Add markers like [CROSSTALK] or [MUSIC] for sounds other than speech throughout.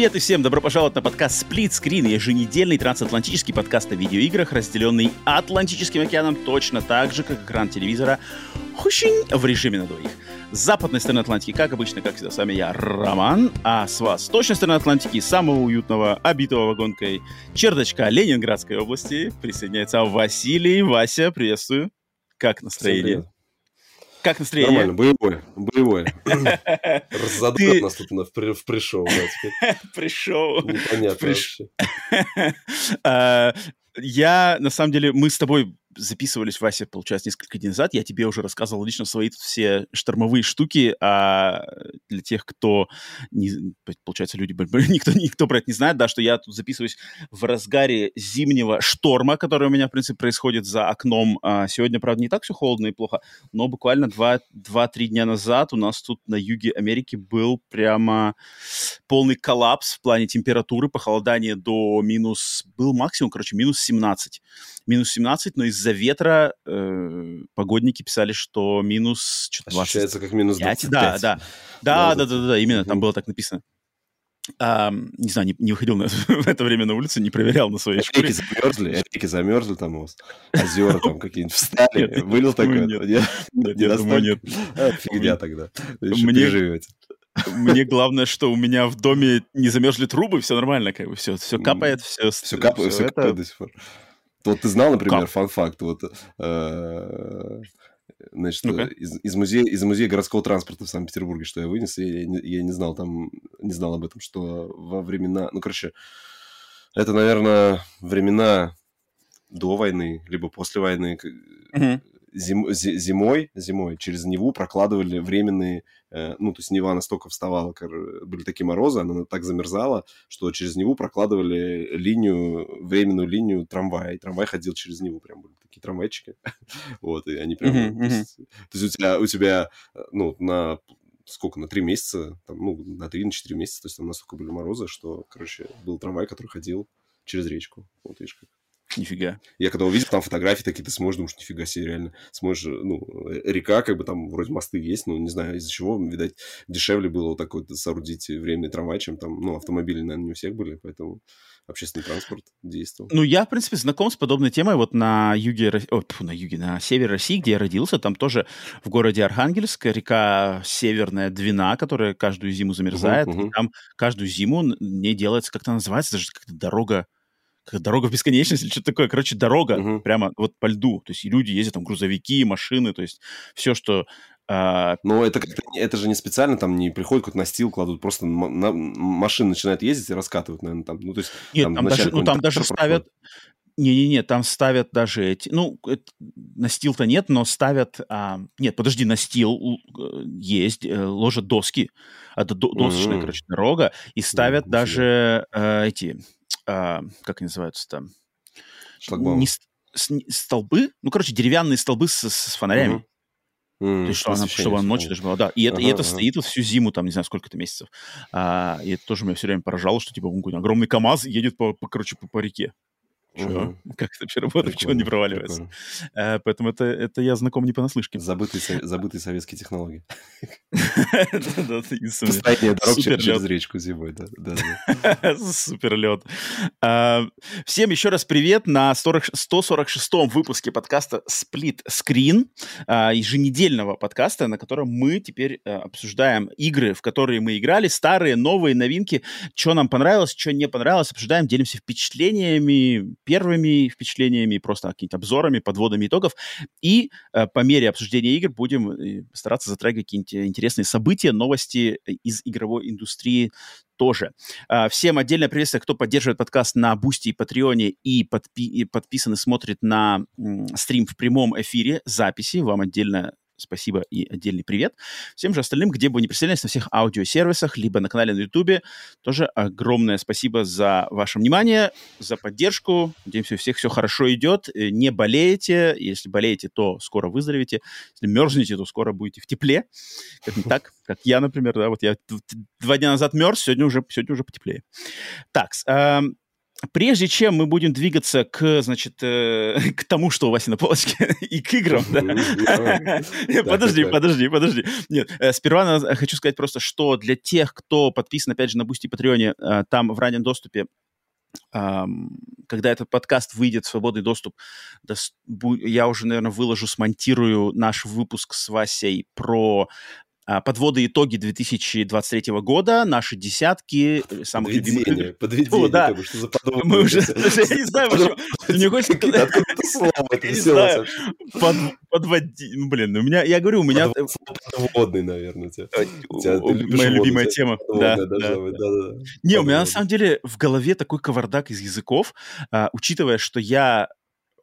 Привет и всем добро пожаловать на подкаст Split Screen, еженедельный трансатлантический подкаст о видеоиграх, разделенный Атлантическим океаном точно так же, как экран телевизора в режиме на двоих. С западной стороны Атлантики, как обычно, как всегда, с вами я, Роман, а с вас, с точной стороны Атлантики, самого уютного, обитого вагонкой чердачка Ленинградской области, присоединяется Василий. Вася, приветствую. Как настроение? Как настроение? Нормально, боевое, боевое. [LAUGHS] Разодрал нас тут в пришел. Пришел. [LAUGHS] Непонятно. [LAUGHS] А, я, на самом деле, мы с тобой записывались, Вася, получается, несколько дней назад. Я тебе уже рассказывал лично свои все штормовые штуки, а для тех, кто, не, получается, люди, [LAUGHS] никто, никто про это не знает, да, что я тут записываюсь в разгаре зимнего шторма, который у меня, в принципе, происходит за окном. А сегодня, правда, не так все холодно и плохо, но буквально 2-3 дня назад у нас тут на юге Америки был прямо полный коллапс в плане температуры, похолодание до минус, был максимум, короче, минус 17 минус 17, но из-за ветра э, погодники писали, что минус... Ощущается 20. как минус 25. Да, да. Да, да, да, да, да, именно, там было так написано. А, не знаю, не, не выходил на, [LAUGHS] в это время на улицу, не проверял на своей шкуре. Реки замерзли, реки [LAUGHS] замерзли там у вас, озера там какие-нибудь встали, вылил такой? Нет, нет, нет. Фигня тогда, мне, мне [LAUGHS] главное, что у меня в доме не замерзли трубы, все нормально, как бы все, все капает, все. Все капает, все капает до сих пор. Вот ты знал, например, фан-факт, вот, э, значит, ну из, из, музея, из музея городского транспорта в Санкт-Петербурге, что я вынес, я, я, не, я не знал там, не знал об этом, что во времена, ну, короче, это, наверное, времена до войны, либо после войны, угу зим, зимой, зимой через Неву прокладывали временные, э, ну, то есть Нева настолько вставала, были такие морозы, она так замерзала, что через Неву прокладывали линию, временную линию трамвая, и трамвай ходил через Неву, прям были такие трамвайчики, [LAUGHS] вот, и они прям... То есть у тебя, у тебя, э, ну, на сколько, на три месяца, там, ну, на три, на четыре месяца, то есть там настолько были морозы, что, короче, был трамвай, который ходил через речку. Вот видишь как. Нифига. Я когда увидел там фотографии такие, ты сможешь, думаешь, нифига себе, реально. Сможешь, ну, река, как бы там вроде мосты есть, но не знаю, из-за чего, видать, дешевле было вот так вот соорудить временный трамвай, чем там, ну, автомобили, наверное, не у всех были, поэтому общественный транспорт действовал. Ну, я, в принципе, знаком с подобной темой вот на юге, о, фу, на юге, на севере России, где я родился, там тоже в городе Архангельск река Северная Двина, которая каждую зиму замерзает, uh-huh, uh-huh. там каждую зиму не делается, как-то называется, даже как-то дорога дорога в бесконечность или что-то такое. Короче, дорога угу. прямо вот по льду. То есть люди ездят, там, грузовики, машины, то есть все, что... А... Но это, это же не специально, там не приходят как настил, кладут, просто на, машины начинают ездить и раскатывают, наверное, там. Ну, то есть, Нет, там, там даже, ну, там даже ставят... Не-не-не, там ставят даже эти... Ну, настил-то нет, но ставят... А, нет, подожди, настил э, есть, э, ложат доски. Это досочная, mm-hmm. короче, дорога. И ставят mm-hmm. даже э, эти а, как они называются там? Не, с, столбы, ну, короче, деревянные столбы с, с фонарями. Угу. Mm, То есть, что она, чтобы она ночью даже была, да. И это, ага, и это ага. стоит вот всю зиму, там, не знаю, сколько-то месяцев. А, и это тоже меня все время поражало, что, типа, огромный КАМАЗ едет, по, по короче, по, по реке. Угу. Как это вообще работает, чего он не проваливается? А, поэтому это, это я знаком не понаслышке. Забытые, [LAUGHS] забытые советские технологии. Построение дорог через речку зимой. [LAUGHS] Супер лед. А, всем еще раз привет на 146-м выпуске подкаста Split Screen, а, еженедельного подкаста, на котором мы теперь э, обсуждаем игры, в которые мы играли, старые, новые новинки, что нам понравилось, что не понравилось, обсуждаем, делимся впечатлениями, первыми впечатлениями, просто какими-то обзорами, подводами итогов. И э, по мере обсуждения игр будем э, стараться затрагивать какие-нибудь интересные события, новости э, из игровой индустрии тоже. Э, всем отдельное приветствие, кто поддерживает подкаст на Boosty и Патреоне и, подпи- и подписан и смотрит на стрим в прямом эфире, записи. Вам отдельно спасибо и отдельный привет. Всем же остальным, где бы вы ни присоединялись, на всех аудиосервисах, либо на канале на Ютубе, тоже огромное спасибо за ваше внимание, за поддержку. Надеемся, у всех все хорошо идет. Э, не болеете. Если болеете, то скоро выздоровеете. Если мерзнете, то скоро будете в тепле. Как не так, как я, например, да, вот я два дня назад мерз, сегодня уже, сегодня уже потеплее. Так, эм, прежде чем мы будем двигаться к, значит, э, [LAUGHS] к тому, что у Васи на полочке, [LAUGHS] и к играм, да? [LAUGHS] Подожди, подожди, подожди. Нет, э, сперва хочу сказать просто, что для тех, кто подписан, опять же, на Boosty Патреоне, э, там в раннем доступе когда этот подкаст выйдет в свободный доступ, я уже, наверное, выложу, смонтирую наш выпуск с Васей про подводы итоги 2023 года, наши десятки э, самых любимых игр. Подведение, О, да. бы, что за. Мы уже, [LAUGHS] я не знаю, почему. Мне хочется... Откуда [LAUGHS] это слово это взялось? Подводи... Ну, блин, у меня, я говорю, у меня... Подводный, наверное. Э, моя любимая тема. Да, да, да. Не, у меня на самом деле в голове такой кавардак из языков, а, учитывая, что я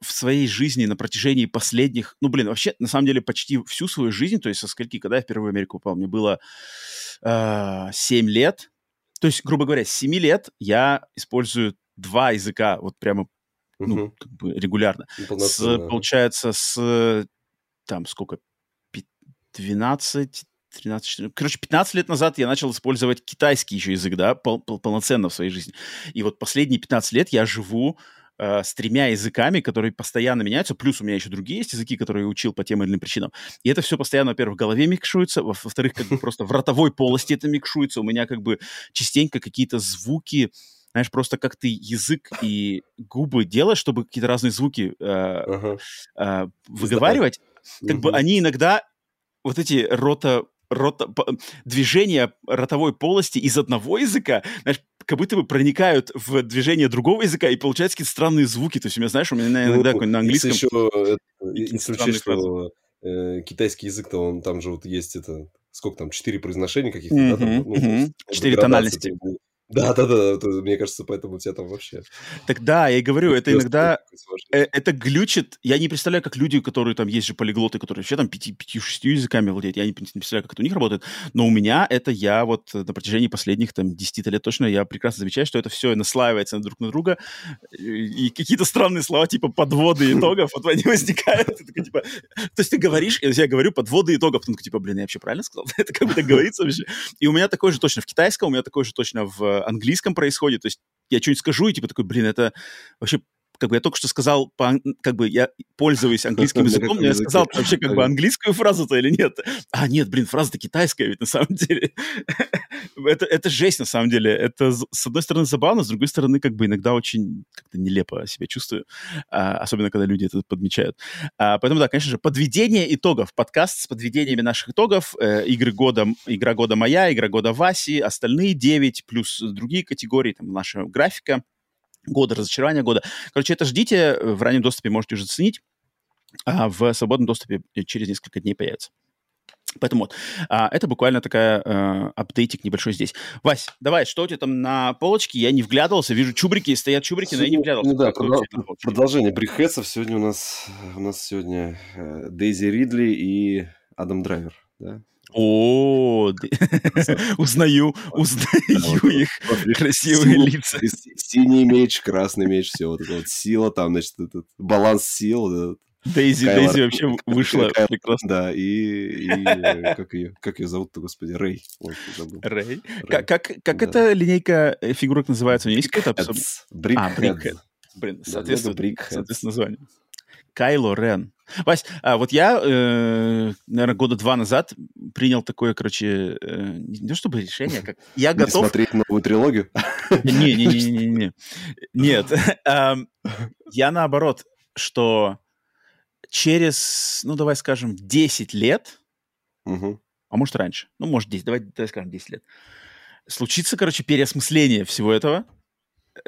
в своей жизни на протяжении последних, ну, блин, вообще, на самом деле, почти всю свою жизнь, то есть со скольки, когда я впервые в Америку попал, мне было э, 7 лет, то есть, грубо говоря, с 7 лет я использую два языка вот прямо, ну, угу. как бы регулярно. С, получается, с, там, сколько, 12, 13, 14, короче, 15 лет назад я начал использовать китайский еще язык, да, пол, пол, полноценно в своей жизни. И вот последние 15 лет я живу э, с тремя языками, которые постоянно меняются, плюс у меня еще другие есть языки, которые я учил по тем или иным причинам. И это все постоянно, во-первых, в голове микшуется, во-вторых, как бы [LAUGHS] просто в ротовой полости это микшуется. У меня как бы частенько какие-то звуки, знаешь, просто как ты язык и губы делаешь, чтобы какие-то разные звуки э, э, выговаривать, как бы они иногда вот эти рота рота, движения ротовой полости из одного языка, знаешь, как будто бы проникают в движение другого языка, и получаются какие-то странные звуки. То есть у меня, знаешь, у меня иногда ну, на английском... Еще, это, исключи, что э, китайский язык-то, он там же вот есть это... Сколько там, четыре произношения каких-то, mm-hmm, да? Там, ну, mm-hmm. Четыре тональности. Да, да, да, да, мне кажется, поэтому у тебя там вообще. Так да, я и говорю, это иногда э, это глючит. Я не представляю, как люди, которые там есть же полиглоты, которые вообще там пяти-шестью языками владеют. Я не, представляю, как это у них работает. Но у меня это я вот на протяжении последних там 10 лет точно я прекрасно замечаю, что это все наслаивается друг на друга. И какие-то странные слова типа подводы [LAUGHS] итогов, вот они возникают. Типа, то есть ты говоришь, я говорю подводы итогов, потом типа, блин, я вообще правильно сказал? [LAUGHS] Это как бы так говорится вообще. И у меня такое же точно в китайском, у меня такое же точно в английском происходит. То есть я что-нибудь скажу, и типа такой, блин, это вообще как бы я только что сказал, по, как бы я пользуюсь [LAUGHS] английским языком, но я сказал вообще как бы английскую фразу-то или нет? А, нет, блин, фраза-то китайская ведь на самом деле. [LAUGHS] это, это жесть на самом деле. Это, с одной стороны, забавно, с другой стороны, как бы иногда очень как-то нелепо себя чувствую, а, особенно когда люди это подмечают. А, поэтому, да, конечно же, подведение итогов. Подкаст с подведениями наших итогов. Э, игры года, игра года моя, игра года Васи, остальные 9, плюс другие категории, там, наша графика — года, разочарования года. Короче, это ждите, э, в раннем доступе можете уже заценить, а в свободном доступе через несколько дней появится. Поэтому вот, а, это буквально такая э, апдейтик небольшой здесь. Вась, давай, что у тебя там на полочке? Я не вглядывался, вижу чубрики, стоят чубрики, но я не вглядывался. Ну, да, продол- продолжение брикхедсов. Сегодня у нас, у нас сегодня э, Дейзи Ридли и Адам Драйвер, да? О, [LAUGHS] узнаю, узнаю их красивые лица. Синий меч, красный меч, все вот вот сила там, значит, этот баланс сил. Дейзи, Дейзи вообще [LAUGHS] вышла прекрасно. Да, и, э, как ее, как ее зовут-то, господи, Рэй. Рэй? Как, как, как эта линейка э, фигурок называется? У нее есть какая-то... Брикхед. А, Брикхед. Блин, соответственно, соответственно название. Кайло Рен. Вась, а вот я, э, наверное, года два назад принял такое, короче, э, не то чтобы решение, как [LAUGHS] я готов... Не смотреть новую трилогию? Не-не-не-не-не. [LAUGHS] Нет. [LAUGHS] Я наоборот, что через, ну, давай скажем, 10 лет, а может раньше, ну, может 10, давай, давай скажем 10 лет, случится, короче, переосмысление всего этого,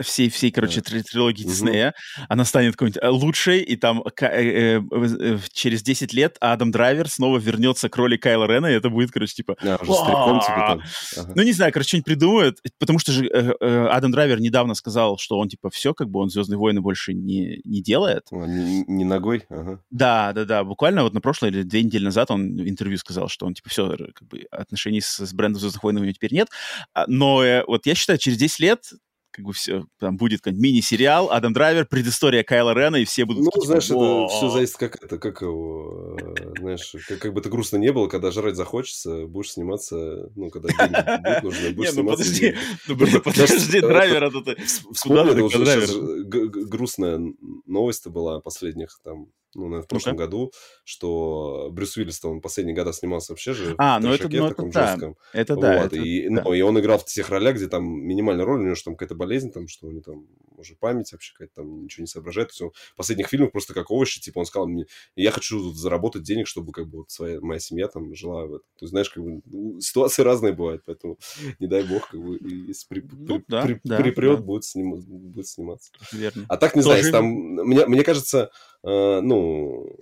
всей, всей, короче, да. трилогии Диснея, угу. она станет какой-нибудь э, лучшей, и там э, э, э, через 10 лет Адам Драйвер снова вернется к роли Кайла Рена, и это будет, короче, типа... Уже стариком, типа, там. Ага. Ну, не знаю, короче, что-нибудь придумают, потому что же э, э, Адам Драйвер недавно сказал, что он, типа, все, как бы он «Звездные войны» больше не, не делает. Не, не ногой? Ага. Да, да, да, буквально вот на прошлой или две недели назад он в интервью сказал, что он, типа, все, как бы отношений с, с брендом «Звездных войн» у него теперь нет, а, но э, вот я считаю, через 10 лет как бы все, там будет мини-сериал, Адам Драйвер, предыстория Кайла Рена, и все будут... Ну, такие, знаешь, это все зависит, как это, как его, э, знаешь, как, как бы это грустно не было, когда жрать захочется, будешь сниматься, ну, когда деньги [LAUGHS] будут нужны, будешь ну сниматься. подожди, [LAUGHS] ну, [LAUGHS] подожди, Драйвер это... Вспомни, это уже грустная новость-то была последних, там, ну, наверное, в прошлом ну году, что Брюс Уиллис, он последние года снимался вообще же а, в ну это, ну, таком это жестком. Да. Это да. Вот, это, и, да. Ну, и он играл в тех ролях, где там минимальная роль, у него же там какая-то болезнь, там, что у него там, может, память вообще какая-то там, ничего не соображает. То есть он в последних фильмах просто как овощи, типа, он сказал мне, я хочу тут заработать денег, чтобы как бы вот своя, моя семья там жила в этом. То есть, знаешь, как бы ну, ситуации разные бывают, поэтому [LAUGHS] не дай бог, как бы, если при, ну, при, да, при, да, припрет, да. Будет, сним, будет сниматься. Верно. А так, не Тоже... знаю, если там, мне, мне кажется, э, ну,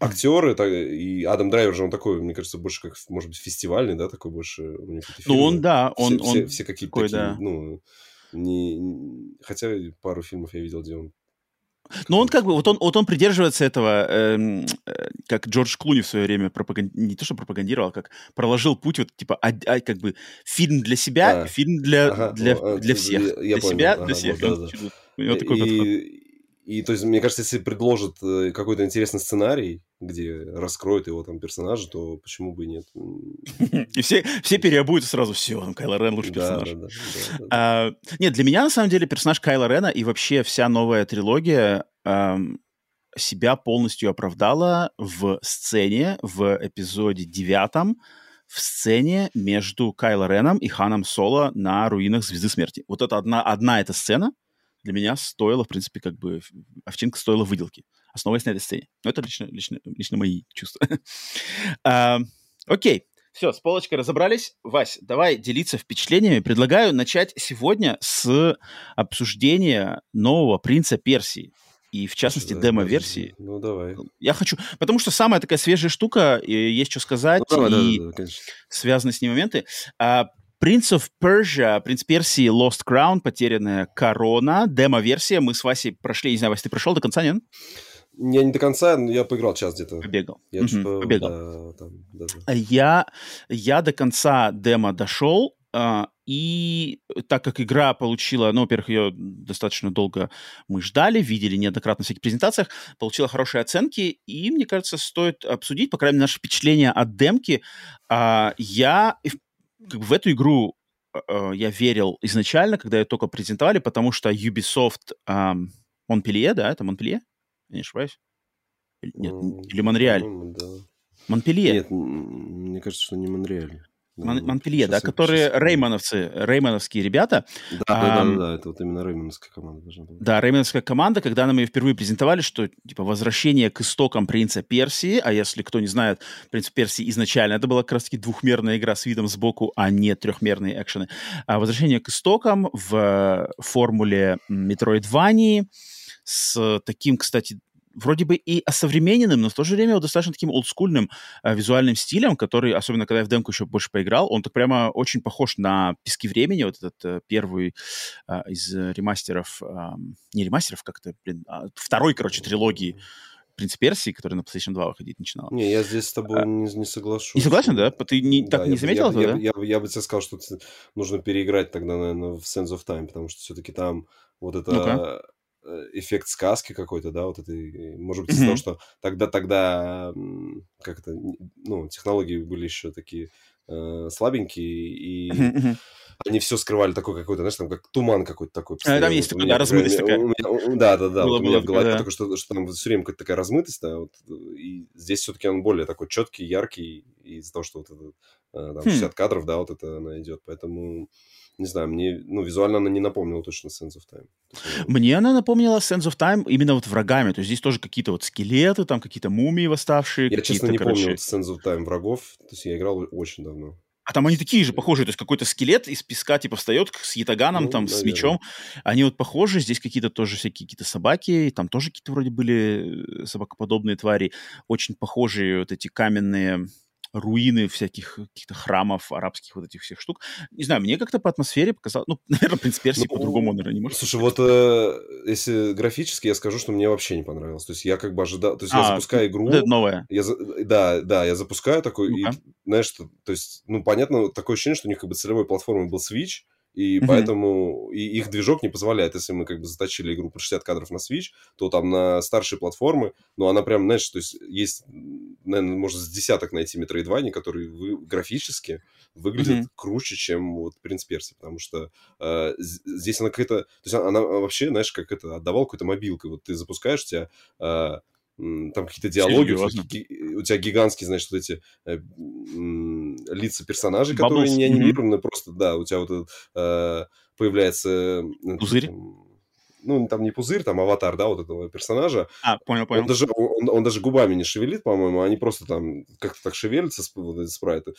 актеры так, и Адам Драйвер же он такой, мне кажется, больше как, может быть, фестивальный, да, такой больше. У него ну, он, да, он... Все, он все, все какие-то такие, да. ну, не. Хотя пару фильмов я видел, где он но он как бы, вот он, вот он придерживается этого, эм, э, как Джордж Клуни в свое время пропаган... не то что пропагандировал, а как проложил путь, вот типа, а, а, как бы фильм для себя, а, фильм для, ага, для, ну, для всех. Я, я для понял, себя, ага, для всех. Вот, да, да. И, подход. И, то есть, мне кажется, если предложат э, какой-то интересный сценарий, где раскроют его там персонажа, то почему бы и нет? [LAUGHS] И все, все переобуются сразу, все, там, Кайло Рен лучший персонаж. Да, да, да, а, нет, для меня, на самом деле, персонаж Кайла Рена и вообще вся новая трилогия эм, себя полностью оправдала в сцене, в эпизоде девятом, в сцене между Кайло Реном и Ханом Соло на руинах Звезды Смерти. Вот это одна, одна эта сцена для меня стоила, в принципе, как бы овчинка стоила выделки, основываясь на этой сцене. Но это лично, лично, лично мои чувства. [LAUGHS] а, окей. Все, с полочкой разобрались. Вась, давай делиться впечатлениями. Предлагаю начать сегодня с обсуждения нового принца Персии и в частности демо-версии. Ну давай. Я хочу, потому что самая такая свежая штука, и есть что сказать, ну, давай, и да, да, да, связаны с ним моменты. А, Prince of Persia, Принц Персии, Lost Crown, Потерянная корона, демо-версия. Мы с Васей прошли, не знаю, Вася, ты прошел до конца, нет? Я не до конца, но я поиграл час где-то. Побегал. Я угу, побегал. Да, там, да, да. Я, я до конца демо дошел, Uh, и так как игра получила, ну, во-первых, ее достаточно долго мы ждали, видели неоднократно в всяких презентациях, получила хорошие оценки, и, мне кажется, стоит обсудить, по крайней мере, наше впечатление от демки. Uh, я в эту игру uh, я верил изначально, когда ее только презентовали, потому что Ubisoft um, Монпелье, да, это Монпелье? Я не ошибаюсь? Нет, или Монреаль? Да. Монпелье. Нет, мне кажется, что не Монреаль. Мон- Монпелье, да, которые сейчас... реймоновцы, реймоновские ребята. Да, а, да, да, да, это вот именно реймоновская команда должна была. Да, реймоновская команда, когда нам ее впервые презентовали, что, типа, возвращение к истокам Принца Персии, а если кто не знает, Принц Персии изначально, это была как раз-таки двухмерная игра с видом сбоку, а не трехмерные экшены. А возвращение к истокам в формуле Метроидвании с таким, кстати, вроде бы и осовремененным, но в то же время вот достаточно таким олдскульным э, визуальным стилем, который, особенно когда я в демку еще больше поиграл, он так прямо очень похож на «Пески времени», вот этот э, первый э, из ремастеров, э, не ремастеров, как-то, блин, а второй, короче, трилогии «Принц Персии», который на PlayStation 2 выходить начинал. Не, я здесь с тобой а, не, не соглашусь. Не согласен, да? Ты не, да, так не заметил я, этого, я, да? Я, я, я бы тебе сказал, что нужно переиграть тогда, наверное, в Sense of Time, потому что все-таки там вот это... Ну Э, эффект сказки какой-то, да, вот это, может быть, из-за того, что тогда, тогда, как это, ну, технологии были еще такие э, слабенькие, и они все скрывали такой какой-то, знаешь, там как туман какой-то такой. А, там есть такая, размытость такая. да, да, да, было, вот у меня в голове да. только что, что там все время какая-то такая размытость, да, вот, и здесь все-таки он более такой четкий, яркий, из-за того, что вот это, э, там, 60 хм. кадров, да, вот это она идет, поэтому не знаю, мне, ну, визуально она не напомнила точно Sense of Time. Мне она напомнила Sense of Time именно вот врагами, то есть здесь тоже какие-то вот скелеты, там какие-то мумии восставшие. Я, честно, не короче... помню вот Sense of Time врагов, то есть я играл очень давно. А там они такие же похожие, то есть какой-то скелет из песка типа встает с ятаганом, ну, там, наверное. с мечом. Они вот похожи, здесь какие-то тоже всякие какие-то собаки, там тоже какие-то вроде были э, собакоподобные твари, очень похожие вот эти каменные руины всяких каких-то храмов, арабских вот этих всех штук. Не знаю, мне как-то по атмосфере показалось... Ну, [LAUGHS] наверное, принц Персии ну, по-другому, наверное, не может. Слушай, вот э, если графически, я скажу, что мне вообще не понравилось. То есть я как бы ожидал... То есть а, я запускаю игру... Это новое. Я, да, да, я запускаю такой... Ну и, знаешь, что, то есть, ну, понятно, такое ощущение, что у них как бы целевой платформой был Switch, и mm-hmm. поэтому и их движок не позволяет. Если мы как бы заточили игру по 60 кадров на Switch, то там на старшие платформы, ну, она прям, знаешь, то есть есть, наверное, можно с десяток найти Metroidvania, которые вы, графически выглядят mm-hmm. круче, чем вот Принц Перси, потому что э, здесь она какая-то... То есть она, она вообще, знаешь, как это, отдавал какой-то мобилкой. Вот ты запускаешь, у тебя... Э, там какие-то диалоги, у тебя, у тебя гигантские, значит, вот эти э, лица персонажей, которые Bubbles. не анимированы, mm-hmm. просто, да, у тебя вот э, появляется... Пузырь? ну, там не пузырь, там аватар, да, вот этого персонажа. А, понял, понял. Он даже, он, он даже губами не шевелит, по-моему, они просто там как-то так шевелятся, вот эти спрайты.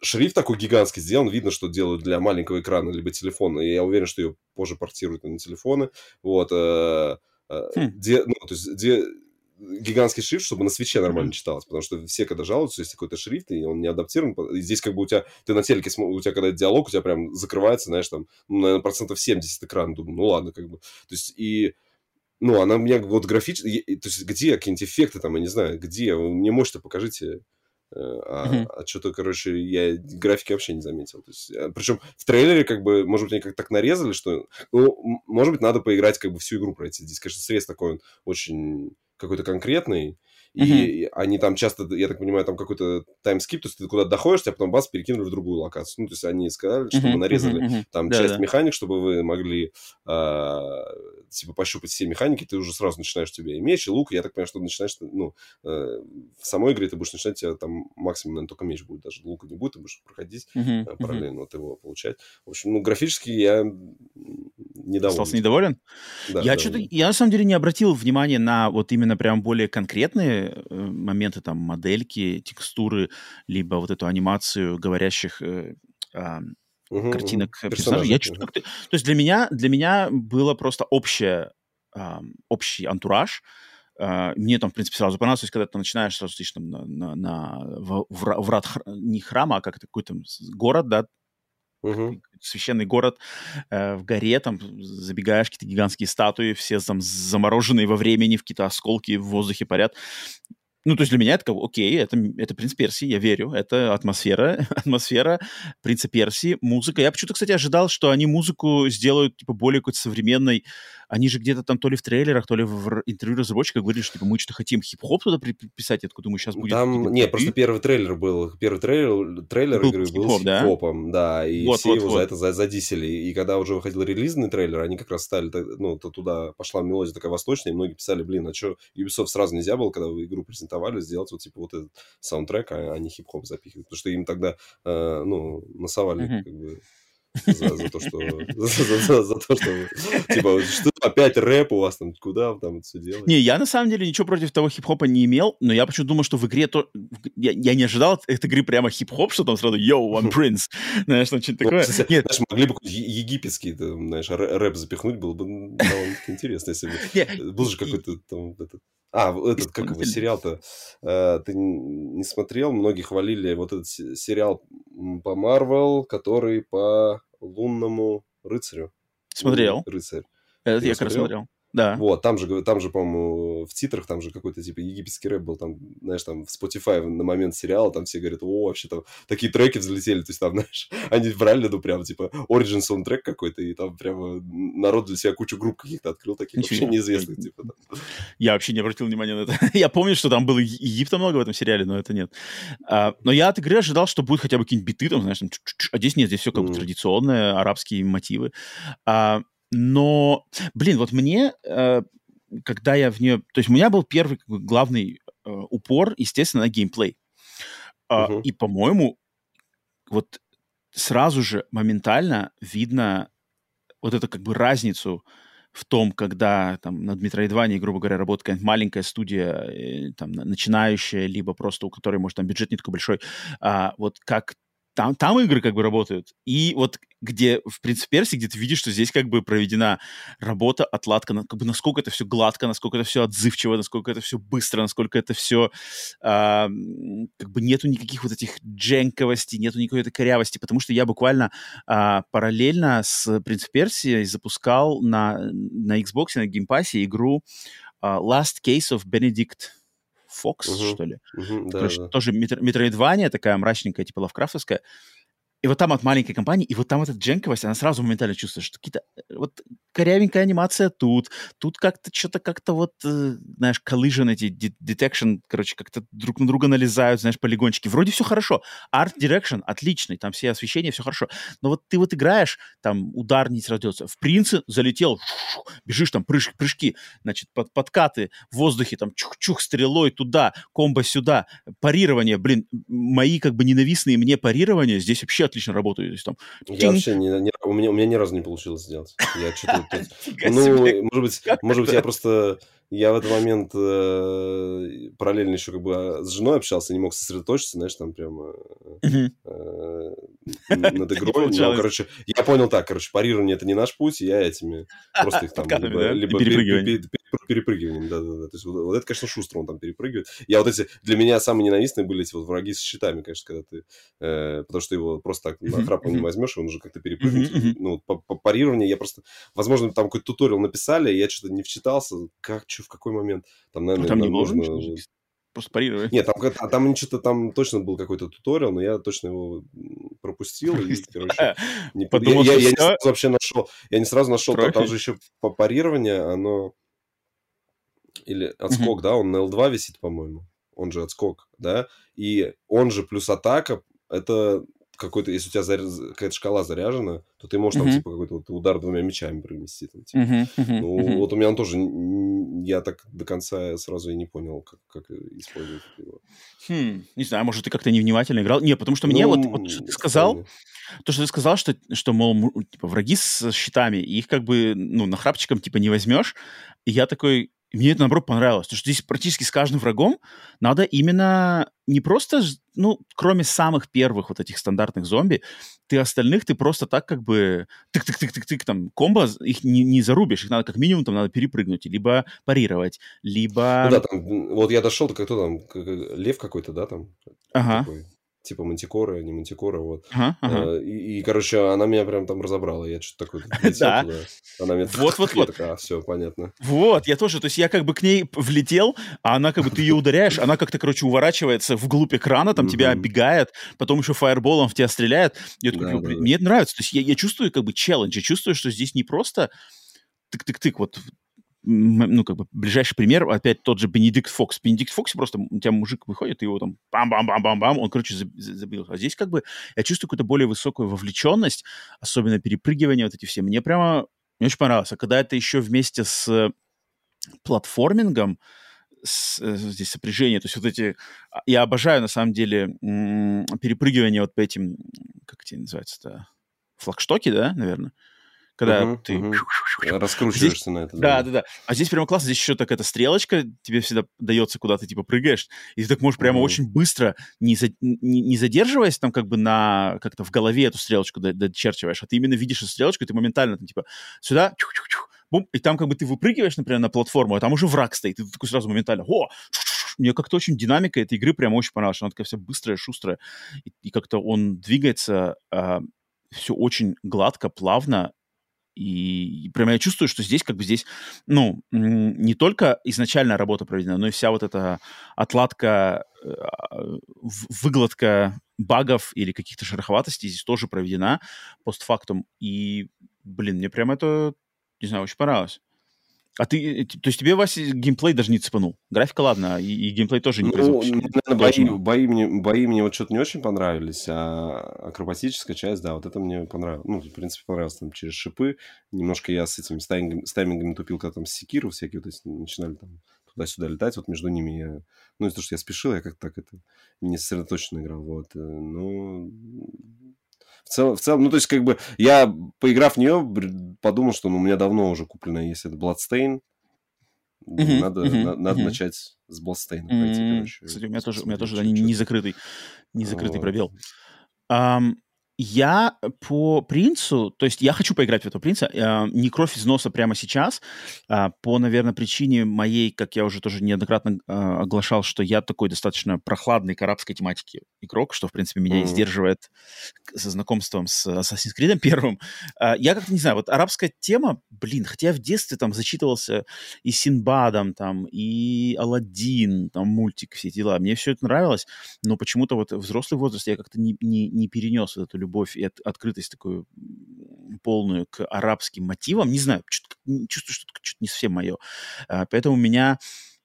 Шрифт такой гигантский сделан, видно, что делают для маленького экрана, либо телефона, и я уверен, что ее позже портируют на телефоны, вот. Э, э, хм. Где, ну, то есть, где гигантский шрифт, чтобы на свече нормально mm-hmm. читалось, потому что все, когда жалуются, есть какой-то шрифт, и он не адаптирован, и здесь как бы у тебя, ты на телеке, у тебя когда диалог, у тебя прям закрывается, знаешь, там, ну, наверное, процентов 70 экран, думаю, ну ладно, как бы, то есть, и, ну, она у меня вот графически, то есть, где какие-нибудь эффекты там, я не знаю, где, мне мощно покажите, э, а, mm-hmm. а что-то, короче, я графики вообще не заметил. То есть, э, причем в трейлере, как бы, может быть, они как-то так нарезали, что, ну, может быть, надо поиграть, как бы, всю игру пройти. Здесь, конечно, срез такой он очень какой-то конкретный, и uh-huh. они там часто, я так понимаю, там какой-то таймскип, то есть ты куда-то доходишь, тебя потом бас перекинули в другую локацию. Ну, то есть они сказали, что uh-huh, мы нарезали uh-huh, там да, часть да. механик, чтобы вы могли э, типа пощупать все механики, ты уже сразу начинаешь тебе и меч, и лук. Я так понимаю, что начинаешь, ну, э, в самой игре ты будешь начинать, тебя там максимум, наверное, только меч будет, даже лука не будет, ты будешь проходить uh-huh, э, параллельно uh-huh. вот его получать. В общем, ну, графически я недоволен. Остался недоволен? Да, я, да, что-то, я на самом деле не обратил внимания на вот именно прям более конкретные э, моменты, там, модельки, текстуры, либо вот эту анимацию говорящих э, э, угу, картинок угу. персонажей. Я что-то угу. То есть для меня, для меня было просто общее, э, общий антураж, Uh, мне там, в принципе, сразу понравилось, то есть, когда ты начинаешь сразу идти там на, на, на в, врат, не храма, а как это какой-то город, да, угу. священный город э, в горе, там забегаешь, какие-то гигантские статуи, все там замороженные во времени, в какие-то осколки в воздухе парят. Ну, то есть для меня это как, окей, это, это принц Персии, я верю, это атмосфера, [LAUGHS] атмосфера принца Персии, музыка. Я почему-то, кстати, ожидал, что они музыку сделают, типа, более какой-то современной. Они же где-то там то ли в трейлерах, то ли в интервью разработчика говорили, что, типа, мы что-то хотим хип-хоп туда приписать, откуда мы сейчас будем... Там, нет, просто первый трейлер был, первый трейлер, трейлер был игры был с хип-хопом, да, да и вот, все вот, его вот. за это задисели. И когда уже выходил релизный трейлер, они как раз стали, ну, то туда пошла мелодия такая восточная, и многие писали, блин, а что, Ubisoft сразу нельзя было, когда вы игру презентовали, презентовали, сделать вот типа вот этот саундтрек, а, а не хип-хоп запихивать. Потому что им тогда, э, ну, насовали mm-hmm. как бы за, за то, что... [LAUGHS] За, за, за то, что... Типа, что опять рэп у вас там, куда там это все делать? Не, я на самом деле ничего против того хип-хопа не имел, но я почему-то думал, что в игре то... Я, я не ожидал от этой игры прямо хип-хоп, что там сразу «Yo, I'm [LAUGHS] Prince». Знаешь, там что-то ну, такое. Нет. Знаешь, могли бы египетский, знаешь, рэп запихнуть, было бы довольно-таки интересно, если бы... Был же какой-то там этот а, этот, как его, сериал-то э, ты не смотрел? Многие хвалили вот этот сериал по Марвел, который по лунному рыцарю. Смотрел. Рыцарь. Этот я как раз смотрел. Да. Вот, там же, там же, по-моему, в титрах, там же какой-то, типа, египетский рэп был, там, знаешь, там в Spotify на момент сериала, там все говорят, о, вообще там такие треки взлетели, то есть там, [LAUGHS] знаешь, они брали, ну, прям, типа, Origin саундтрек какой-то, и там прямо народ для себя кучу групп каких-то открыл, таких Ничего. вообще неизвестных, типа. Там. Я вообще не обратил внимания на это. [LAUGHS] я помню, что там было Египта много в этом сериале, но это нет. А, но я от игры ожидал, что будет хотя бы какие-нибудь биты, там, знаешь, там, а здесь нет, здесь все как бы mm. традиционные арабские мотивы. А, но, блин, вот мне, э, когда я в нее... То есть у меня был первый главный э, упор, естественно, на геймплей. Uh-huh. И, по-моему, вот сразу же моментально видно вот эту как бы разницу в том, когда там над Metroidvania, грубо говоря, работает какая-нибудь маленькая студия, э, там, начинающая, либо просто у которой, может, там бюджет не такой большой, а, вот как там, там игры как бы работают. И вот где в «Принце Перси», где ты видишь, что здесь как бы проведена работа, отладка, как бы насколько это все гладко, насколько это все отзывчиво, насколько это все быстро, насколько это все э, как бы нету никаких вот этих дженковостей, нету никакой этой корявости, потому что я буквально э, параллельно с «Принц Перси» запускал на, на Xbox, на Game Pass е игру э, Last Case of Benedict Фокс, uh-huh. что ли. Uh-huh, да, Короче, да. тоже метроидвания, такая мрачненькая, типа лавкрафтовская. И вот там от маленькой компании, и вот там эта дженковость, она сразу моментально чувствует, что какие-то э, вот корявенькая анимация тут, тут как-то что-то как-то вот, э, знаешь, collision эти, detection, короче, как-то друг на друга налезают, знаешь, полигончики. Вроде все хорошо. Art direction отличный, там все освещения, все хорошо. Но вот ты вот играешь, там удар не сразу В принце залетел, [LAUGHS] бежишь там, прыж, прыжки, значит, под, подкаты в воздухе, там чух-чух стрелой туда, комбо сюда, парирование, блин, мои как бы ненавистные мне парирования здесь вообще отлично работают. То есть, там, я вообще не, не, у, меня, у меня ни разу не получилось сделать. Я что-то [LAUGHS] ну, может быть, может быть, я просто... Я в этот момент э, параллельно еще как бы а, с женой общался, не мог сосредоточиться, знаешь, там прямо э, над [LAUGHS] игрой. Но, короче, я понял так, короче, парирование это не наш путь, я этими [LAUGHS] просто их там либо перепрыгиванием, да-да-да. То есть вот это, конечно, шустро он там перепрыгивает. Я вот эти, для меня самые ненавистные были эти вот враги с щитами, конечно, когда ты, э, потому что его просто так на храпу не возьмешь, он уже как-то перепрыгнет. Ну, по парированию я просто, возможно, там какой-то туториал написали, я что-то не вчитался, как, что, в какой момент. Там, наверное, там не нужно просто парировать. Нет, там, а там что-то там точно был какой-то туториал, но я точно его пропустил и, короче, [LAUGHS] не подумал, я, я, я не сразу вообще нашел, я не сразу нашел, там, там же еще парирование, оно или отскок, mm-hmm. да, он на L2 висит, по-моему, он же отскок, да, и он же плюс атака, это какой-то, если у тебя заря... какая-то шкала заряжена, то ты можешь mm-hmm. там, типа, какой-то вот удар двумя мечами провести. Там, типа. mm-hmm. Ну, mm-hmm. вот у меня он тоже, я так до конца сразу и не понял, как, как использовать его. Хм, не знаю, может, ты как-то невнимательно играл? Нет, потому что мне ну, вот, вот что ты сказал, то, что ты сказал, что, что мол, типа, враги с щитами, их как бы, ну, на храпчиком, типа, не возьмешь. И я такой, и мне это, наоборот, понравилось. Потому что здесь практически с каждым врагом надо именно не просто, ну, кроме самых первых вот этих стандартных зомби, ты остальных, ты просто так как бы тык-тык-тык-тык-тык, там, комбо, их не, не зарубишь, их надо как минимум там надо перепрыгнуть, либо парировать, либо... Ну да, там, вот я дошел, то кто там, лев какой-то, да, там? Ага. Такой типа мантикора, не мантикора, вот. Ага, ага. И, и, короче, она меня прям там разобрала. Я что-то такое [LAUGHS] Да. Она мне вот, вот, вот. [LAUGHS] такая, все, понятно. Вот, я тоже, то есть я как бы к ней влетел, а она как бы, ты ее ударяешь, она как-то, короче, уворачивается вглубь экрана, там тебя оббегает, потом еще фаерболом в тебя стреляет. Я такой, мне это нравится. То есть я чувствую как бы челлендж, я чувствую, что здесь не просто тык-тык-тык, вот ну, как бы, ближайший пример, опять тот же Бенедикт Фокс. Бенедикт Фокс просто, у тебя мужик выходит, и его там бам-бам-бам-бам-бам, он, короче, забил. А здесь как бы я чувствую какую-то более высокую вовлеченность, особенно перепрыгивание вот эти все. Мне прямо, мне очень понравилось. А когда это еще вместе с платформингом, с, э, здесь сопряжение, то есть вот эти... А, я обожаю, на самом деле, перепрыгивание вот по этим, как эти называются-то, флагштоки, да, наверное? Когда uh-huh, ты... Uh-huh. Раскручиваешься здесь... на это. Да, да, да. А здесь прямо классно, здесь еще так эта стрелочка тебе всегда дается, куда ты типа прыгаешь, и ты так можешь прямо uh-huh. очень быстро, не, за... не, не задерживаясь там как бы на... как-то в голове эту стрелочку дочерчиваешь, а ты именно видишь эту стрелочку, и ты моментально там типа сюда, бум, и там как бы ты выпрыгиваешь, например, на платформу, а там уже враг стоит, и ты такой сразу моментально, о, мне как-то очень динамика этой игры прямо очень понравилась, она такая вся быстрая, шустрая, и, и как-то он двигается, э, все очень гладко, плавно, и, и прямо я чувствую, что здесь как бы здесь, ну, не только изначальная работа проведена, но и вся вот эта отладка, э, выгладка багов или каких-то шероховатостей здесь тоже проведена постфактум. И, блин, мне прям это, не знаю, очень понравилось. А ты, э, то есть тебе, Вася, геймплей даже не цепанул? Графика, ладно, и, и геймплей тоже не ну, наверное, бои, бои, мне, бои мне вот что-то не очень понравились, а акробатическая часть, да, вот это мне понравилось. Ну, в принципе, понравилось там через шипы. Немножко я с этими стаймингами, стаймингами тупил, когда там секиру всякие вот эти начинали там туда-сюда летать, вот между ними я... Ну, из-за того, что я спешил, я как-то так это не сосредоточенно играл, вот. Э, ну, в целом, в целом, ну, то есть, как бы, я, поиграв в нее, подумал, что ну, у меня давно уже куплено есть это Bloodstain. Mm-hmm, надо mm-hmm, на, надо mm-hmm. начать с Bloodstain. Mm-hmm. Кстати, у меня тоже, у меня тоже да, не, не закрытый, не закрытый вот. пробел. Um, я по принцу, то есть я хочу поиграть в этого принца, э, не кровь из носа прямо сейчас, э, по, наверное, причине моей, как я уже тоже неоднократно э, оглашал, что я такой достаточно прохладный к арабской тематике игрок, что, в принципе, меня mm-hmm. и сдерживает со знакомством с Assassin's Creed первым. Э, я как-то не знаю, вот арабская тема, блин, хотя я в детстве там зачитывался и Синбадом, там, и Алладин, там, мультик, все дела, мне все это нравилось, но почему-то вот взрослый возраст я как-то не, не, не перенес вот эту любовь и от, открытость такую полную к арабским мотивам. Не знаю, чувствую, что это что-то не совсем мое. А, поэтому меня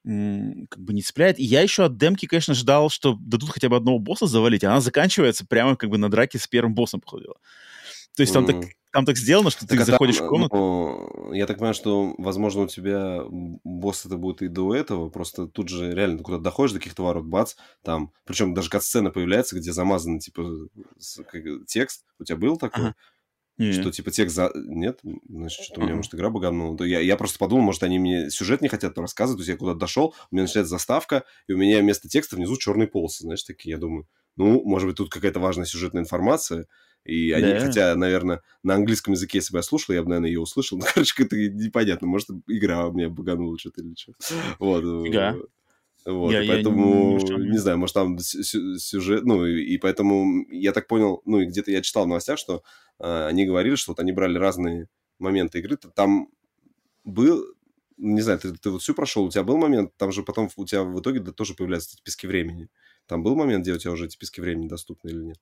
как бы не цепляет. И я еще от демки, конечно, ждал, что дадут хотя бы одного босса завалить, а она заканчивается прямо как бы на драке с первым боссом, походила. То есть там mm. так там так сделано, что так, ты а заходишь там, в комнату. Ну, я так понимаю, что, возможно, у тебя босс это будет и до этого, просто тут же реально куда доходишь до каких-то ворот, бац, там, причем даже кат-сцена появляется, где замазан, типа, текст. У тебя был такой? Ага. Нет. Что типа текст за... Нет? Значит, что-то у меня, может, игра баганула. Я, я просто подумал, может, они мне сюжет не хотят рассказывать. То есть я куда-то дошел, у меня начинается заставка, и у меня вместо текста внизу черные полосы, знаешь, такие. Я думаю, ну, может быть, тут какая-то важная сюжетная информация. И они, да. хотя, наверное, на английском языке, если бы я слушал, я бы, наверное, ее услышал. [LAUGHS] Ну, короче, это непонятно. Может, игра у меня баганула что-то или что. Вот. Фига. Вот, я, и поэтому, я не, не знаю, может, там сюжет, ну, и, и поэтому я так понял, ну, и где-то я читал в новостях, что э, они говорили, что вот они брали разные моменты игры, там был, не знаю, ты, ты вот всю прошел, у тебя был момент, там же потом у тебя в итоге да, тоже появляются эти пески времени. Там был момент, где у тебя уже эти пески времени доступны или нет?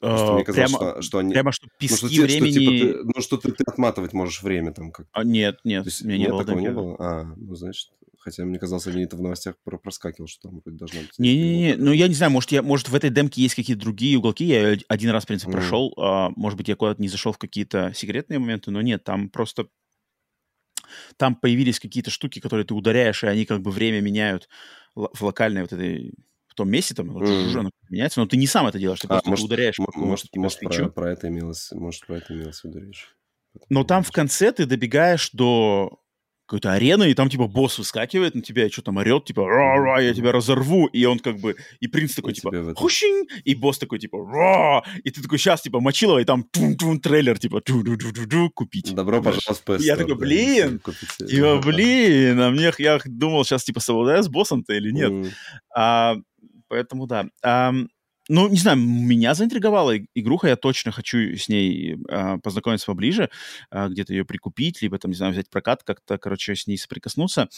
Просто мне казалось, прямо, что, что они... Прямо что пески ну, что, времени... Что, типа, ты, ну, что ты, ты отматывать можешь время там как а, Нет, нет, То есть, меня не нет, было такого не было? А, ну, значит... Хотя мне казалось, они это в новостях проскакивал, что там вроде должно быть. Не-не-не, ну я не знаю, может, я, может в этой демке есть какие-то другие уголки. Я один раз, в принципе, mm. прошел. А, может быть, я куда-то не зашел в какие-то секретные моменты, но нет, там просто там появились какие-то штуки, которые ты ударяешь, и они как бы время меняют в локальной вот этой в том месте, там, mm. оно меняется, но ты не сам это делаешь, ты а, просто может, ударяешь. Может, может про, про это имелось, может, про это имелось речь. Но там в конце ты добегаешь до какой-то арены, и там, типа, босс выскакивает на тебя и что там орет, типа, ра-ра, я тебя разорву, и он как бы, и принц такой, и типа, хущинь, и босс такой, типа, ра, и ты такой, сейчас, типа, Мочилова, и там тун-тун трейлер, типа, ду-ду-ду-ду-ду, купить. Добро пожаловать в PS Я такой, блин, типа, [LAUGHS] блин, а мне, я думал, сейчас, типа, совладаю с боссом-то или нет. А, поэтому, да. А, ну, не знаю, меня заинтриговала игруха, я точно хочу с ней э, познакомиться поближе, э, где-то ее прикупить, либо там, не знаю, взять прокат, как-то, короче, с ней соприкоснуться.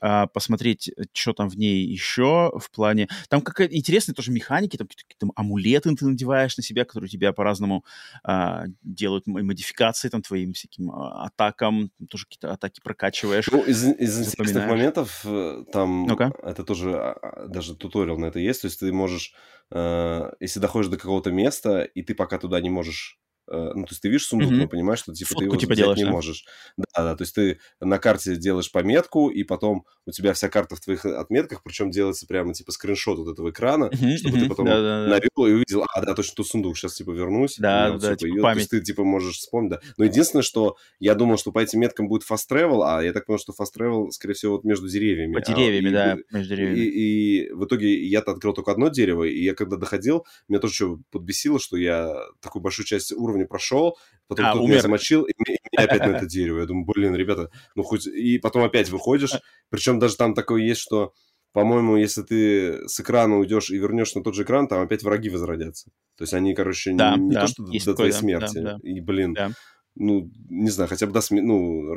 А, посмотреть, э, что там в ней еще в плане... Там какая-то интересная тоже механики, там какие-то амулеты ты надеваешь на себя, которые тебя по-разному а, делают модификации там твоим всяким а, атакам, там тоже какие-то атаки прокачиваешь. Ну, из, из интересных моментов э, там ну это тоже, а, даже туториал на это есть, то есть ты можешь, э, если доходишь до какого-то места, и ты пока туда не можешь ну, то есть ты видишь сундук, mm-hmm. но понимаешь, что типа Фотку, ты его типа, делаешь, не да? можешь. Да, да, то есть ты на карте делаешь пометку, и потом у тебя вся карта в твоих отметках, причем делается прямо типа скриншот вот этого экрана, mm-hmm, чтобы mm-hmm. ты потом да, да, навел и увидел, а, да, точно тут сундук, сейчас типа вернусь. Да, да, типа, память. То есть ты типа можешь вспомнить, да. Но единственное, что я думал, что по этим меткам будет fast travel, а я так понял, что fast travel, скорее всего, вот между деревьями. По деревьями, а, да, и, между деревьями. И, и в итоге я-то открыл только одно дерево, и я когда доходил, меня тоже что подбесило, что я такую большую часть уровня прошел, потом а, кто-то меня замочил, и меня, и меня опять на это дерево. Я думаю, блин, ребята, ну хоть... И потом опять выходишь, причем даже там такое есть, что, по-моему, если ты с экрана уйдешь и вернешь на тот же экран, там опять враги возродятся. То есть они, короче, да, не, не да, то, что до твоей смерти. Да, да. И, блин, да. ну, не знаю, хотя бы до смерти, ну,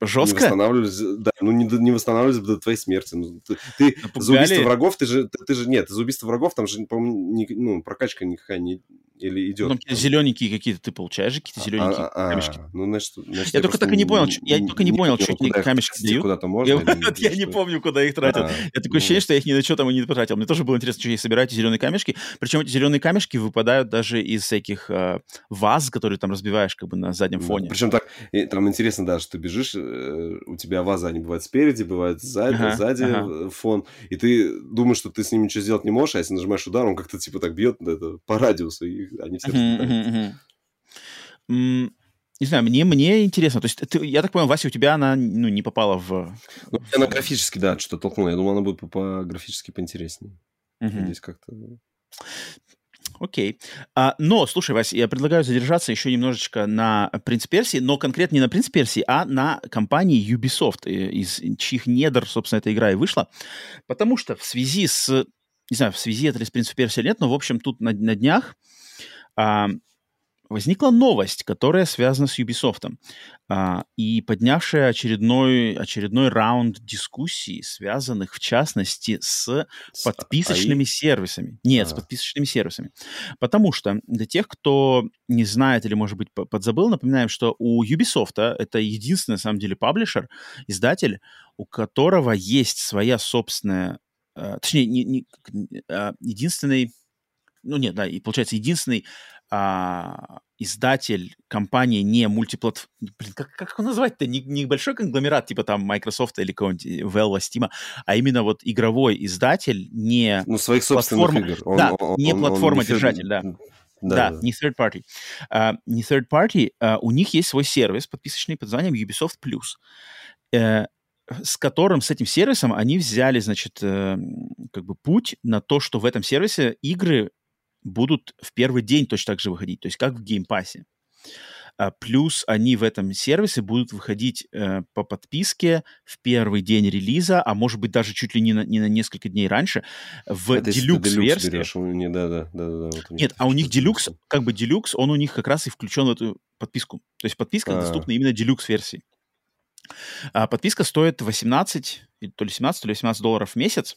Жестко? Не восстанавливались, да, ну не, не восстанавливались до твоей смерти. Ну, ты, ты за убийство врагов, ты же, ты, ты же, нет, за убийство врагов там же, по-моему, ну, прокачка никакая не, или идет. Ну, зелененькие какие-то ты получаешь, какие-то а, зелененькие а, а, камешки. Ну, значит, значит, я, я только так и не понял, я не, только не, не понял, что эти камешки дают. Куда-то можно. Я, [LAUGHS] я не помню, куда их тратят. А, я такое ну. ощущение, что я их ни на что там и не потратил. Мне тоже было интересно, что я собираю эти зеленые камешки. Причем эти зеленые камешки выпадают даже из всяких э, ваз, которые там разбиваешь как бы на заднем фоне. Причем так, там интересно, да, что ты бежишь, э, у тебя ваза, они бывают спереди, бывают сзади, ага, сзади ага. фон, и ты думаешь, что ты с ним ничего сделать не можешь, а если нажимаешь удар, он как-то типа так бьет это, по радиусу, и они все не знаю, мне, мне интересно. То есть, ты, я так понял, Вася, у тебя она ну, не попала в... Ну, она графически, да, что-то толкнула. Я думал, она будет по, по графически поинтереснее. Угу. Здесь как-то... Окей. А, но, слушай, Вася, я предлагаю задержаться еще немножечко на «Принц Персии», но конкретно не на «Принц Персии», а на компании Ubisoft, э, из чьих недр, собственно, эта игра и вышла. Потому что в связи с... Не знаю, в связи это ли с «Принц Персии» или нет, но, в общем, тут на, на днях а, возникла новость, которая связана с Ubisoft, а, и поднявшая очередной, очередной раунд дискуссий, связанных, в частности, с подписочными сервисами. Нет, а. с подписочными сервисами. Потому что для тех, кто не знает или, может быть, подзабыл, напоминаем, что у Ubisoft это единственный, на самом деле, паблишер, издатель, у которого есть своя собственная, точнее, не, не, единственный ну нет, да, и получается единственный а, издатель компании не мультиплат... Блин, как, как его назвать-то? Не, не большой конгломерат, типа там Microsoft или какого-нибудь Valve, Steam, а именно вот игровой издатель, не Ну, своих собственных платформа... игр. Он, да, он, не платформа-держатель, да. Да, да, не third party. Uh, не third party, uh, у них есть свой сервис подписочный под названием Ubisoft Plus, uh, с которым, с этим сервисом они взяли, значит, uh, как бы путь на то, что в этом сервисе игры будут в первый день точно так же выходить, то есть как в Game Pass е. А, плюс они в этом сервисе будут выходить э, по подписке в первый день релиза, а может быть даже чуть ли не на, не на несколько дней раньше, в deluxe-версии. Не, да, да, да, да, вот Нет, а у них deluxe, как бы deluxe, он у них как раз и включен в эту подписку. То есть подписка А-а-а. доступна именно deluxe-версии. А подписка стоит 18, то ли 17, то ли 18 долларов в месяц.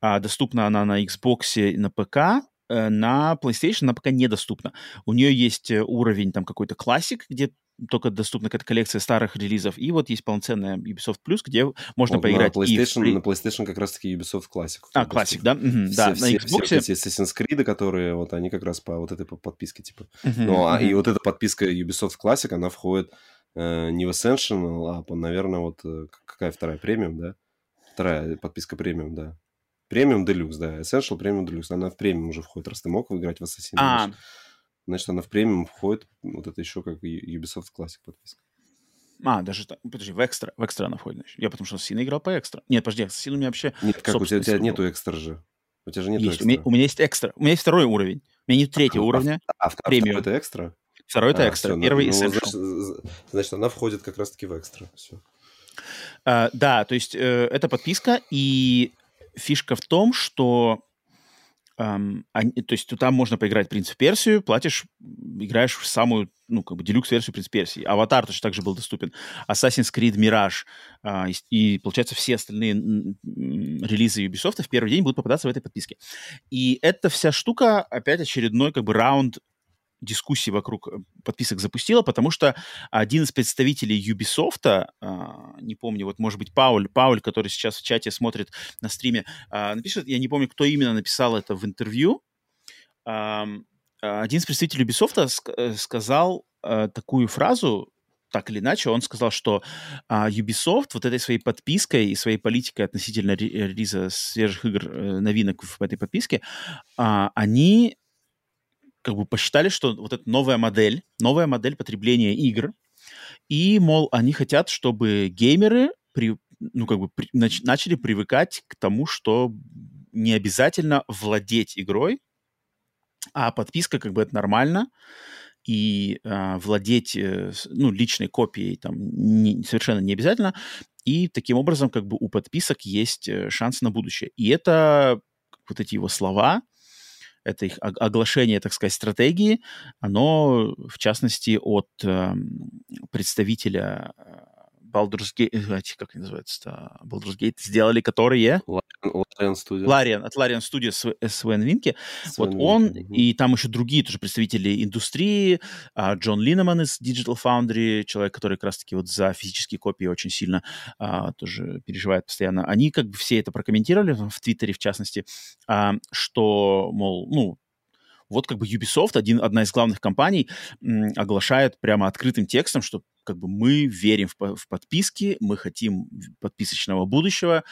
А, доступна она на Xbox и на ПК, на PlayStation она пока недоступна. У нее есть э, уровень там какой-то классик, где только доступна какая-то коллекция старых релизов, и вот есть полноценная Ubisoft Plus, где можно вот поиграть. На PlayStation, и... на PlayStation как раз-таки Ubisoft Classic. А, Classic, да? Угу, все, да, все, на Xbox... Все эти Assassin's Creed, которые вот они как раз по вот этой подписке, типа. Uh-huh, ну, а, uh-huh. и вот эта подписка Ubisoft Classic, она входит э, не в Essential, а, наверное, вот э, какая вторая, премиум, да? Вторая подписка премиум, да. Премиум Делюкс, да. Essential премиум Делюкс. Она в премиум уже входит. Раз ты мог выиграть в Assassin's а. значит, она в премиум входит. Вот это еще как Ubisoft Classic подписка. А, даже так. Подожди, в экстра, в экстра она входит. Значит. Я потому что Ассасина играл по экстра. Нет, подожди, Ассасин у меня вообще... Нет, как у тебя, у тебя нету экстра же. У тебя же нету есть. экстра. У меня, у меня есть экстра. У меня есть второй уровень. У меня нет третьего а, уровня. А, а премиум. это экстра? Второй это а, экстра. Все, Первый ну, значит, значит, она входит как раз-таки в экстра. Все. Uh, да, то есть uh, это подписка, и фишка в том, что Um, они, то есть там можно поиграть «Принц Персию», платишь, играешь в самую, ну, как бы, делюкс-версию «Принц Персии». «Аватар» точно также был доступен. «Assassin's Creed Mirage» uh, и, и, получается, все остальные релизы Ubisoft в первый день будут попадаться в этой подписке. И эта вся штука опять очередной, как бы, раунд дискуссии вокруг э, подписок запустила, потому что один из представителей Ubisoft, а, не помню, вот может быть Пауль, Пауль, который сейчас в чате смотрит на стриме, а, напишет, я не помню, кто именно написал это в интервью, один из представителей Ubisoft э, сказал э, такую фразу, так или иначе, он сказал, что а, Ubisoft вот этой своей подпиской и своей политикой относительно релиза свежих игр, новинок в этой подписке, а, они как бы посчитали, что вот эта новая модель, новая модель потребления игр, и, мол, они хотят, чтобы геймеры при, ну, как бы при, нач, начали привыкать к тому, что не обязательно владеть игрой, а подписка как бы это нормально, и э, владеть э, ну, личной копией там не, совершенно не обязательно, и таким образом как бы у подписок есть э, шанс на будущее. И это вот эти его слова, это их оглашение, так сказать, стратегии, оно, в частности, от э, представителя э, Baldur's Gate, э, как называется, Baldur's Gate сделали, которые... Larian Studios. Larian, от Larian Studios Свен Винки. Вот он, угу. и там еще другие тоже представители индустрии, а, Джон Линнеман из Digital Foundry, человек, который как раз-таки вот за физические копии очень сильно а, тоже переживает постоянно. Они как бы все это прокомментировали в Твиттере, в частности, а, что, мол, ну, вот как бы Ubisoft, один, одна из главных компаний, м, оглашает прямо открытым текстом, что как бы мы верим в, в подписки, мы хотим подписочного будущего,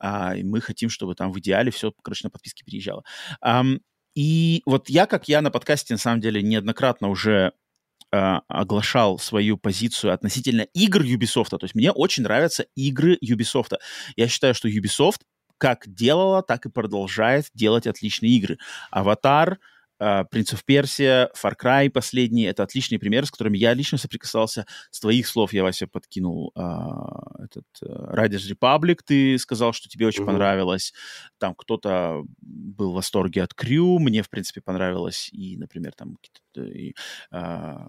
а, и мы хотим, чтобы там в идеале все, короче, на подписки переезжало. Um, и вот я, как я на подкасте, на самом деле, неоднократно уже Uh, оглашал свою позицию относительно игр Ubisoft. То есть мне очень нравятся игры Ubisoft. Я считаю, что Ubisoft как делала, так и продолжает делать отличные игры. Аватар, Uh, Prince of Persia, Far Cry последний — это отличные примеры, с которыми я лично соприкасался. С твоих слов я, Вася, подкинул uh, этот uh, Riders Republic, ты сказал, что тебе очень uh-huh. понравилось. Там кто-то был в восторге от Крю, мне, в принципе, понравилось. И, например, там и, uh,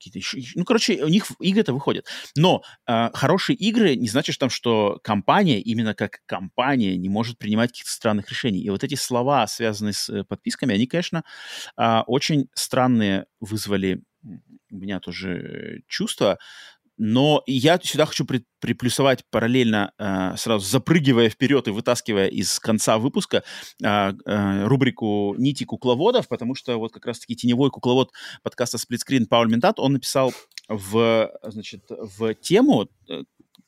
какие-то еще... Ну, короче, у них игры-то выходят. Но э, хорошие игры не значит там, что компания, именно как компания, не может принимать каких-то странных решений. И вот эти слова, связанные с э, подписками, они, конечно, э, очень странные вызвали у меня тоже чувства. Но я сюда хочу при, приплюсовать параллельно, э, сразу запрыгивая вперед и вытаскивая из конца выпуска э, э, рубрику «Нити кукловодов», потому что вот как раз-таки теневой кукловод подкаста «Сплитскрин» Пауль Ментат, он написал в, значит, в тему, э,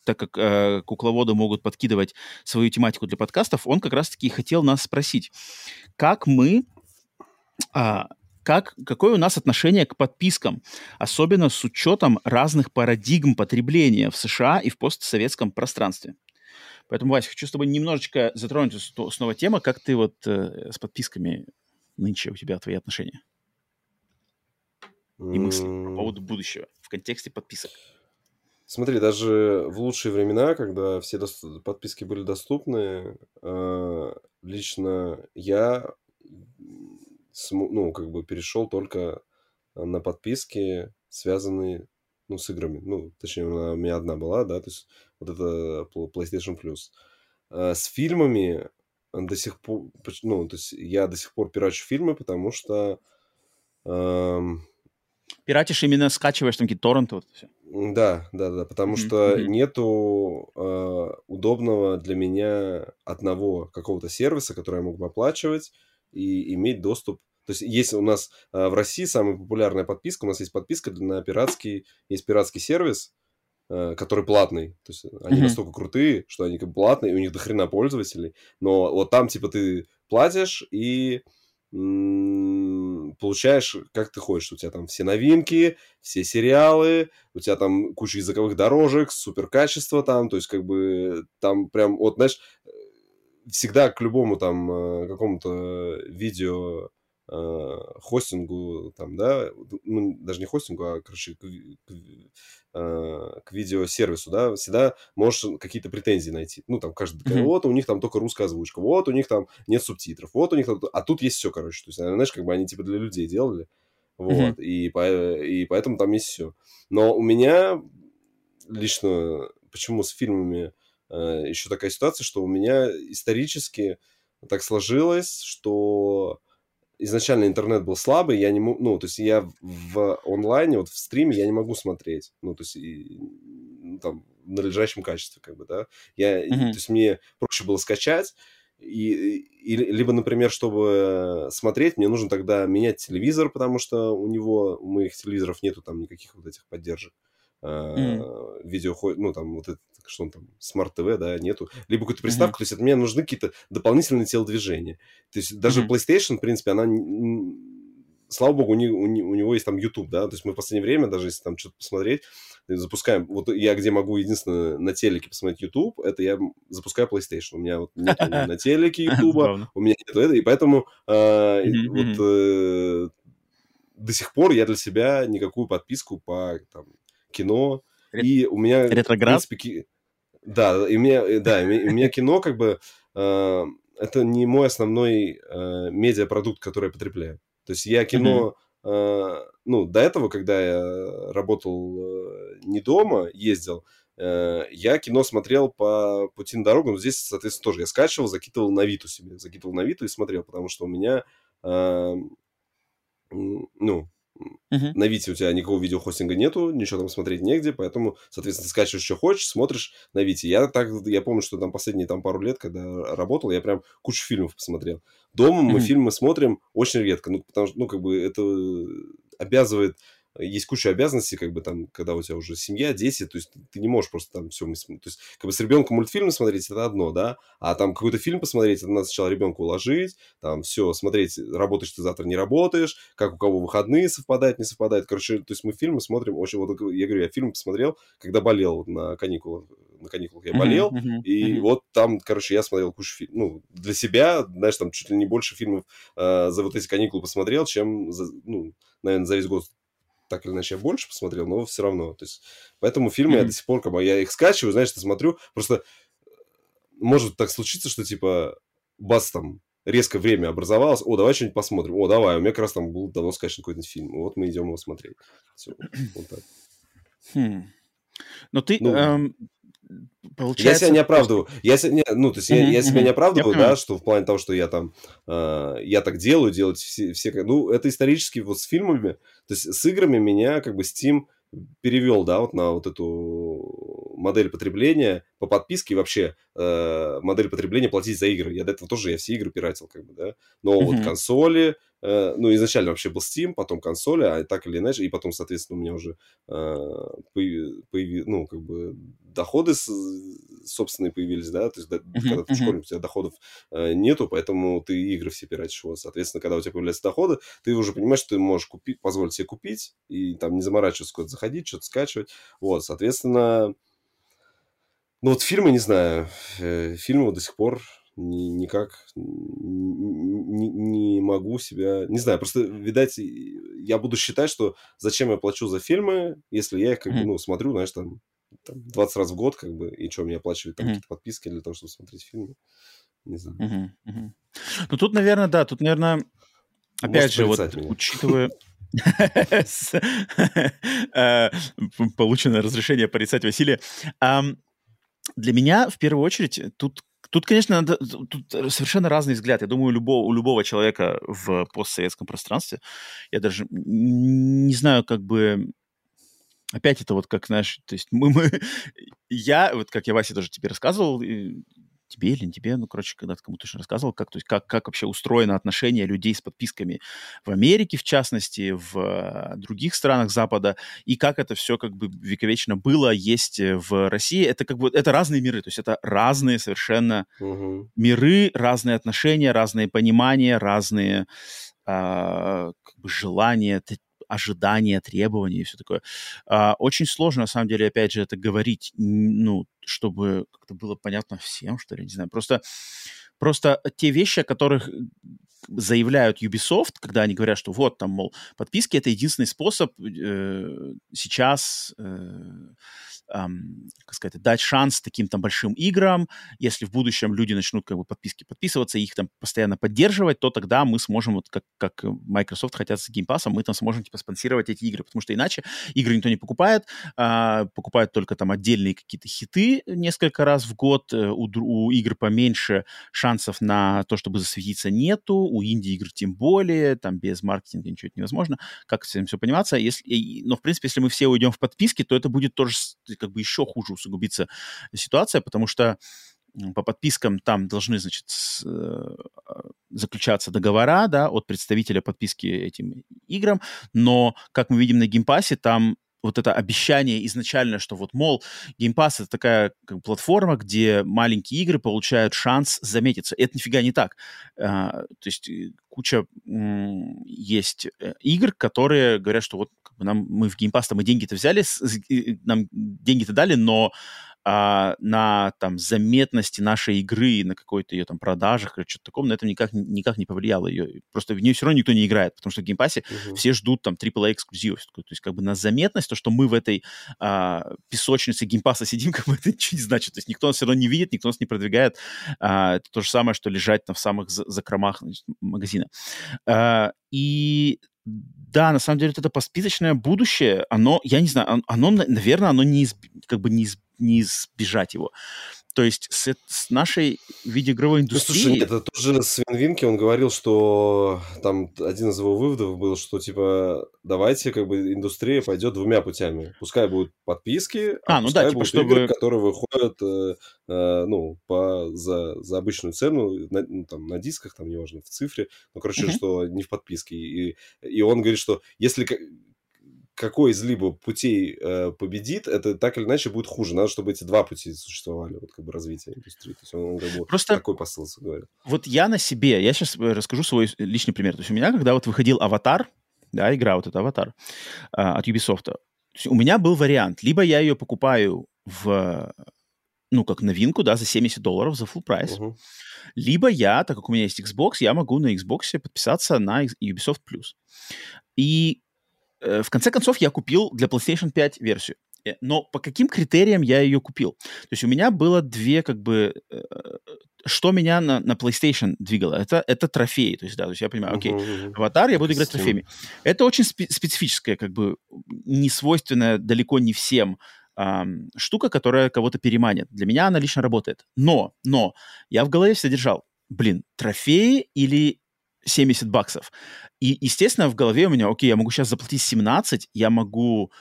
так как э, кукловоды могут подкидывать свою тематику для подкастов, он как раз-таки хотел нас спросить, как мы а, как, какое у нас отношение к подпискам, особенно с учетом разных парадигм потребления в США и в постсоветском пространстве. Поэтому, Вася, хочу с тобой немножечко затронуть снова тему, как ты вот э, с подписками нынче у тебя твои отношения и мысли по поводу будущего в контексте подписок. Смотри, даже в лучшие времена, когда все подписки были доступны, э, лично я ну, как бы перешел только на подписки, связанные, ну, с играми. Ну, точнее, у меня одна была, да, то есть вот это PlayStation Plus. А с фильмами до сих пор, ну, то есть я до сих пор пирачу фильмы, потому что... Эм... Пиратишь именно скачиваешь там какие-то торренты, вот все. Да, да, да, потому mm-hmm. что mm-hmm. нету э, удобного для меня одного какого-то сервиса, который я мог бы оплачивать, и иметь доступ. То есть есть у нас э, в России самая популярная подписка, у нас есть подписка на пиратский, есть пиратский сервис, э, который платный. То есть они mm-hmm. настолько крутые, что они как платные, и у них дохрена пользователей. Но вот там типа ты платишь и получаешь, как ты хочешь. У тебя там все новинки, все сериалы, у тебя там куча языковых дорожек, супер качество там, то есть как бы там прям, вот знаешь, всегда к любому там э, какому-то видео э, хостингу, там, да, ну, даже не хостингу, а, короче, к, к, э, к видеосервису, да, всегда можешь какие-то претензии найти. Ну, там, каждый, mm-hmm. вот у них там только русская озвучка, вот у них там нет субтитров, вот у них там, а тут есть все, короче, то есть, знаешь, как бы они типа для людей делали, вот, mm-hmm. и, по, и поэтому там есть все. Но у меня лично, почему с фильмами Э, еще такая ситуация, что у меня исторически так сложилось, что изначально интернет был слабый, я не мог, ну, то есть я в онлайне, вот в стриме я не могу смотреть, ну, то есть и, ну, там в надлежащем качестве, как бы, да, я, mm-hmm. то есть мне проще было скачать, и, и, либо, например, чтобы смотреть, мне нужно тогда менять телевизор, потому что у него, у моих телевизоров нету там никаких вот этих поддержек mm. видео, ну, там, вот это, что он там, смарт-ТВ, да, нету, либо какую-то приставку, mm-hmm. то есть от меня нужны какие-то дополнительные телодвижения. То есть даже mm-hmm. PlayStation, в принципе, она, слава богу, у, не, у, не, у него есть там YouTube, да, то есть мы в последнее время, даже если там что-то посмотреть, запускаем, вот я где могу единственное на телеке посмотреть YouTube, это я запускаю PlayStation, у меня вот нет на телеке [LAUGHS] YouTube, у меня нет этого, и поэтому э, вот э, до сих пор я для себя никакую подписку по там, кино. И у меня... Ретроград? В принципе, да, и у меня, да, и у меня кино как бы... Э, это не мой основной э, медиапродукт, который я потребляю. То есть я кино... Mm-hmm. Э, ну, до этого, когда я работал э, не дома, ездил, э, я кино смотрел по пути на дорогу, но здесь, соответственно, тоже я скачивал, закидывал на Виту себе, закидывал на Виту и смотрел, потому что у меня, э, ну, Uh-huh. На Вите у тебя никакого видеохостинга нету, ничего там смотреть негде, поэтому, соответственно, скачиваешь, что хочешь, смотришь на Вите. Я так, я помню, что там последние там пару лет, когда работал, я прям кучу фильмов посмотрел. Дома uh-huh. мы фильмы смотрим очень редко, ну, потому что, ну, как бы это обязывает есть куча обязанностей, как бы там, когда у тебя уже семья, дети, то есть ты не можешь просто там все, то есть как бы с ребенком мультфильм смотреть это одно, да, а там какой-то фильм посмотреть, это надо сначала ребенка уложить, там все, смотреть, работаешь ты завтра, не работаешь, как у кого выходные совпадают, не совпадают, короче, то есть мы фильмы смотрим очень, вот я говорю, я фильм посмотрел, когда болел на каникулах на каникулах я болел, mm-hmm, mm-hmm, и mm-hmm. вот там, короче, я смотрел кучу фильмов. Ну, для себя, знаешь, там чуть ли не больше фильмов э, за вот эти каникулы посмотрел, чем, за, ну, наверное, за весь год так или иначе я больше посмотрел, но все равно. То есть, поэтому фильмы mm-hmm. я до сих пор, как бы, я их скачиваю, знаешь, смотрю, просто может так случиться, что, типа, бас там резко время образовалось, о, давай что-нибудь посмотрим, о, давай, у меня как раз там был давно скачан какой-то фильм, вот мы идем его смотреть. Все, вот так. Хм. Но ты, ну, эм, получается... Я себя не оправдываю. Я, себя, ну, то есть mm-hmm, я, я себя mm-hmm. не оправдываю, да, что в плане того, что я там, э, я так делаю, делать все, все... Ну, это исторически вот с фильмами, то есть с играми меня как бы Steam перевел, да, вот на вот эту модель потребления по подписке вообще э, модель потребления платить за игры. Я до этого тоже я все игры пиратил, как бы, да. Но mm-hmm. вот консоли, ну, изначально вообще был Steam, потом консоли, а так или иначе, и потом, соответственно, у меня уже э, появи, ну, как бы доходы собственные появились, да, то есть да, mm-hmm. когда ты школьник, у тебя доходов э, нету, поэтому ты игры все пиратишь. Вот, соответственно, когда у тебя появляются доходы, ты уже понимаешь, что ты можешь купить, позволить себе купить и там не заморачиваться куда-то заходить, что-то скачивать. Вот, соответственно, ну вот фильмы, не знаю, э, фильмы до сих пор ни, никак не, не могу себя... Не знаю, просто, видать, я буду считать, что зачем я плачу за фильмы, если я их, как бы, ну, смотрю, знаешь, там, там 20 раз в год, как бы, и что, мне оплачивают там mm-hmm. какие-то подписки для того, чтобы смотреть фильмы. Не знаю. Mm-hmm. Mm-hmm. Ну, тут, наверное, да, тут, наверное, опять же, вот, меня. учитывая... [LAUGHS] Э, полученное разрешение порицать Василия. Для меня, в первую очередь, тут Тут, конечно, надо, тут совершенно разный взгляд. Я думаю, у любого, у любого человека в постсоветском пространстве, я даже не знаю, как бы опять это вот как, знаешь, то есть мы, мы я, вот как я Васе тоже тебе рассказывал, тебе или не тебе, ну, короче, когда ты кому-то рассказывал, как, то есть как, как вообще устроено отношение людей с подписками в Америке, в частности, в э, других странах Запада, и как это все как бы вековечно было, есть в России. Это как бы, это разные миры, то есть это разные совершенно угу. миры, разные отношения, разные понимания, разные а, как бы желания, ожидания, требования и все такое. А, очень сложно, на самом деле, опять же, это говорить, ну, чтобы как-то было понятно всем, что ли, не знаю. Просто, просто те вещи, о которых заявляют Ubisoft, когда они говорят, что вот там, мол, подписки это единственный способ э, сейчас э, эм, как сказать, дать шанс таким там большим играм. Если в будущем люди начнут как бы подписки подписываться, их там постоянно поддерживать, то тогда мы сможем, вот как, как Microsoft хотят с Game Pass, мы там сможем типа спонсировать эти игры, потому что иначе игры никто не покупает, а, покупают только там отдельные какие-то хиты несколько раз в год, э, у, у игр поменьше шансов на то, чтобы засветиться нету, у инди-игр тем более, там без маркетинга ничего невозможно, как с этим все подниматься, если, но в принципе, если мы все уйдем в подписки, то это будет тоже как бы еще хуже усугубится ситуация, потому что по подпискам там должны, значит, э, заключаться договора, да, от представителя подписки этим играм, но, как мы видим на Game Pass е, там вот это обещание изначально, что вот, мол, Game Pass это такая как, платформа, где маленькие игры получают шанс заметиться. Это нифига не так. А, то есть э, куча м- есть э, игр, которые говорят, что вот как бы нам мы в Game Pass мы деньги-то взяли, с, нам деньги-то дали, но а, на там заметности нашей игры, на какой-то ее там продажах или что-то таком, на этом никак, никак не повлияло ее. Просто в нее все равно никто не играет, потому что в Game Pass е uh-huh. все ждут там AAA эксклюзивов. То есть как бы на заметность, то, что мы в этой а, песочнице геймпасса сидим, [LAUGHS] как бы это ничего не значит. То есть никто нас все равно не видит, никто нас не продвигает. А, это то же самое, что лежать там в самых закромах значит, магазина. А, и да, на самом деле, вот это посписочное будущее, оно, я не знаю, оно, наверное, оно не, как бы не, не избежать его. То есть с, с нашей видеоигровой индустрией... Ну, слушай, нет, это тоже Свен Винки, он говорил, что там один из его выводов был, что типа давайте как бы индустрия пойдет двумя путями. Пускай будут подписки, а, а ну да, типа, будут чтобы... игры, которые выходят э, э, ну, по, за, за обычную цену, на, ну, там, на дисках, там, неважно, в цифре, ну, короче, uh-huh. что не в подписке. И, и он говорит, что если какой из либо путей э, победит, это так или иначе будет хуже. Надо, чтобы эти два пути существовали, вот как бы развитие индустрии. То есть он, он как бы Просто такой посыл говорит. Вот я на себе, я сейчас э, расскажу свой личный пример. То есть у меня, когда вот выходил «Аватар», да, игра вот эта «Аватар» э, от Ubisoft, у меня был вариант. Либо я ее покупаю в ну, как новинку, да, за 70 долларов, за full прайс. Uh-huh. Либо я, так как у меня есть Xbox, я могу на Xbox подписаться на Ubisoft Plus. И э, в конце концов я купил для PlayStation 5 версию. Э, но по каким критериям я ее купил? То есть у меня было две, как бы, э, что меня на, на PlayStation двигало? Это, это трофеи. То есть, да, то есть я понимаю, окей, uh-huh. аватар, я буду играть с трофеями. Это очень спе- специфическая, как бы, не свойственная далеко не всем эм, штука, которая кого-то переманит. Для меня она лично работает. Но, но, я в голове все держал, блин, трофеи или 70 баксов. И, естественно, в голове у меня, окей, я могу сейчас заплатить 17, я могу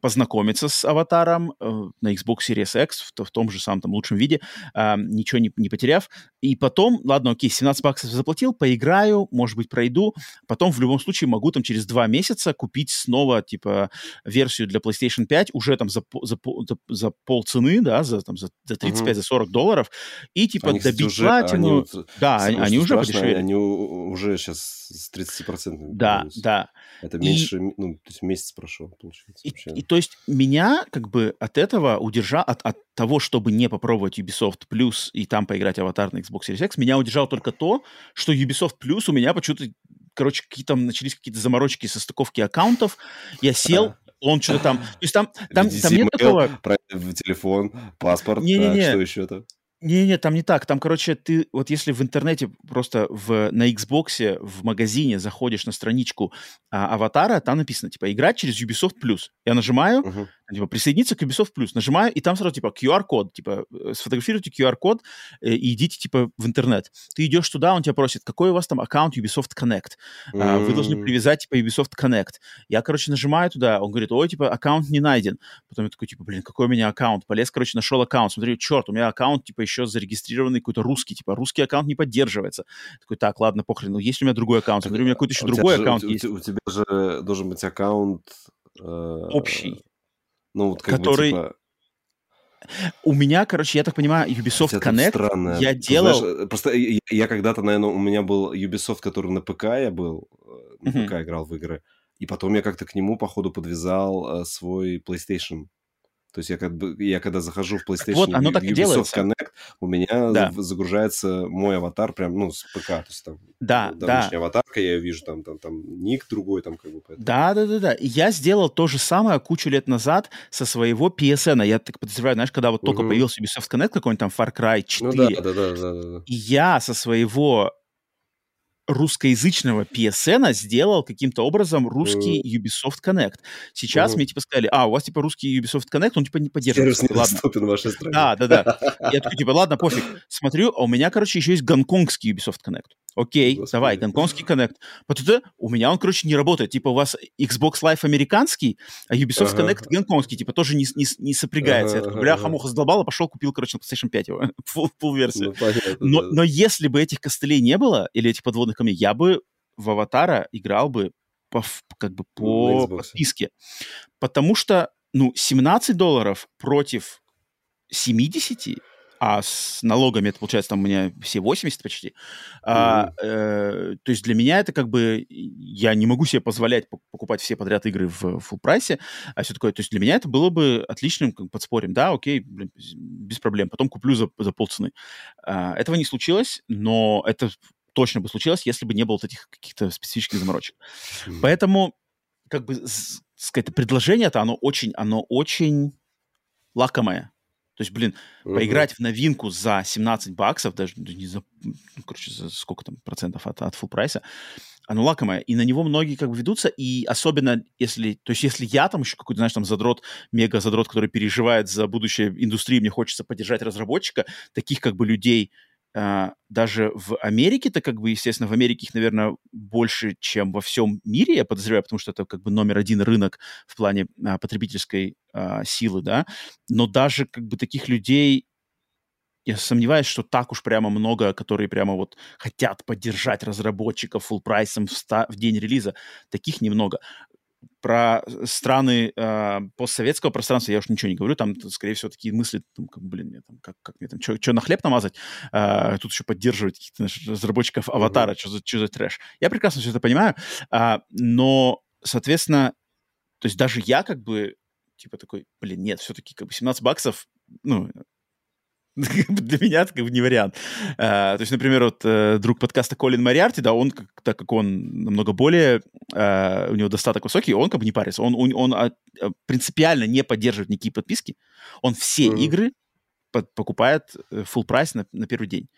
познакомиться с аватаром э, на Xbox Series X в, в том же самом там лучшем виде, э, ничего не, не потеряв. И потом, ладно, окей, 17 баксов заплатил, поиграю, может быть, пройду. Потом в любом случае могу там через два месяца купить снова, типа, версию для PlayStation 5 уже там за, за, за, за полцены, да, за, там, за, за 35-40 uh-huh. за долларов, и, типа, они, добить уже, платину. Они, да, они, они уже страшно, подешевели. Они уже сейчас с 30%. Да, да. Это меньше, и... ну, то есть месяц прошел, получается. И, и то есть меня как бы от этого удержал, от, от того, чтобы не попробовать Ubisoft Plus и там поиграть аватар на Xbox Series X, меня удержало только то, что Ubisoft Plus у меня почему-то, короче, какие-то начались какие-то заморочки со стыковки аккаунтов. Я сел, [LAUGHS] он что-то там... То есть там, там, там нет такого... Телефон, паспорт, не, не, не. что еще-то? Не-не, там не так. Там, короче, ты вот если в интернете просто в, на Xbox в магазине заходишь на страничку а, аватара, там написано, типа, играть через Ubisoft+. Я нажимаю, uh-huh типа, присоединиться к Ubisoft Plus. Нажимаю, и там сразу, типа, QR-код, типа, э, сфотографируйте QR-код э, и идите, типа, в интернет. Ты идешь туда, он тебя просит, какой у вас там аккаунт Ubisoft Connect? Mm-hmm. Вы должны привязать, типа, Ubisoft Connect. Я, короче, нажимаю туда, он говорит, ой, типа, аккаунт не найден. Потом я такой, типа, блин, какой у меня аккаунт? Полез, короче, нашел аккаунт. Смотрю, черт, у меня аккаунт, типа, еще зарегистрированный какой-то русский, типа, русский аккаунт не поддерживается. Такой, так, ладно, похрен, ну, есть у меня другой аккаунт? Смотрю, у меня какой-то еще а другой аккаунт есть. У, у тебя же должен быть аккаунт... Э, Общий. Ну, вот как который... бы, типа... У меня, короче, я так понимаю, Ubisoft Хотя Connect странно. я делал... Знаешь, просто я, я когда-то, наверное, у меня был Ubisoft, который на ПК я был, э, на uh-huh. ПК играл в игры, и потом я как-то к нему, походу, подвязал э, свой PlayStation. То есть я, как бы, я когда захожу в PlayStation вот, оно так Ubisoft делается. Connect, у меня да. загружается мой аватар прям, ну, с ПК. То есть там да, да. аватарка, я ее вижу, там, там, там ник другой, там как бы. Поэтому. Да, да, да, да. Я сделал то же самое кучу лет назад со своего PSN. Я так подозреваю, знаешь, когда вот угу. только появился Ubisoft Connect какой-нибудь там Far Cry 4. Ну да, да, да, да, да. И я со своего русскоязычного PSN сделал каким-то образом русский mm. Ubisoft Connect. Сейчас mm. мне типа сказали, а, у вас типа русский Ubisoft Connect, он типа не поддерживает. Сервис недоступен в вашей стране. Да, да, да. Я такой, [LAUGHS] типа, ладно, пофиг. Смотрю, а у меня, короче, еще есть гонконгский Ubisoft Connect. Окей, Господи. давай, гонконгский Connect. Потом у меня он, короче, не работает. Типа у вас Xbox Live американский, а Ubisoft ага. Connect гонконгский, типа тоже не, не, не сопрягается. Ага, Я такой, бля, ага. хамуха задолбала, пошел, купил, короче, на PlayStation 5 его, [LAUGHS] full, версию. Ну, но, да. но если бы этих костылей не было, или этих подводных камней, я бы в Аватара играл бы по, как бы по подписке. Потому что, ну, 17 долларов против 70 а с налогами это получается там у меня все 80 почти. Mm-hmm. А, э, то есть для меня это как бы я не могу себе позволять покупать все подряд игры в full прайсе, а все такое. То есть для меня это было бы отличным как, подспорьем. Да, окей, блин, без проблем. Потом куплю за, за полцены. А, этого не случилось, но это точно бы случилось, если бы не было вот этих каких-то специфических заморочек. Mm-hmm. Поэтому как бы сказать, предложение-то оно очень, оно очень лакомое. То есть, блин, uh-huh. поиграть в новинку за 17 баксов, даже не за, ну, короче, за сколько там процентов от, от full прайса, оно лакомое, и на него многие как бы ведутся, и особенно если, то есть если я там еще какой-то, знаешь, там задрот, мега-задрот, который переживает за будущее индустрии, мне хочется поддержать разработчика, таких как бы людей а, даже в Америке-то, как бы, естественно, в Америке их, наверное, больше, чем во всем мире, я подозреваю, потому что это как бы номер один рынок в плане а, потребительской а, силы, да, но даже как бы таких людей, я сомневаюсь, что так уж прямо много, которые прямо вот хотят поддержать разработчиков full прайсом в, ста- в день релиза, таких немного про страны э, постсоветского пространства я уж ничего не говорю, там, скорее всего, такие мысли, там, как, блин, мне там, как, как мне там, что на хлеб намазать, э, тут еще поддерживать каких-то разработчиков аватара, что за, что за трэш. Я прекрасно все это понимаю, э, но, соответственно, то есть даже я как бы, типа такой, блин, нет, все-таки как бы 17 баксов, ну, [LAUGHS] Для меня это как бы не вариант. Uh, то есть, например, вот uh, друг подкаста Колин Мариарти, да, он, так как он намного более, uh, у него достаток высокий, он как бы не парится. Он, он, он uh, принципиально не поддерживает никакие подписки. Он все mm-hmm. игры под, покупает full прайс на, на первый день.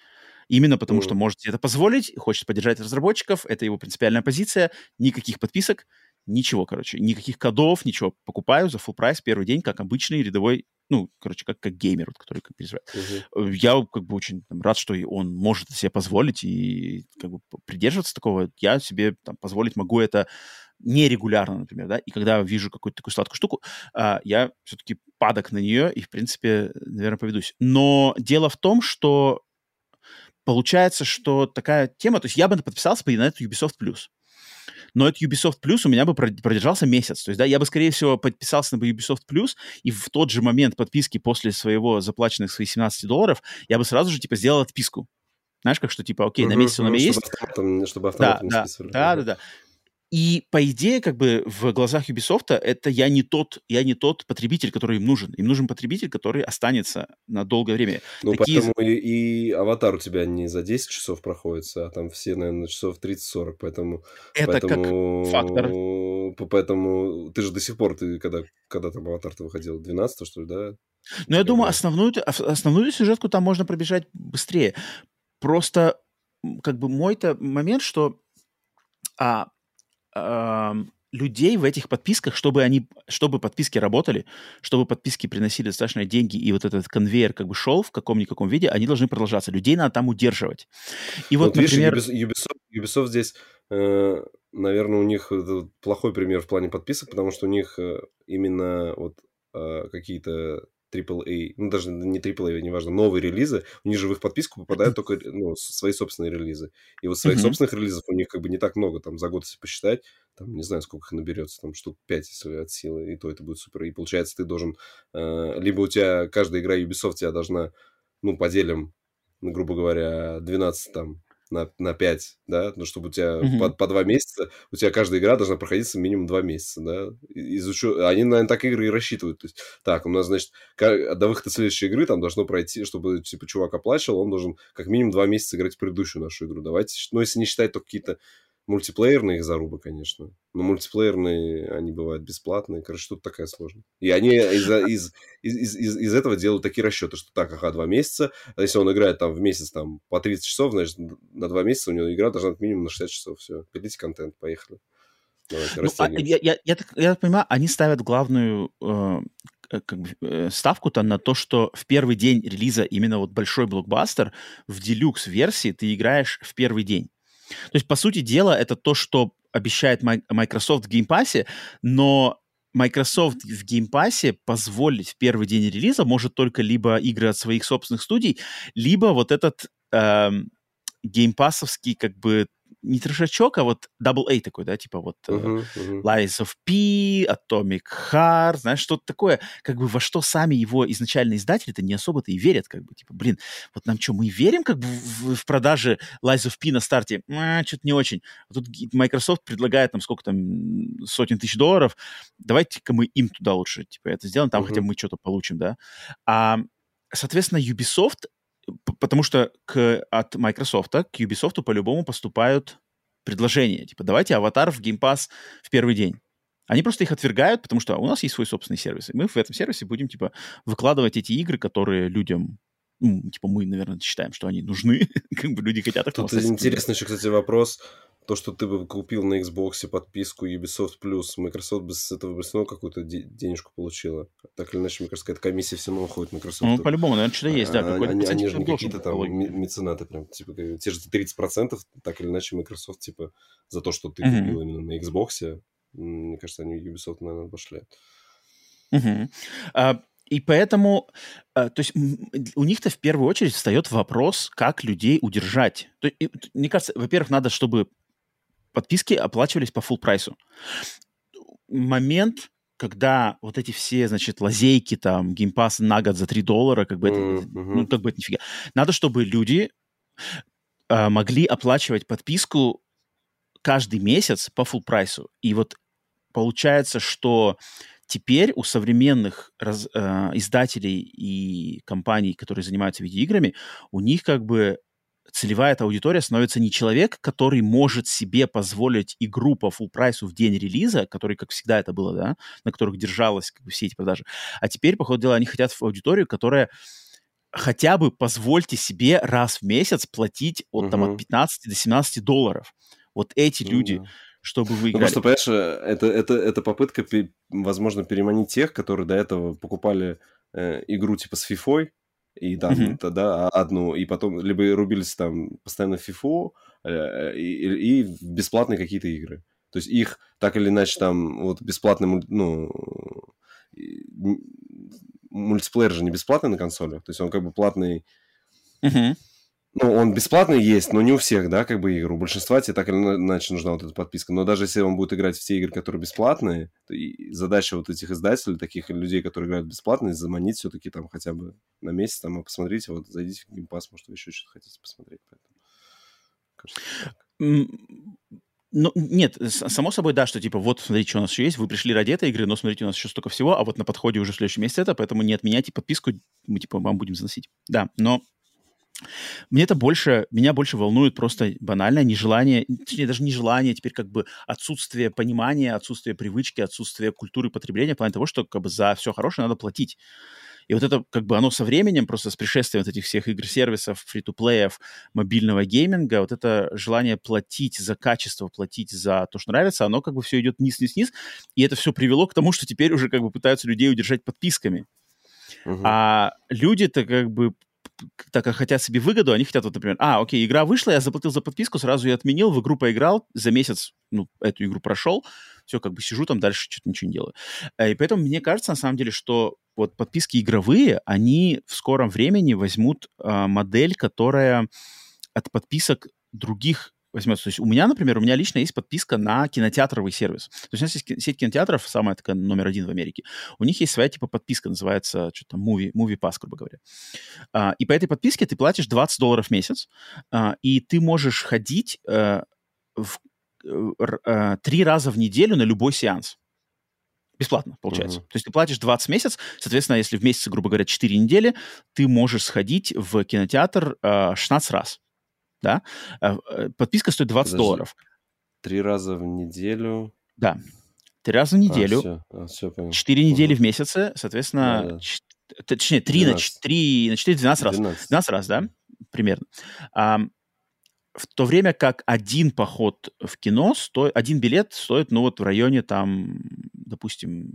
Именно потому, mm-hmm. что может себе это позволить, хочет поддержать разработчиков, это его принципиальная позиция, никаких подписок, ничего, короче, никаких кодов, ничего. Покупаю за full прайс первый день, как обычный рядовой ну, короче, как, как геймер, вот, который как переживает. Uh-huh. Я как бы очень там, рад, что он может себе позволить и как бы придерживаться такого. Я себе там, позволить могу это нерегулярно, например, да, и когда вижу какую-то такую сладкую штуку, а, я все-таки падок на нее и, в принципе, наверное, поведусь. Но дело в том, что получается, что такая тема, то есть я бы подписался бы на эту Ubisoft Plus но это Ubisoft Plus у меня бы продержался месяц. То есть, да, я бы, скорее всего, подписался на Ubisoft Plus, и в тот же момент подписки после своего заплаченных своих 17 долларов я бы сразу же, типа, сделал отписку. Знаешь, как что, типа, окей, на месяц он у меня есть. Автоматом, чтобы автоматом да, да, да, да, да. И по идее, как бы в глазах Ubisoft это я не тот, я не тот потребитель, который им нужен. Им нужен потребитель, который останется на долгое время. Ну, Такие... поэтому и, и аватар у тебя не за 10 часов проходится, а там все, наверное, часов 30-40, поэтому... Это поэтому, как фактор. Поэтому ты же до сих пор, ты когда, когда там аватар-то выходил, 12 что ли, да? Ну, я думаю, основную, основную сюжетку там можно пробежать быстрее. Просто как бы мой-то момент, что а, людей в этих подписках, чтобы они, чтобы подписки работали, чтобы подписки приносили достаточно деньги, и вот этот конвейер как бы шел в каком-никаком виде, они должны продолжаться. Людей надо там удерживать. И вот, вот например... Видишь, Ubisoft, Ubisoft здесь, э, наверное, у них плохой пример в плане подписок, потому что у них э, именно вот э, какие-то AAA, ну даже не AAA, неважно, новые релизы, у них же в их подписку попадают только [LAUGHS] ну, свои собственные релизы. И вот своих mm-hmm. собственных релизов у них как бы не так много, там за год, если посчитать, там не знаю, сколько их наберется, там штук 5, если от силы, и то это будет супер. И получается, ты должен, э, либо у тебя каждая игра Ubisoft тебя должна, ну, поделим, ну, грубо говоря, 12 там на, на 5, да, ну, чтобы у тебя mm-hmm. по, по 2 месяца, у тебя каждая игра должна проходиться минимум 2 месяца, да, изучу, они, наверное, так игры и рассчитывают, то есть, так, у нас, значит, до выхода следующей игры там должно пройти, чтобы, типа, чувак оплачивал, он должен как минимум 2 месяца играть в предыдущую нашу игру, давайте, ну, если не считать только какие-то Мультиплеерные зарубы, конечно. Но мультиплеерные, они бывают бесплатные. Короче, тут такая сложность. И они [LAUGHS] из, из, из, из, из этого делают такие расчеты, что так, ага, два месяца. А если он играет там в месяц там по 30 часов, значит, на два месяца у него игра должна быть минимум на 60 часов. Все, пилите контент, поехали. Давайте, ну, а, я, я, я, так, я так понимаю, они ставят главную э, как бы, э, ставку-то на то, что в первый день релиза именно вот большой блокбастер в deluxe-версии ты играешь в первый день. То есть, по сути дела, это то, что обещает Microsoft в Game Pass е, но Microsoft в Game Pass е позволить в первый день релиза может только либо игры от своих собственных студий, либо вот этот эм, геймпассовский как бы не трешачок, а вот Double A такой, да, типа вот uh-huh, uh-huh. Lies of P, Atomic Heart, знаешь, что-то такое, как бы во что сами его изначально издатели-то не особо-то и верят, как бы, типа, блин, вот нам что, мы верим как бы в, в продаже Lies of P на старте? А, что-то не очень. А тут Microsoft предлагает нам сколько там, сотен тысяч долларов, давайте-ка мы им туда лучше, типа, это сделаем, там uh-huh. хотя бы мы что-то получим, да. А, соответственно, Ubisoft потому что к, от Microsoft к Ubisoft по-любому поступают предложения. Типа, давайте аватар в Game Pass в первый день. Они просто их отвергают, потому что у нас есть свой собственный сервис. И мы в этом сервисе будем, типа, выкладывать эти игры, которые людям ну, типа, мы, наверное, считаем, что они нужны, [LAUGHS] как бы люди хотят их. Тут интересный еще, кстати, вопрос то, что ты бы купил на Xbox подписку Ubisoft Plus, Microsoft бы с этого бы равно какую-то де- денежку получила. Так или иначе, мне кажется, какая-то комиссия все равно уходит Microsoft. Ну, по-любому, наверное, что-то есть, да. А, они, они же не какие-то там меценаты, прям, типа, те же 30%, так или иначе, Microsoft, типа, за то, что ты mm-hmm. купил именно на Xbox, мне кажется, они Ubisoft, наверное. Mm-hmm. Uh, и поэтому, э, то есть у них-то в первую очередь встает вопрос, как людей удержать. То, и, мне кажется, во-первых, надо, чтобы подписки оплачивались по full прайсу. Момент, когда вот эти все, значит, лазейки, там, геймпас на год за 3 доллара, как бы это, mm-hmm. ну, как бы это нифига. Надо, чтобы люди э, могли оплачивать подписку каждый месяц по full прайсу. И вот получается, что теперь у современных раз, э, издателей и компаний, которые занимаются видеоиграми, у них как бы целевая эта аудитория становится не человек, который может себе позволить игру по full прайсу в день релиза, который, как всегда это было, да, на которых держалось как бы, все эти продажи. А теперь, по ходу дела, они хотят в аудиторию, которая хотя бы позвольте себе раз в месяц платить от, угу. там, от 15 до 17 долларов. Вот эти ну, люди, да. чтобы вы играли. Ну, просто, понимаешь, это, это, это попытка, возможно, переманить тех, которые до этого покупали э, игру типа с фифой, и там mm-hmm. тогда одну, и потом либо рубились там постоянно в FIFA э, и, и в бесплатные какие-то игры. То есть их так или иначе там вот бесплатный, ну, мультиплеер же не бесплатный на консолях, то есть он как бы платный. Mm-hmm. Ну, он бесплатный есть, но не у всех, да, как бы игр. У большинства тебе так или иначе нужна вот эта подписка. Но даже если он будет играть в те игры, которые бесплатные, задача вот этих издателей, таких людей, которые играют бесплатно, заманить все-таки там хотя бы на месяц, там, и посмотрите, вот, зайдите в геймпас, может, вы еще что-то хотите посмотреть. Поэтому, кажется, ну, нет, само собой, да, что типа, вот, смотрите, что у нас еще есть, вы пришли ради этой игры, но смотрите, у нас еще столько всего, а вот на подходе уже в следующем месяце это, поэтому не отменяйте подписку, мы, типа, вам будем заносить. Да, но мне это больше, меня больше волнует просто банальное нежелание, точнее, даже нежелание, теперь как бы отсутствие понимания, отсутствие привычки, отсутствие культуры потребления, в плане того, что как бы за все хорошее надо платить. И вот это как бы оно со временем, просто с пришествием вот этих всех игр-сервисов, фри-то-плеев, мобильного гейминга, вот это желание платить за качество, платить за то, что нравится, оно как бы все идет вниз-вниз-вниз, и это все привело к тому, что теперь уже как бы пытаются людей удержать подписками. Uh-huh. А люди-то как бы так как хотят себе выгоду, они хотят, вот, например, а, окей, игра вышла, я заплатил за подписку, сразу ее отменил, в игру поиграл, за месяц, ну, эту игру прошел, все, как бы сижу там дальше, что-то ничего не делаю. Э, и поэтому мне кажется, на самом деле, что вот подписки игровые, они в скором времени возьмут э, модель, которая от подписок других возьмется. То есть у меня, например, у меня лично есть подписка на кинотеатровый сервис. То есть у нас есть сеть кинотеатров, самая такая номер один в Америке. У них есть своя типа подписка, называется что-то Movie, movie Pass, грубо говоря. А, и по этой подписке ты платишь 20 долларов в месяц, а, и ты можешь ходить а, в а, три раза в неделю на любой сеанс. Бесплатно, получается. Uh-huh. То есть ты платишь 20 месяц, соответственно, если в месяц, грубо говоря, 4 недели, ты можешь сходить в кинотеатр э, 16 раз да, э, э, подписка стоит 20 Подожди. долларов. Три раза в неделю? Да, три раза в а, неделю. А, все. А, все, понял. Четыре недели в месяце, соответственно, да, да. Ч... точнее, три на, 3 на 4, 12 раз. 12, 12 раз, да, примерно. А, в то время как один поход в кино, стоит, один билет стоит, ну, вот в районе там, допустим,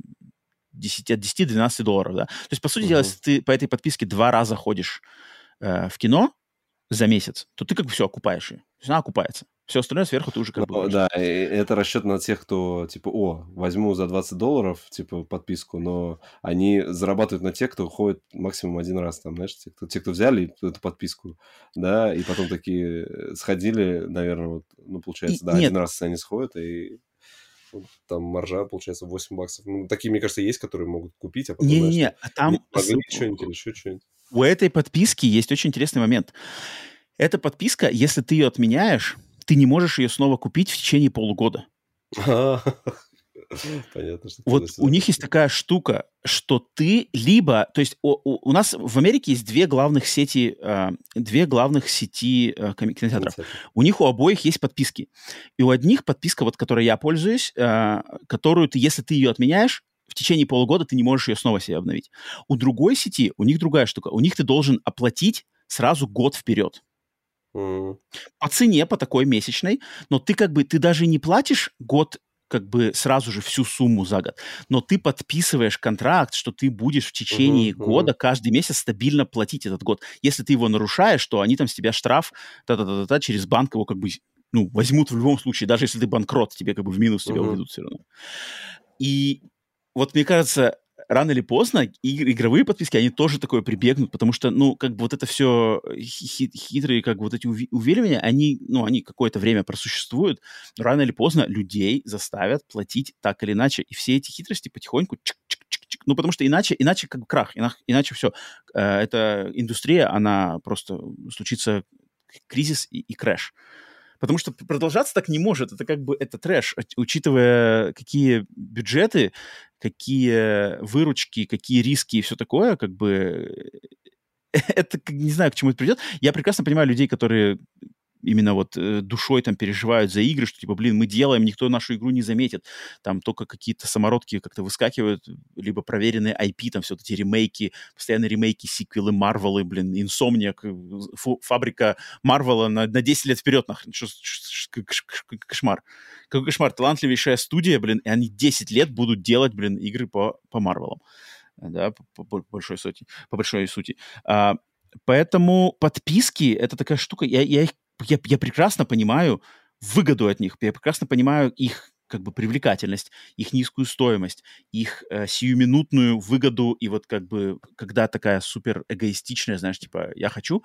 10, от 10 до 12 долларов, да. То есть, по сути угу. дела, если ты по этой подписке два раза ходишь э, в кино, за месяц, то ты как бы все окупаешь ее. То есть она окупается. Все остальное сверху ты уже как ну, бы... Да, это расчет на тех, кто, типа, о, возьму за 20 долларов, типа, подписку, но они зарабатывают на тех, кто ходит максимум один раз, там, знаешь, те, кто, те, кто взяли эту подписку, да, и потом такие сходили, наверное, вот, ну, получается, и, да, нет. один раз они сходят, и там маржа, получается, 8 баксов. Ну, такие, мне кажется, есть, которые могут купить, а потом, Не-не-не, а там... что-нибудь или еще что-нибудь у этой подписки есть очень интересный момент. Эта подписка, если ты ее отменяешь, ты не можешь ее снова купить в течение полугода. [LAUGHS] Понятно, что вот у них есть такая штука, что ты либо, то есть у, у, у нас в Америке есть две главных сети, э, две главных сети э, кинотеатров. У них у обоих есть подписки, и у одних подписка, вот которой я пользуюсь, э, которую ты, если ты ее отменяешь, в течение полугода ты не можешь ее снова себе обновить. У другой сети, у них другая штука. У них ты должен оплатить сразу год вперед. Mm. По цене, по такой месячной, но ты как бы, ты даже не платишь год как бы сразу же всю сумму за год, но ты подписываешь контракт, что ты будешь в течение uh-huh, года uh-huh. каждый месяц стабильно платить этот год. Если ты его нарушаешь, то они там с тебя штраф та-та-та-та через банк его как бы ну, возьмут в любом случае, даже если ты банкрот, тебе как бы в минус тебя uh-huh. уведут все равно. И вот мне кажется, рано или поздно игровые подписки, они тоже такое прибегнут, потому что, ну, как бы вот это все хит хитрые, как бы вот эти увиливания, они, ну, они какое-то время просуществуют, но рано или поздно людей заставят платить так или иначе, и все эти хитрости потихоньку чик-чик-чик-чик, ну, потому что иначе, иначе как бы крах, иначе все. Э, эта индустрия, она просто случится кризис и, и крэш. Потому что продолжаться так не может. Это как бы это трэш, учитывая какие бюджеты, какие выручки, какие риски и все такое, как бы [LAUGHS] это не знаю, к чему это придет. Я прекрасно понимаю людей, которые именно вот э, душой там переживают за игры, что типа, блин, мы делаем, никто нашу игру не заметит. Там только какие-то самородки как-то выскакивают, либо проверенные IP, там все эти ремейки, постоянные ремейки, сиквелы, Марвелы, блин, Инсомниак, фабрика Марвела на, на 10 лет вперед, нахрен, что, кошмар. Какой кошмар, талантливейшая студия, блин, и они 10 лет будут делать, блин, игры по, по Марвелам да, по, по большой сути, по большой сути. А, поэтому подписки — это такая штука, я, я их я, я прекрасно понимаю выгоду от них, я прекрасно понимаю их как бы привлекательность, их низкую стоимость, их э, сиюминутную выгоду, и вот как бы, когда такая супер эгоистичная, знаешь, типа, я хочу,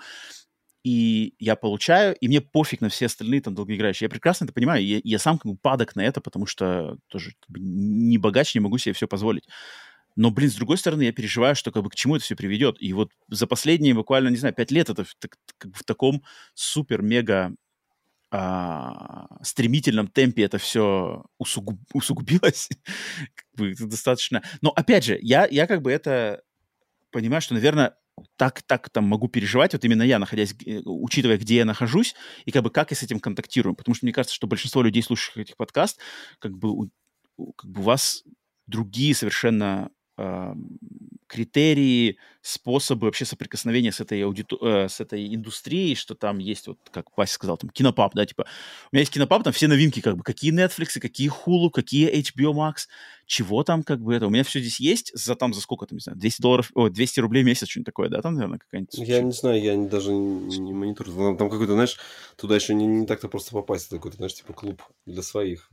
и я получаю, и мне пофиг на все остальные там долгоиграющие. Я прекрасно это понимаю, я, я сам как бы падок на это, потому что тоже как бы, не богач, не могу себе все позволить. Но, блин, с другой стороны, я переживаю, что как бы к чему это все приведет. И вот за последние буквально, не знаю, пять лет это в, как в таком супер-мега а, стремительном темпе это все усугуб, [LAUGHS] усугубилось. как бы достаточно. Но опять же, я, я как бы это понимаю, что, наверное, так, так там могу переживать, вот именно я, находясь, э, учитывая, где я нахожусь, и как бы как я с этим контактирую. Потому что мне кажется, что большинство людей, слушающих этих подкаст, как бы, у, как бы у вас другие совершенно критерии, способы вообще соприкосновения с этой, аудиту... э, с этой индустрией, что там есть, вот как Вася сказал, там кинопап, да, типа, у меня есть кинопап, там все новинки, как бы, какие Netflix, какие Hulu, какие HBO Max, чего там, как бы, это, у меня все здесь есть, за там, за сколько там, не знаю, 200 долларов, о, 200 рублей в месяц, что-нибудь такое, да, там, наверное, какая-нибудь... Я не знаю, я даже не, не мониторю, там, там какой-то, знаешь, туда еще не, не так-то просто попасть, это какой-то, знаешь, типа клуб для своих.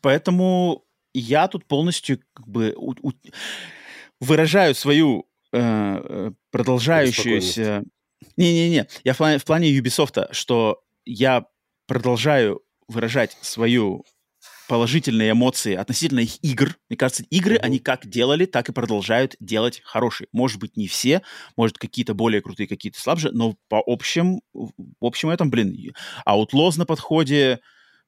Поэтому я тут полностью как бы у, у, выражаю свою э, э продолжающуюся... Не-не-не, я в плане, в плане Ubisoft, что я продолжаю выражать свою положительные эмоции относительно их игр. Мне кажется, игры mm-hmm. они как делали, так и продолжают делать хорошие. Может быть, не все, может, какие-то более крутые, какие-то слабже, но по общем, в общем этом, блин, Outlaws на подходе,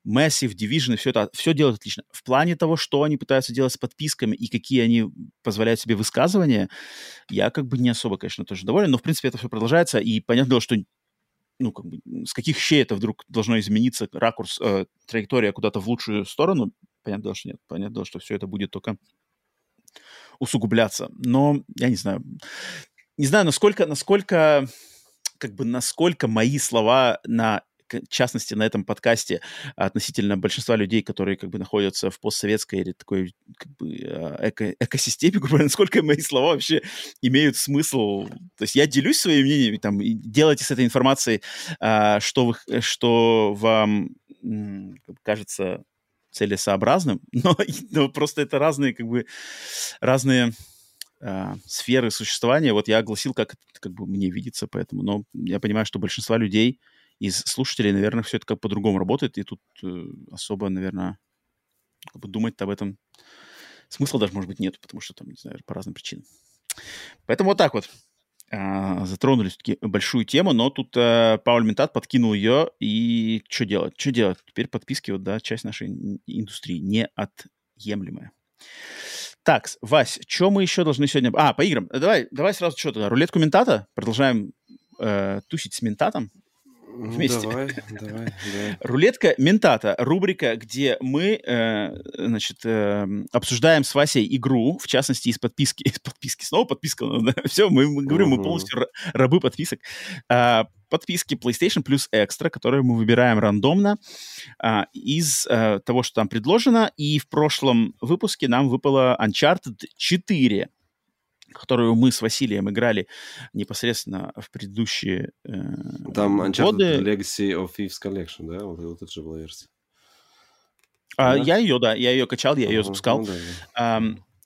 Massive, Division, все это, все делают отлично. В плане того, что они пытаются делать с подписками и какие они позволяют себе высказывания, я как бы не особо, конечно, тоже доволен, но, в принципе, это все продолжается, и понятно дело, что ну, как бы, с каких щей это вдруг должно измениться, ракурс, э, траектория куда-то в лучшую сторону, понятно дело, что нет. Понятно дело, что все это будет только усугубляться. Но я не знаю. Не знаю, насколько, насколько, как бы, насколько мои слова на в частности, на этом подкасте относительно большинства людей, которые как бы находятся в постсоветской или такой как бы а, эко экосистеме, грубо насколько мои слова вообще имеют смысл. То есть я делюсь своим мнением, там, и делайте с этой информацией, а, что, вы, что вам кажется целесообразным, [LAUGHS] но, но просто это разные, как бы, разные э, сферы существования. Вот я огласил, как как бы мне видится, поэтому, но я понимаю, что большинство людей из слушателей, наверное, все это как по-другому работает, и тут э, особо, наверное, как бы думать об этом смысла даже, может быть, нет, потому что там, не знаю, по разным причинам. Поэтому вот так вот э, затронули все-таки большую тему, но тут э, Пауль Ментат подкинул ее, и что делать? Что делать? Теперь подписки, вот, да, часть нашей индустрии неотъемлемая. Так, Вась, что мы еще должны сегодня... А, по играм. Давай, давай сразу что тогда. Рулетку Ментата. Продолжаем э, тусить с Ментатом вместе. Давай, давай, давай. Рулетка Ментата, рубрика, где мы, э, значит, э, обсуждаем с Васей игру, в частности, из подписки. Из подписки. Снова подписка. Да? Все, мы, мы говорим, мы полностью рабы подписок. А, подписки PlayStation плюс Extra, которые мы выбираем рандомно а, из а, того, что там предложено. И в прошлом выпуске нам выпало Uncharted 4 которую мы с Василием играли непосредственно в предыдущие э, Там Uncharted годы. Legacy of Thieves Collection, да? Вот, вот это же была версия. А, да? Я ее, да, я ее качал, я ее запускал. Ну, да, да. А,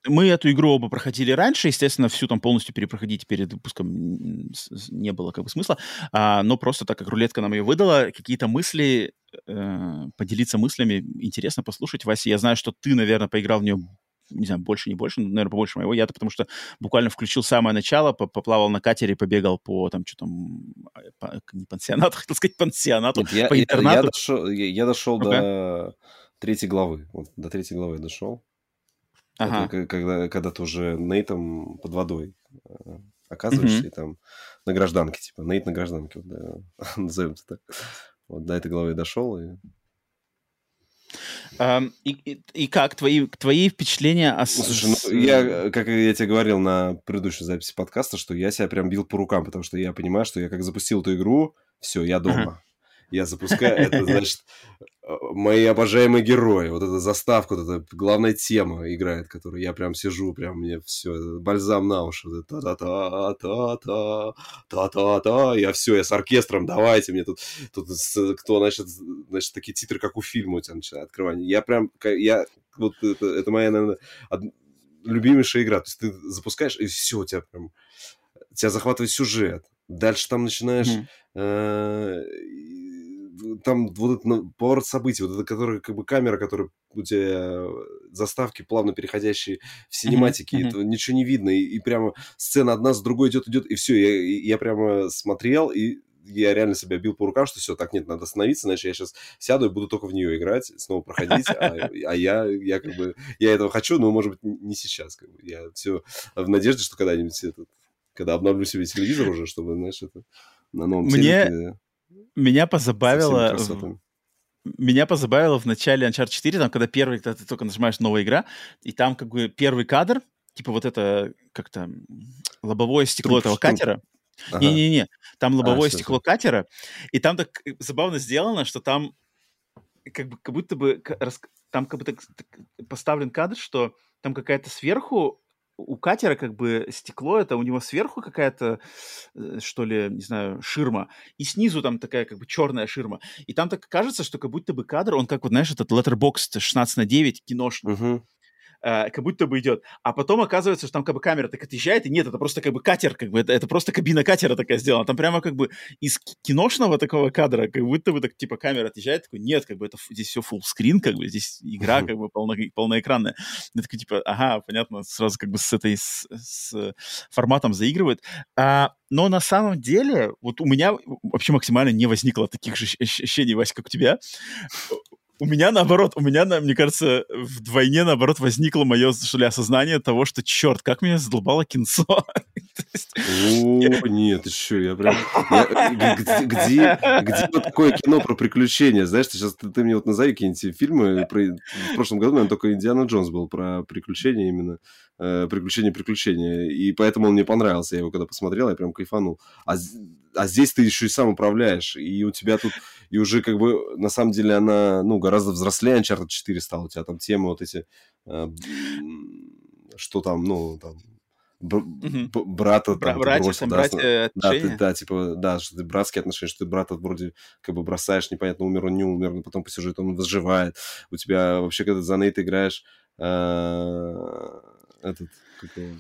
мы эту игру оба проходили раньше, естественно, всю там полностью перепроходить перед выпуском не было как бы смысла, а, но просто так как рулетка нам ее выдала, какие-то мысли, э, поделиться мыслями, интересно послушать. Вася, я знаю, что ты, наверное, поиграл в нее не знаю, больше, не больше, наверное, побольше моего. Я-то потому что буквально включил самое начало, поплавал на катере, побегал по там, что там, по, не пансионату, [LAUGHS] хотел сказать пансионату, Нет, я, по интернату. Я, дошел, я, я дошел okay. до третьей главы, вот, до третьей главы дошел. Ага. Это когда, когда ты уже Нейтом под водой э, оказываешься, mm-hmm. и там на гражданке, типа, Нейт на гражданке, вот, да, [LAUGHS] назовем это так. Вот до этой главы дошел, и и, и, и как твои, твои впечатления о... Слушай, ну, я, как я тебе говорил на предыдущей записи подкаста, что я себя прям бил по рукам, потому что я понимаю, что я как запустил эту игру, все, я дома. Я запускаю, это [LAUGHS] значит э, мои обожаемые герои, вот эта заставка, вот эта главная тема играет, которую я прям сижу, прям мне все, бальзам на уши, та-та-та-та-та, та-та-та, я все, я с оркестром, давайте мне тут, тут кто, значит, значит, такие титры, как у фильма у тебя начинает открывание. Я прям, я, вот это, это моя, наверное, любимейшая игра, то есть ты запускаешь, и все, у тебя прям, тебя захватывает сюжет, дальше там начинаешь mm-hmm там вот этот поворот событий, вот это, который, как бы камера, которая у тебя заставки плавно переходящие в синематики, mm-hmm. это ничего не видно, и, и прямо сцена одна с другой идет, идет, и все, я, я прямо смотрел, и я реально себя бил по рукам, что все, так нет, надо остановиться, иначе я сейчас сяду и буду только в нее играть, снова проходить, а, а я, я как бы, я этого хочу, но, может быть, не сейчас, как бы, я все в надежде, что когда-нибудь этот, когда обновлю себе телевизор уже, чтобы, знаешь, это на новом Мне... телеке меня позабавило... Меня позабавило в начале Uncharted 4, там, когда первый, когда ты только нажимаешь новая игра, и там как бы первый кадр, типа вот это как-то лобовое стекло труп, этого катера. Не-не-не, там лобовое а, стекло все. катера, и там так забавно сделано, что там как, бы, как будто бы там как будто поставлен кадр, что там какая-то сверху у катера как бы стекло, это у него сверху какая-то, э, что ли, не знаю, ширма, и снизу там такая как бы черная ширма. И там так кажется, что как будто бы кадр, он как вот, знаешь, этот letterbox 16 на 9 киношный. Uh-huh э, как будто бы идет. А потом оказывается, что там как бы камера так отъезжает, и нет, это просто как бы катер, как бы это, это просто кабина катера такая сделана. Там прямо как бы из киношного такого кадра, как будто бы так типа камера отъезжает, такой, нет, как бы это здесь все full screen, как бы здесь игра как бы полно, полноэкранная. Я такой типа, ага, понятно, сразу как бы с этой с, с форматом заигрывает. А, но на самом деле, вот у меня вообще максимально не возникло таких же ощущений, Вася, как у тебя у меня наоборот, у меня, мне кажется, вдвойне наоборот возникло мое, что ли, осознание того, что, черт, как меня задолбало кинцо. [LAUGHS] О, нет, еще я прям... Где вот такое кино про приключения? Знаешь, сейчас ты мне вот назови какие-нибудь фильмы. В прошлом году, наверное, только Индиана Джонс был про приключения именно. Э, приключения, приключения. И поэтому он мне понравился. Я его когда посмотрел, я прям кайфанул. А, а здесь ты еще и сам управляешь. И у тебя тут... И уже как бы, на самом деле, она, ну, гораздо взрослее Uncharted 4 стала. У тебя там темы вот эти... Э, что там, ну, там, угу. брата там, братья, бросил, там, да, братья да, ты, да, типа, да, что ты братские отношения, что ты брата вроде как бы бросаешь, непонятно, умер он, не умер, но потом по сюжету он выживает. У тебя вообще, когда за Нейт играешь, э, этот, как Э,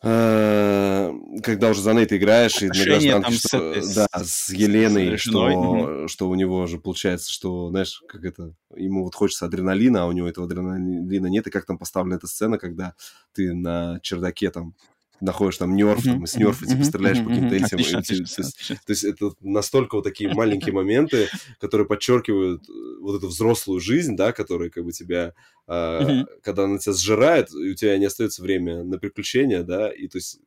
когда уже за Нейт играешь, и на гражданке, что, с, да, с Еленой, с что, угу. что у него же получается, что, знаешь, как это, ему вот хочется адреналина, а у него этого адреналина нет, и как там поставлена эта сцена, когда ты на чердаке там находишь там нерф, там, с нерфа, типа, стреляешь по каким-то этим. Отлично, отлично, то, есть, то есть это настолько вот такие маленькие моменты, которые подчеркивают э, вот эту взрослую жизнь, да, которая как бы тебя, э, когда она тебя сжирает, и у тебя не остается время на приключения, да, и то есть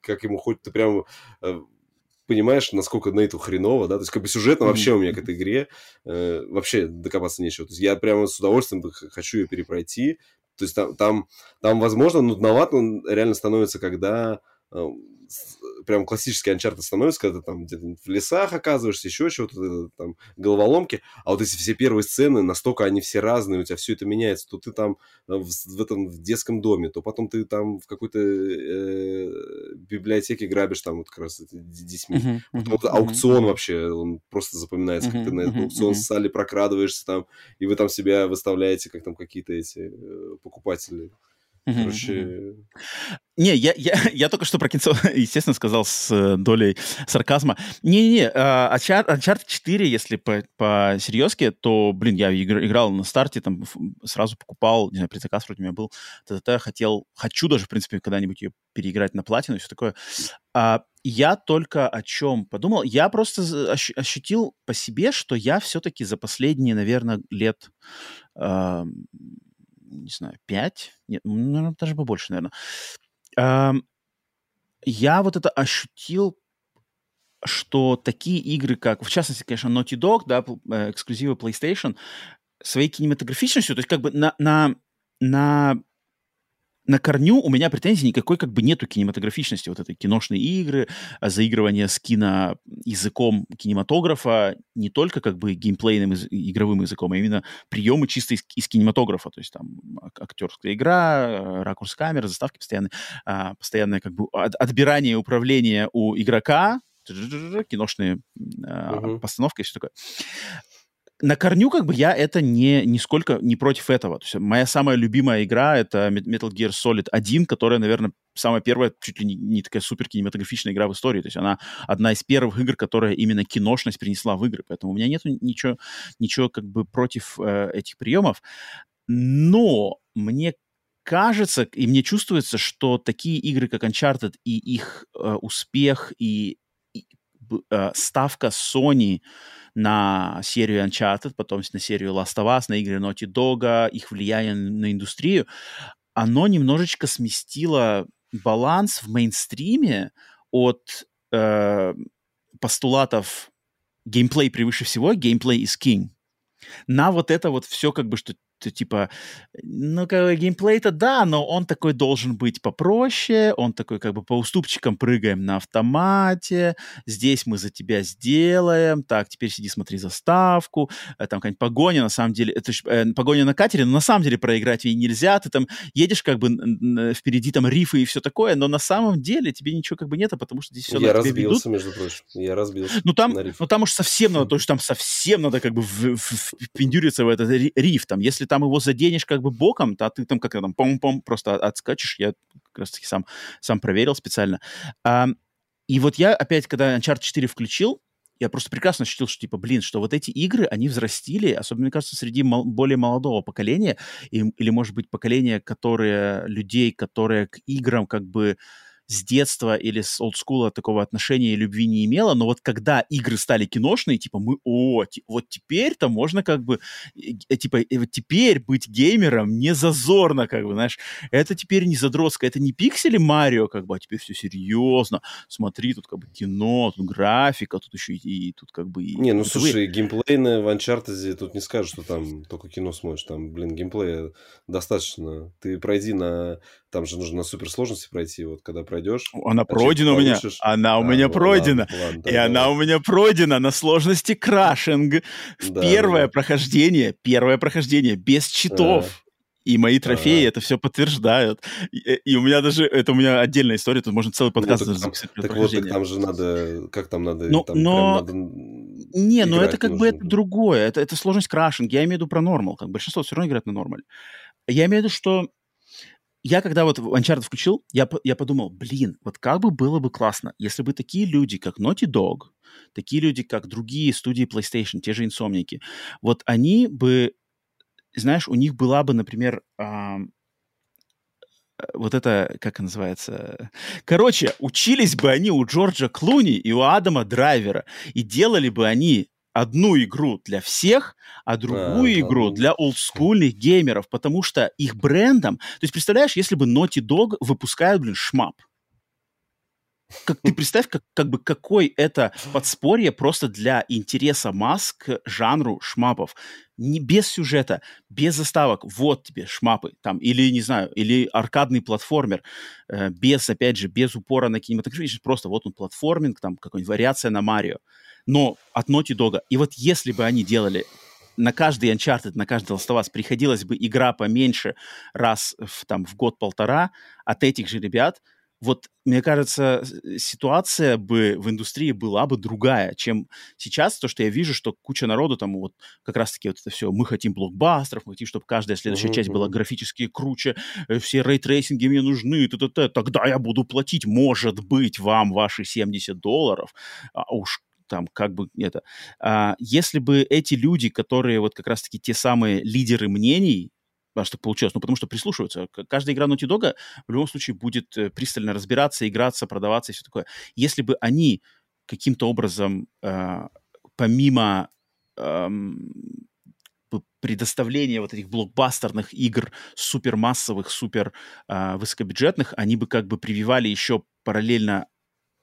как ему хоть ты прям э, понимаешь, насколько на эту хреново, да, то есть как бы сюжетно вообще у меня к этой игре э, вообще докопаться нечего. То есть я прямо с удовольствием хочу ее перепройти, то есть там, там, там возможно, нудновато он реально становится, когда э, прям классический Uncharted становится, когда ты там где-то в лесах оказываешься, еще чего-то, там, головоломки, а вот эти все первые сцены, настолько они все разные, у тебя все это меняется, то ты там э, в, в этом в детском доме, то потом ты там в какой-то э, библиотеке грабишь там вот как раз детьми. Uh-huh, потом uh-huh, аукцион uh-huh. вообще, он просто запоминается, uh-huh, как ты на этот аукцион uh-huh. с Салли прокрадываешься там, и вы там себя выставляете, как там какие-то эти э, покупатели Короче... Не, я, я, [LAUGHS] я только что про кинцо, [LAUGHS] естественно, сказал с э, долей сарказма. Не-не-не, Uncharted 4, если по, по серьезке, то, блин, я играл на старте, там сразу покупал, не знаю, предзаказ вроде у меня был, т.т. хотел, хочу даже, в принципе, когда-нибудь ее переиграть на платину и все такое. Uh, я только о чем подумал. Я просто ощутил по себе, что я все-таки за последние, наверное, лет uh, не знаю, 5, нет, ну, даже побольше, наверное. Я вот это ощутил, что такие игры, как, в частности, конечно, Naughty Dog, да, э, эксклюзивы PlayStation, своей кинематографичностью, то есть как бы на, на, на на корню у меня претензий никакой как бы нету кинематографичности вот этой киношной игры, а заигрывания с кино языком кинематографа, не только как бы геймплейным игровым языком, а именно приемы чисто из, из кинематографа, то есть там актерская игра, ракурс камеры, заставки постоянные, а, постоянное как бы отбирание управления у игрока, киношные uh-huh. постановки и все такое на корню как бы я это не нисколько не против этого. То есть моя самая любимая игра это Metal Gear Solid 1, которая, наверное, самая первая, чуть ли не, не такая супер кинематографичная игра в истории. То есть она одна из первых игр, которая именно киношность принесла в игры. Поэтому у меня нет ничего, ничего как бы против э, этих приемов. Но мне кажется, и мне чувствуется, что такие игры, как Uncharted, и их э, успех, и, э, ставка Sony на серию Uncharted, потом на серию Last of Us, на игры Naughty Dog, их влияние на индустрию, оно немножечко сместило баланс в мейнстриме от э, постулатов геймплей превыше всего, геймплей is king, на вот это вот все как бы, что типа, ну, как бы геймплей-то да, но он такой должен быть попроще, он такой как бы по уступчикам прыгаем на автомате, здесь мы за тебя сделаем, так, теперь сиди, смотри заставку, э, там какая-нибудь погоня, на самом деле, это э, погоня на катере, но на самом деле проиграть ей нельзя, ты там едешь как бы впереди там рифы и все такое, но на самом деле тебе ничего как бы нет, потому что здесь все Я разбился, ведут. между прочим, я разбился Ну там, ну там уж совсем надо, то есть там совсем надо как бы впендюриться в этот риф, там, если там его заденешь как бы боком, то ты там как-то там пом-пом просто отскочишь. Я как раз таки сам, сам проверил специально. А, и вот я опять, когда Uncharted 4 включил, я просто прекрасно ощутил, что, типа, блин, что вот эти игры, они взрастили, особенно, мне кажется, среди мол- более молодого поколения, и, или, может быть, поколения, которые, людей, которые к играм как бы с детства или с олдскула такого отношения и любви не имела, но вот когда игры стали киношные, типа мы, о, вот теперь-то можно как бы, типа, вот теперь быть геймером не зазорно, как бы, знаешь, это теперь не задротское, это не пиксели Марио, как бы, а теперь все серьезно, смотри, тут как бы кино, тут графика, тут еще и, и тут как бы... И, не, ну слушай, геймплейное в Uncharted тут не скажешь, что там только кино смотришь, там, блин, геймплея достаточно. Ты пройди на там же нужно на суперсложности пройти, вот когда пройдешь. Она пройдена у меня, она у а, меня ну, пройдена. Ладно, ладно, и давай. она у меня пройдена на сложности крашинг. Да, первое да. прохождение, первое прохождение без читов. И мои трофеи а. это все подтверждают. И, и у меня даже, это у меня отдельная история, тут можно целый ну, подкаст ну, так, записать. Так, так вот, так там же надо, как там надо, ну, там но... надо Не, но это как нужно. бы это другое, это, это сложность крашинг, я имею в виду про нормал, как большинство все равно играет на нормале. Я имею в виду, что я когда вот Uncharted включил, я, я подумал, блин, вот как бы было бы классно, если бы такие люди, как Naughty Dog, такие люди, как другие студии PlayStation, те же инсомники, вот они бы, знаешь, у них была бы, например, э, вот это, как называется... Короче, учились бы они у Джорджа Клуни и у Адама Драйвера, и делали бы они одну игру для всех, а другую а, игру да. для олдскульных геймеров, потому что их брендом... То есть, представляешь, если бы Naughty Dog выпускают, блин, шмап. Как, ты представь, как, как бы какой это подспорье просто для интереса масс к жанру шмапов. Не без сюжета, без заставок. Вот тебе шмапы. Там, или, не знаю, или аркадный платформер. Э, без, опять же, без упора на кинематографичность. Просто вот он платформинг, там какая-нибудь вариация на Марио но от Naughty Dog. И вот если бы они делали на каждый Uncharted, на каждый Last of Us приходилась бы игра поменьше раз в, там, в год-полтора от этих же ребят, вот, мне кажется, ситуация бы в индустрии была бы другая, чем сейчас, то, что я вижу, что куча народу там вот как раз-таки вот это все, мы хотим блокбастеров, мы хотим, чтобы каждая следующая uh-huh, часть была графически круче, э, все рейтрейсинги мне нужны, т -т -т, тогда я буду платить, может быть, вам ваши 70 долларов, а уж там как бы это. А, если бы эти люди, которые вот как раз-таки те самые лидеры мнений, аж так получилось, ну, потому что прислушиваются. Каждая игра Naughty Dog в любом случае будет э, пристально разбираться, играться, продаваться и все такое. Если бы они каким-то образом, э, помимо э, предоставления вот этих блокбастерных игр, супермассовых, супер э, высокобюджетных, они бы как бы прививали еще параллельно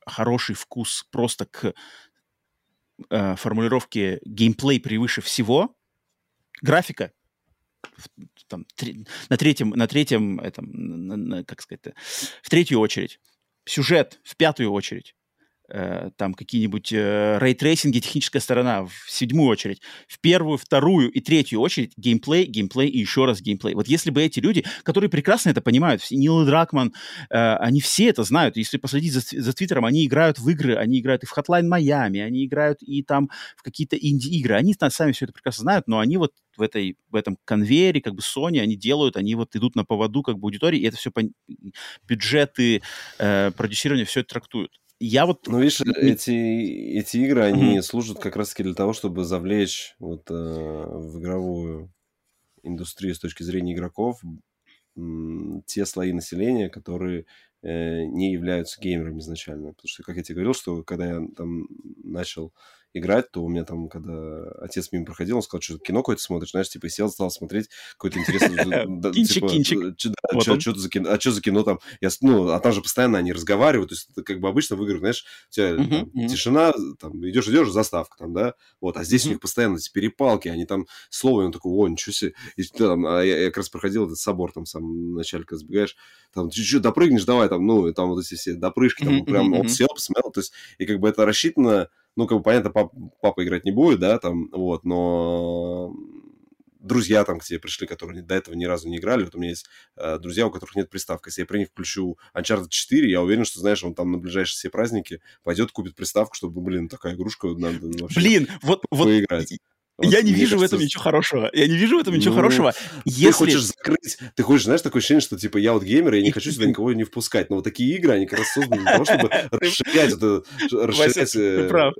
хороший вкус просто к э, формулировке геймплей превыше всего, графика там, три, на третьем, на третьем, этом, на, на, как сказать, в третью очередь, сюжет в пятую очередь, там какие-нибудь э, рейтрейсинги, техническая сторона в седьмую очередь, в первую, вторую и третью очередь геймплей, геймплей и еще раз геймплей. Вот если бы эти люди, которые прекрасно это понимают, Нил Дракман, э, они все это знают. Если последить за, за Твиттером, они играют в игры, они играют и в Hotline Miami, они играют и там в какие-то инди-игры. Они сами все это прекрасно знают, но они вот в, этой, в этом конвейере, как бы Sony, они делают, они вот идут на поводу как бы аудитории, и это все по... бюджеты, э, продюсирование, все это трактуют я вот... Ну, видишь, эти, эти игры, они mm-hmm. служат как раз-таки для того, чтобы завлечь вот э, в игровую индустрию с точки зрения игроков те слои населения, которые э, не являются геймерами изначально. Потому что, как я тебе говорил, что когда я там начал играть, то у меня там, когда отец мимо проходил, он сказал, что кино какое-то смотришь, знаешь, типа, сел, стал смотреть какой-то интересный... Кинчик, кинчик. А что за кино там? Ну, а там же постоянно они разговаривают, то есть как бы обычно в играх, знаешь, у тебя тишина, там, идешь, идешь, заставка там, да, вот, а здесь у них постоянно эти перепалки, они там слово, и он такой, о, ничего себе, и там, а я как раз проходил этот собор, там, сам началька сбегаешь, там, ты что, допрыгнешь, давай, там, ну, там вот эти все допрыжки, там, прям, он сел, посмотрел, то есть, и как бы это рассчитано ну, как бы, понятно, пап, папа играть не будет, да, там, вот, но друзья там к тебе пришли, которые до этого ни разу не играли. Вот у меня есть э, друзья, у которых нет приставки. Если я при них включу Uncharted 4, я уверен, что, знаешь, он там на ближайшие все праздники пойдет, купит приставку, чтобы, блин, такая игрушка, надо вообще Блин, вот, поиграть. Вот я не вижу в этом ничего хорошего. Я не вижу в этом ничего ну, хорошего. Ты хочешь закрыть, ты хочешь, знаешь, такое ощущение, что типа я вот геймер, я не хочу сюда никого не впускать. Но вот такие игры, они как раз созданы для того, чтобы [LAUGHS] расширять это, расширять, э,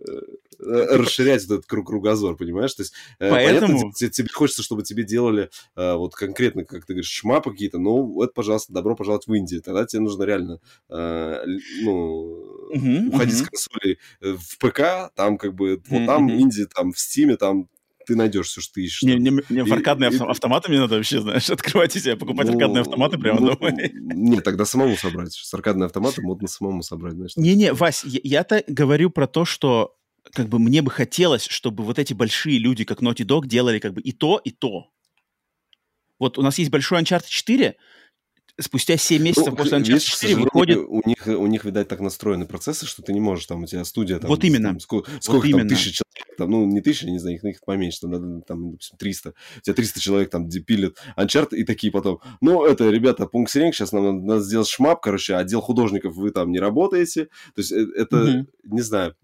э, расширять этот круг кругозор, понимаешь? То есть, э, Поэтому... понятно, тебе хочется, чтобы тебе делали вот конкретно, как ты говоришь, шмапы какие-то, ну, вот, пожалуйста, добро пожаловать в Индию. Тогда тебе нужно реально, ну, уходить с консолей в ПК, там как бы, вот там Индия, там в Стиме, там ты найдешь все, что ты ищешь. Не, не, не в аркадные и, автоматы мне надо вообще, знаешь, [LAUGHS] открывать и себе покупать ну, аркадные автоматы прямо ну, дома. Нет, тогда самому собрать. С аркадные автоматы модно самому собрать, знаешь. Не-не, Вась, я-то говорю про то, что как бы мне бы хотелось, чтобы вот эти большие люди, как Naughty Dog, делали как бы и то, и то. Вот у нас есть большой Uncharted 4, спустя 7 месяцев ну, после Uncharted 4 выходит... У них, у них, видать, так настроены процессы, что ты не можешь, там, у тебя студия... Там, вот именно. Там, сколько, вот сколько именно. там, тысячи человек, там, ну, не тысяча, не знаю, их, их поменьше, там, надо, там, допустим, 300. У тебя 300 человек там пилят Uncharted, и такие потом, ну, это, ребята, пункт сиренг, сейчас нам надо, надо сделать шмап, короче, отдел художников вы там не работаете. То есть э, это, mm-hmm. не знаю,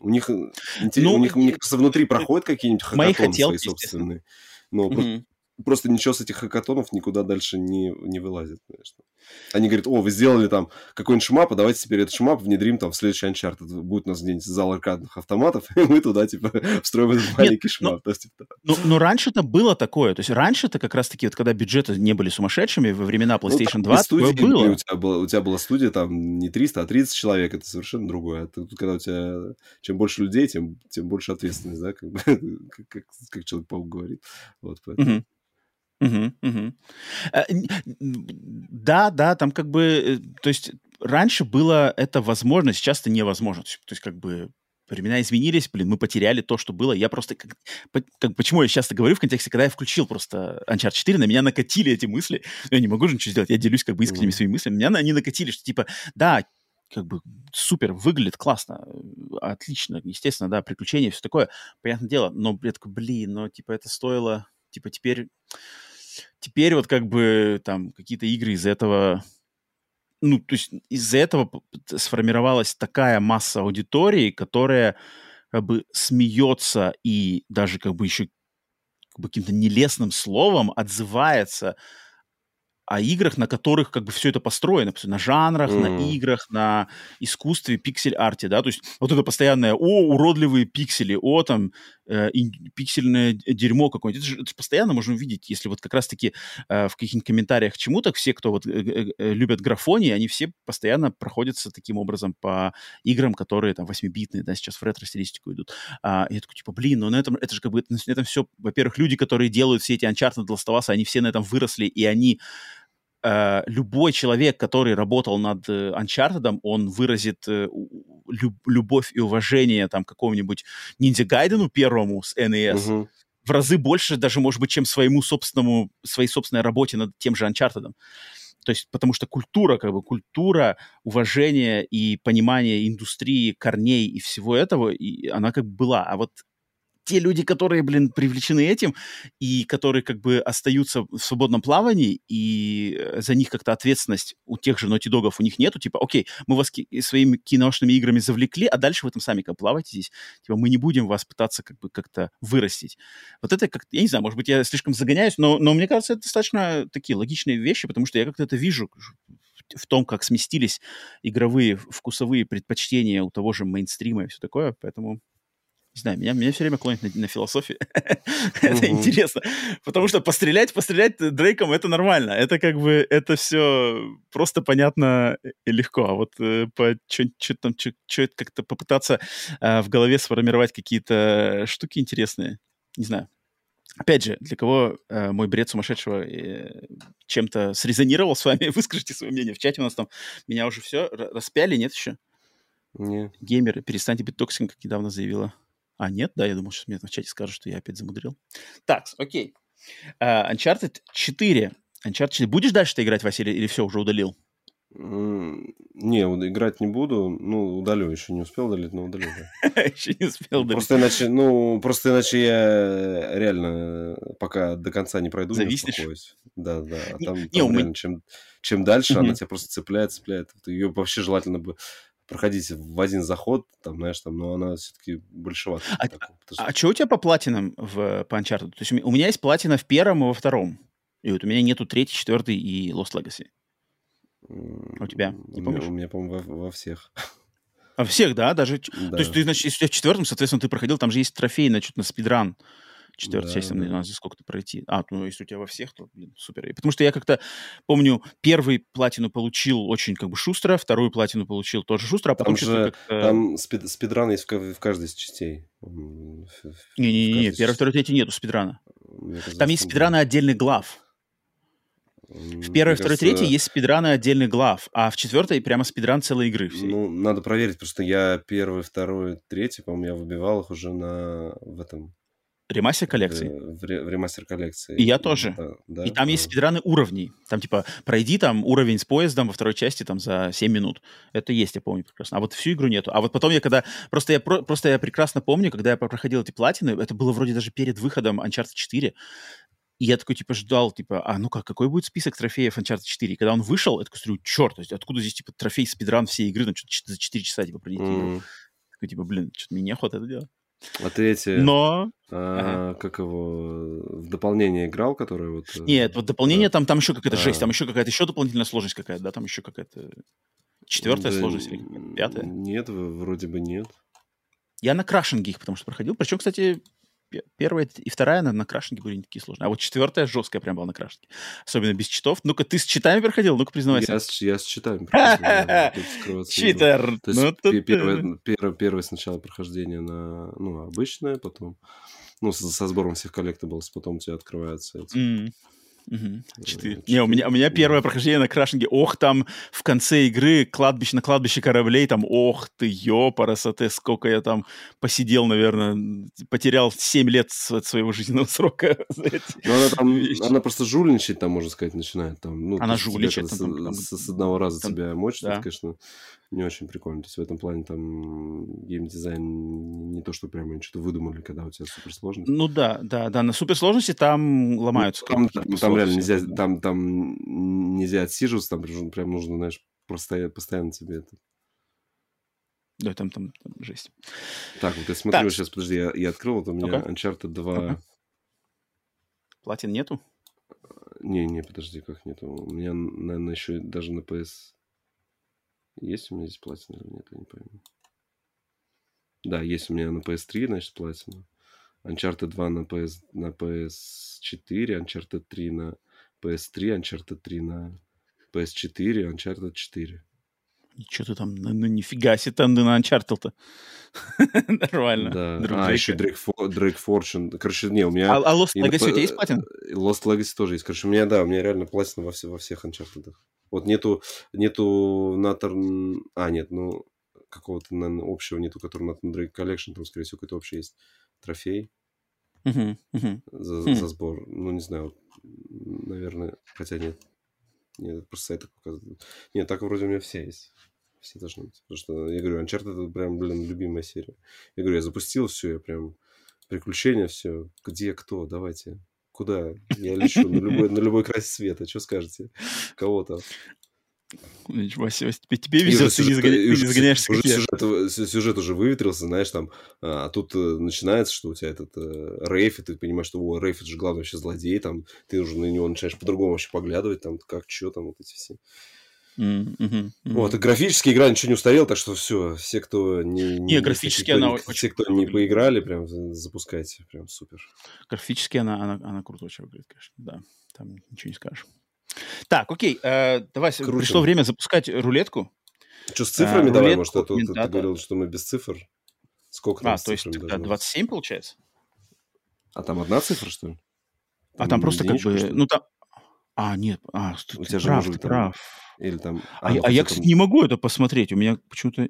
у них, ну, у них, мне кажется, внутри проходят какие-нибудь хакатоны свои собственные. Но mm-hmm просто ничего с этих хакатонов никуда дальше не, не вылазит, конечно. Они говорят, о, вы сделали там какой-нибудь шмап, а давайте теперь этот шмап внедрим там в следующий Uncharted. Будет у нас где-нибудь зал аркадных автоматов, [LAUGHS] и мы туда, типа, [LAUGHS] встроим этот маленький Нет, шмап. Ну, типа... ну, ну, раньше-то было такое. То есть раньше-то как раз-таки, вот когда бюджеты не были сумасшедшими, во времена ну, PlayStation ну, 2 такое было. У тебя, была, у тебя была студия там не 300, а 30 человек. Это совершенно другое. Тут, когда у тебя чем больше людей, тем, тем больше ответственность, да, как, [LAUGHS] как, как, как Человек-паук говорит. Вот, поэтому... Угу. Угу, угу. Да, да, там как бы, э, то есть раньше было это возможно, сейчас это невозможно. То есть как бы времена изменились, блин, мы потеряли то, что было. Я просто, как, как, почему я часто говорю в контексте, когда я включил просто Uncharted 4, на меня накатили эти мысли. Я не могу же ничего сделать, я делюсь как бы искренними своими мыслями. Меня они накатили, что типа, да, как бы супер, выглядит классно, отлично, естественно, да, приключения, все такое, понятное дело, но я такой, блин, но типа это стоило, типа теперь теперь вот как бы там какие-то игры из этого ну, то есть из-за этого сформировалась такая масса аудитории, которая как бы смеется и даже как бы еще как бы каким-то нелестным словом отзывается о играх, на которых как бы все это построено, на жанрах, mm. на играх, на искусстве, пиксель-арте, да, то есть вот это постоянное, о, уродливые пиксели, о, там, э, пиксельное дерьмо какое-нибудь, это же, это же постоянно можно увидеть, если вот как раз-таки э, в каких-нибудь комментариях к чему-то, все, кто вот э, э, э любят графонии, они все постоянно проходятся таким образом по играм, которые там 8-битные, да, сейчас в ретро-стилистику идут. А, я такой, типа, блин, ну на этом, это же как бы, на этом все, во-первых, люди, которые делают все эти Uncharted, Last of Us, они все на этом выросли, и они э, любой человек, который работал над э, Uncharted, он выразит э, люб, любовь и уважение там какому-нибудь Ниндзя Гайдену первому с NES угу. в разы больше даже, может быть, чем своему собственному, своей собственной работе над тем же Uncharted. То есть, потому что культура, как бы культура уважения и понимания индустрии, корней и всего этого, и она как бы была. А вот те люди, которые, блин, привлечены этим, и которые как бы остаются в свободном плавании, и э, за них как-то ответственность у тех же Naughty Dog'ов у них нету, типа, окей, мы вас ки- своими киношными играми завлекли, а дальше вы там сами как плаваете здесь, типа, мы не будем вас пытаться как бы как-то вырастить. Вот это как я не знаю, может быть, я слишком загоняюсь, но, но мне кажется, это достаточно такие логичные вещи, потому что я как-то это вижу в том, как сместились игровые вкусовые предпочтения у того же мейнстрима и все такое, поэтому не знаю, меня, меня все время клонит на, на философию. [LAUGHS] это интересно. Потому что пострелять, пострелять Дрейком это нормально. Это как бы, это все просто понятно и легко. А вот э, по что там, что как-то попытаться э, в голове сформировать какие-то штуки интересные, не знаю. Опять же, для кого э, мой бред сумасшедшего э, чем-то срезонировал с вами, [LAUGHS] выскажите свое мнение в чате. У нас там меня уже все распяли, нет еще? Нет. Геймеры, перестаньте быть токсиком, как недавно заявила а, нет, да, я думал, сейчас мне в чате скажут, что я опять замудрил. Так, окей. Uh, Uncharted 4. Uncharted 4. Будешь дальше-то играть, Василий, или все, уже удалил? Не, играть не буду. Ну, удалю. Еще не успел удалить, но удалю. [LAUGHS] Еще не успел удалить. Просто иначе, ну, просто иначе я реально пока до конца не пройду. Зависнешь? Да, да. А там, не, там реально, чем, чем дальше, она тебя просто цепляет, цепляет. Ее вообще желательно бы проходить в один заход, там, знаешь, там, но она все-таки большевата. А, такой, что... а что у тебя по платинам в, по Uncharted? То есть у меня есть платина в первом и во втором. И вот у меня нету третий, четвертый и Lost Legacy. А у тебя? Не помнишь? У меня, по-моему, во, во всех. А всех, да? Даже... Да. То есть ты, значит, если у тебя в четвертом, соответственно, ты проходил, там же есть трофей на, на спидран четвертая да, часть, там, да. надо сколько-то пройти. А, ну, если у тебя во всех, то, блин, супер. И потому что я как-то помню, первый платину получил очень как бы шустро, вторую платину получил тоже шустро, а потом там же, Там спид, спидран есть в, в каждой из частей. Не-не-не, первый, второй, третий нету спидрана. Кажется, там есть спидраны отдельных глав. В первой, второй, третьей есть спидраны отдельных глав, а в четвертой прямо спидран целой игры всей. Ну, надо проверить, потому что я первый, второй, третий, по-моему, я выбивал их уже на в этом Ремастер коллекции? В, в, в ремастер коллекции. И я тоже. Да, да, и там да. есть спидраны уровней. Там типа пройди там уровень с поездом во второй части там за 7 минут. Это есть, я помню прекрасно. А вот всю игру нету. А вот потом я когда... Просто я, про, просто я прекрасно помню, когда я проходил эти платины, это было вроде даже перед выходом Uncharted 4, и я такой, типа, ждал, типа, а ну-ка, какой будет список трофеев Uncharted 4? И когда он вышел, я такой смотрю, черт, откуда здесь, типа, трофей спидран всей игры, ну, что-то за 4 часа, типа, пройти. Mm. Такой, типа, блин, что-то мне неохота это делать. А ты эти... Но... А, ага. Как его... В дополнение играл, который вот... Э, Нет, вот дополнение, да. там, там еще какая-то а. жесть, там еще какая-то еще дополнительная сложность какая-то, да, там еще какая-то четвертая да, сложность или пятая? Нет, вроде бы нет. Я на crushing е их потому что проходил. Причем, кстати, первая и вторая на, на crushing е были не такие сложные. А вот четвертая жесткая прям была на crushing е. Особенно без читов. Ну-ка, ты с читами проходил? Ну-ка, признавайся. Я с, я с читами проходил. Читер! Ну, первое, сначала прохождение на ну, обычное, потом ну, со сбором всех collectables, потом у тебя открывается эти Угу. Четыре. Не, у меня, у меня первое прохождение на крашинге. Ох, там в конце игры кладбище на кладбище кораблей, там, ох ты, ёпарасоте, сколько я там посидел, наверное, потерял 7 лет от своего жизненного [LAUGHS] срока Ну, она там, она просто жульничать там, можно сказать, начинает. Там, ну, она жульничает. Там, там, там, с, с одного раза там, тебя мочит, да. это, конечно, не очень прикольно. То есть в этом плане там геймдизайн не то, что прямо они что-то выдумали, когда у тебя суперсложность. Ну да, да, да, на суперсложности там ломаются. Ну, там, там, там реально нельзя, там, там нельзя отсиживаться, там прям нужно, знаешь, постоянно, постоянно тебе это... Да, там, там, там жесть. Так, вот я смотрю, так. сейчас, подожди, я, я открыл, вот у меня okay. Uncharted 2... Okay. Платин нету? Не, не, подожди, как нету. У меня, наверное, еще даже на PS... Есть у меня здесь платина или нет, я не пойму. Да, есть у меня на PS3, значит, платина. Uncharted 2 на, PS, на PS4, Uncharted 3 на PS3, Uncharted 3 на PS4, Uncharted 4. Что ты там, ну, ну нифига себе там на Uncharted-то. [LAUGHS] Нормально. Да. Друг а, еще Drake, For, Drake Fortune. Короче, не, у меня... А, а Lost Legacy у тебя есть платин? Lost Legacy тоже есть. Короче, у меня, да, у меня реально платина во, все, во всех Uncharted. Вот нету, нету Натор... А, нет, ну, какого-то, наверное, общего нету, который на Drake Collection, там, скорее всего, какой-то общий есть трофей. Uh-huh, uh-huh. За, uh-huh. за сбор. Ну, не знаю, наверное, хотя нет. Нет, это просто сайт так показывает. Нет, так вроде у меня все есть. Все должны быть. Потому что, я говорю, Uncharted это прям, блин, любимая серия. Я говорю, я запустил все, я прям... Приключения, все. Где, кто, давайте. Куда? Я лечу на любой, на любой край света. Что скажете? Кого-то. Ничего себе, тебе везет, ты не, загоняешься. Уже сюжет, сюжет уже выветрился, знаешь, там, а тут э, начинается, что у тебя этот э, Рейф, и ты понимаешь, что о, Рейф это же главный вообще злодей, там, ты уже на него начинаешь по-другому вообще поглядывать, там, как, что там, вот эти все. Mm-hmm, mm-hmm. Вот, и графически игра ничего не устарела, так что все, все, кто не... Не, графически все, она Все, кто не поиграли, прям запускайте, прям супер. Графически она, она, она круто очень выглядит, конечно, да, там ничего не скажешь. Так, окей, э, давай, Круто. пришло время запускать рулетку. Что, с цифрами а, давай, может, а то ты, ты говорил, что мы без цифр. Сколько там А, то есть тогда 27 получается? А там одна цифра, что ли? Там а там просто как бы, ну там... А, нет, а, ты, у тебя же прав, ты там... прав. Или там... А, а, ну, а я, кстати, там... не могу это посмотреть, у меня почему-то...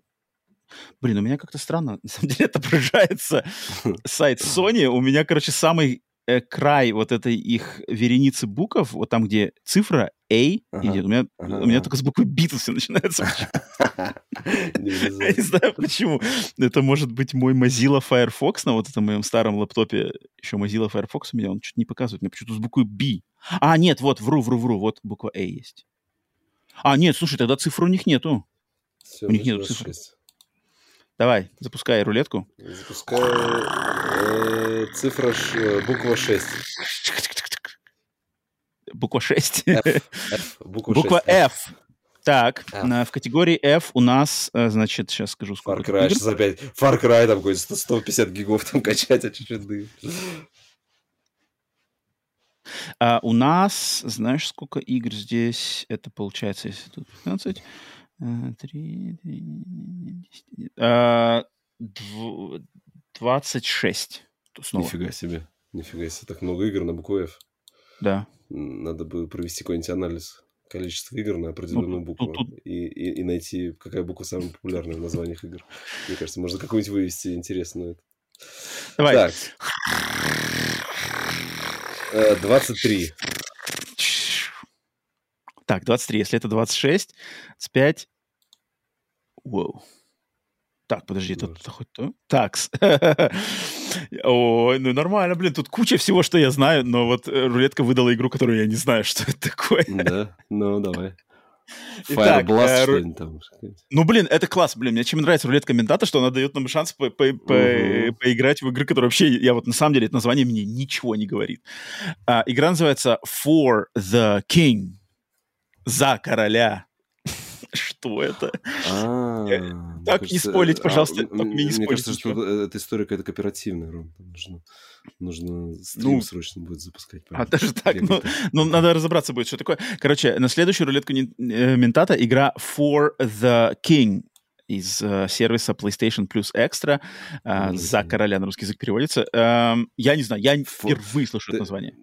Блин, у меня как-то странно, [LAUGHS] на самом деле, отображается [LAUGHS] сайт Sony. У меня, короче, самый э, край вот этой их вереницы букв, вот там, где цифра A ага, идет, у меня, ага, у меня ага. только с буквы Beatles все начинается. [LAUGHS] [LAUGHS] Я не знаю почему. Это может быть мой Mozilla Firefox на вот этом моем старом лаптопе. Еще Mozilla Firefox у меня, он что-то не показывает. Мне почему-то с буквой B. А, нет, вот, вру, вру, вру. Вот буква A есть. А, нет, слушай, тогда цифры у них нету. у них нету цифры. Давай, запускай рулетку. Запускай э, цифра, ш, буква 6. Буква 6? F. F. Буква, буква 6. F. F. Так, F. в категории F у нас, э, значит, сейчас скажу, сколько Far Cry, сейчас опять. Far Cry там какой-то 150 гигов там качать очередные. А у нас, знаешь, сколько игр здесь? Это получается, если тут 15, 3, 3, 26. Снова. Нифига себе. Нифига себе. Так много игр на букву F. Да. Надо бы провести какой-нибудь анализ количества игр на определенную ну, букву тут, тут... И, и, и найти, какая буква самая популярная в названиях игр. Мне кажется, можно какую-нибудь вывести интересную. Давай. Так. 23. Так, 23. Если это 26, 25, Воу. Так, подожди, это хоть то? Такс. [LAUGHS] Ой, ну нормально, блин, тут куча всего, что я знаю, но вот э, рулетка выдала игру, которую я не знаю, [LAUGHS] что это такое. Да, ну давай. [LAUGHS] Итак, Blast, э, там. Ну, блин, это класс, блин. Мне чем нравится рулетка Ментата, что она дает нам шанс по по по угу. поиграть в игры, которые вообще, я вот на самом деле, это название мне ничего не говорит. А, игра называется For the King. За короля. Что это? А, так, не спорить, а, пожалуйста. Мне кажется, что эта история какая-то кооперативная, Ром. Нужно, нужно стрим ну, срочно будет запускать. А даже так? Ну, ну, надо разобраться будет, что такое. Короче, на следующую рулетку э, Ментата игра For the King из э, сервиса PlayStation Plus Extra. Э, за короля на русский язык переводится. Э, я не знаю, я впервые слышу это название.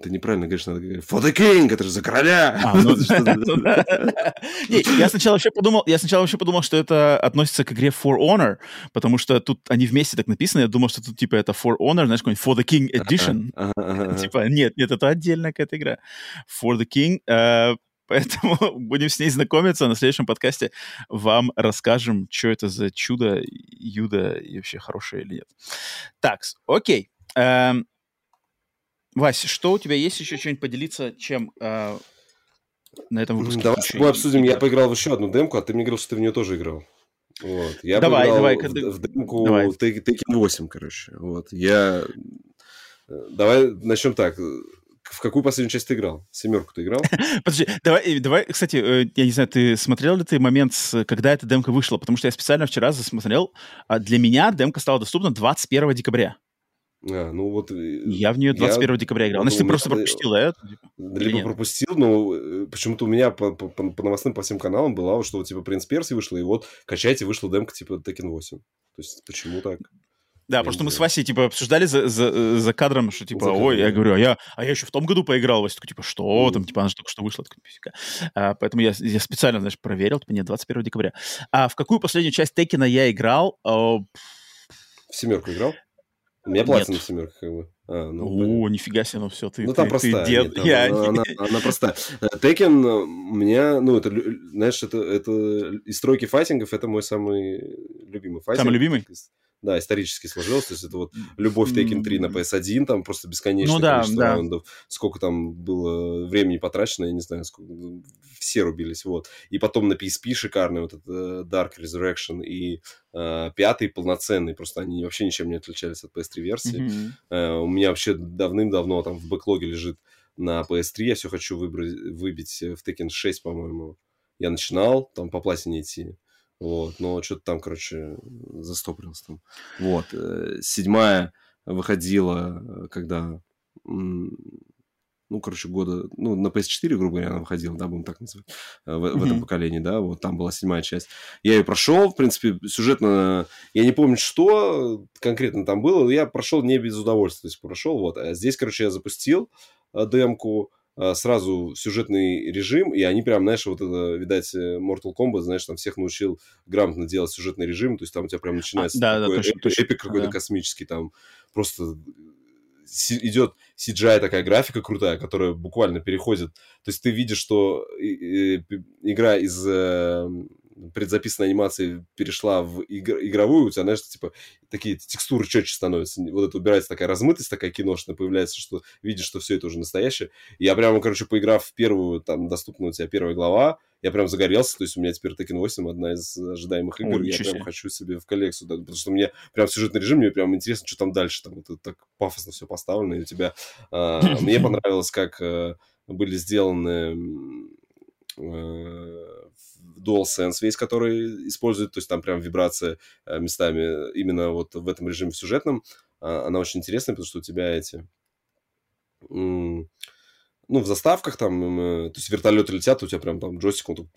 Ты неправильно говоришь, надо говорить «For the king!» Это же за короля! А, ну, [LAUGHS] ну я сначала вообще подумал, я сначала вообще подумал, что это относится к игре For Honor, потому что тут они вместе так написаны, я думал, что тут типа это For Honor, знаешь, какой-нибудь For the King Edition. [LAUGHS] Типа, нет, нет, это отдельная какая-то игра. For the King, э, [LAUGHS] Поэтому будем с ней знакомиться. На следующем подкасте вам расскажем, что это за чудо, юдо и вообще хорошее или нет. Так, окей. Эм, Вася, что у тебя есть еще что-нибудь поделиться, чем э, на этом выпуске. Давай с тобой обсудим. Я поиграл в еще одну демку, а ты мне говорил, что ты в нее тоже играл. Вот. Я давай, давай, в, в демку давай. Tekken 8, короче. Вот. Я... Э, давай начнем так. В какую последнюю часть ты играл? Семерку ты играл? [LAUGHS] Подожди, давай, давай, кстати, э, я не знаю, ты смотрел ли ты момент, когда эта демка вышла? Потому что я специально вчера засмотрел. А для меня демка стала доступна 21 декабря. А, ну вот... Э, я в нее 21 я, декабря играл. Ну, если ты просто пропустил это... Типа, либо пропустил, но э, почему-то у меня по, по, по новостным, по всем каналам было, что вот, типа, Принц Перси вышла, и вот качайте, вышла демка, типа, Tekken 8. То есть, почему так? Да, потому что мы с Васей, типа, обсуждали за, за, за кадром, что, типа, за ой, я говорю, а я, а я еще в том году поиграл. Вася такой, типа, что? Mm. Там, типа, она же только что вышла. Такой, а, поэтому я, я специально, знаешь, проверил, типа, нет, 21 декабря. А в какую последнюю часть Текина я играл? А, в семерку играл? У меня платина семерка, как бы. А, ну, О, нифига себе, ну все, ты, ну, там ты, простая, ты дед. Нет, я... она, она, она простая. Текен у меня, ну, это, знаешь, это, это из стройки файтингов, это мой самый любимый файтинг. Самый любимый? Да, исторически сложилось. То есть это вот любовь Tekken 3 на PS1, там просто бесконечное ну, да, количество да. раундов. Сколько там было времени потрачено, я не знаю, сколько, все рубились, вот. И потом на PSP шикарный вот этот э, Dark Resurrection и э, пятый полноценный, просто они вообще ничем не отличались от PS3 версии. Mm-hmm. Э, у меня вообще давным-давно там в бэклоге лежит на PS3, я все хочу выбрать, выбить в Tekken 6, по-моему. Я начинал там по платине идти. Вот, но что-то там, короче, застопорился там. Вот. Э, седьмая выходила, э, когда, ну, короче, года, ну, на PS4, грубо говоря, она выходила, да, будем так называть, э, в, mm-hmm. в этом поколении, да, вот там была седьмая часть. Я ее прошел, в принципе, сюжетно, я не помню, что конкретно там было, но я прошел не без удовольствия, то есть прошел, вот. А здесь, короче, я запустил демку, сразу сюжетный режим, и они прям, знаешь, вот это, видать, э, Mortal Kombat, знаешь, там всех научил грамотно делать сюжетный режим, то есть там у тебя прям начинается а, да, такой да, точно, эпик, точно. эпик какой-то да. космический, там просто идет CGI такая графика крутая, которая буквально переходит. То есть ты видишь, что игра из предзаписанной анимации перешла в игр, игровую, у тебя, знаешь, типа, такие текстуры четче становятся. Вот это убирается такая размытость, такая киношная появляется, что видишь, что все это уже настоящее. Я прямо, короче, поиграв в первую, там, доступную у тебя первая глава, я прям загорелся, то есть у меня теперь Tekken 8 одна из ожидаемых игр, Ой, я прям себе. хочу себе в коллекцию, да, потому что мне прям сюжетный режим, мне прям интересно, что там дальше, там вот это так пафосно все поставлено, и у тебя... Э, мне [LAUGHS] понравилось, как э, были сделаны э, DualSense весь, который использует, то есть там прям вибрация э, местами именно вот в этом режиме сюжетном, а, она очень интересная, потому что у тебя эти ну, в заставках там, э, то есть вертолеты летят, у тебя прям там джойстик, он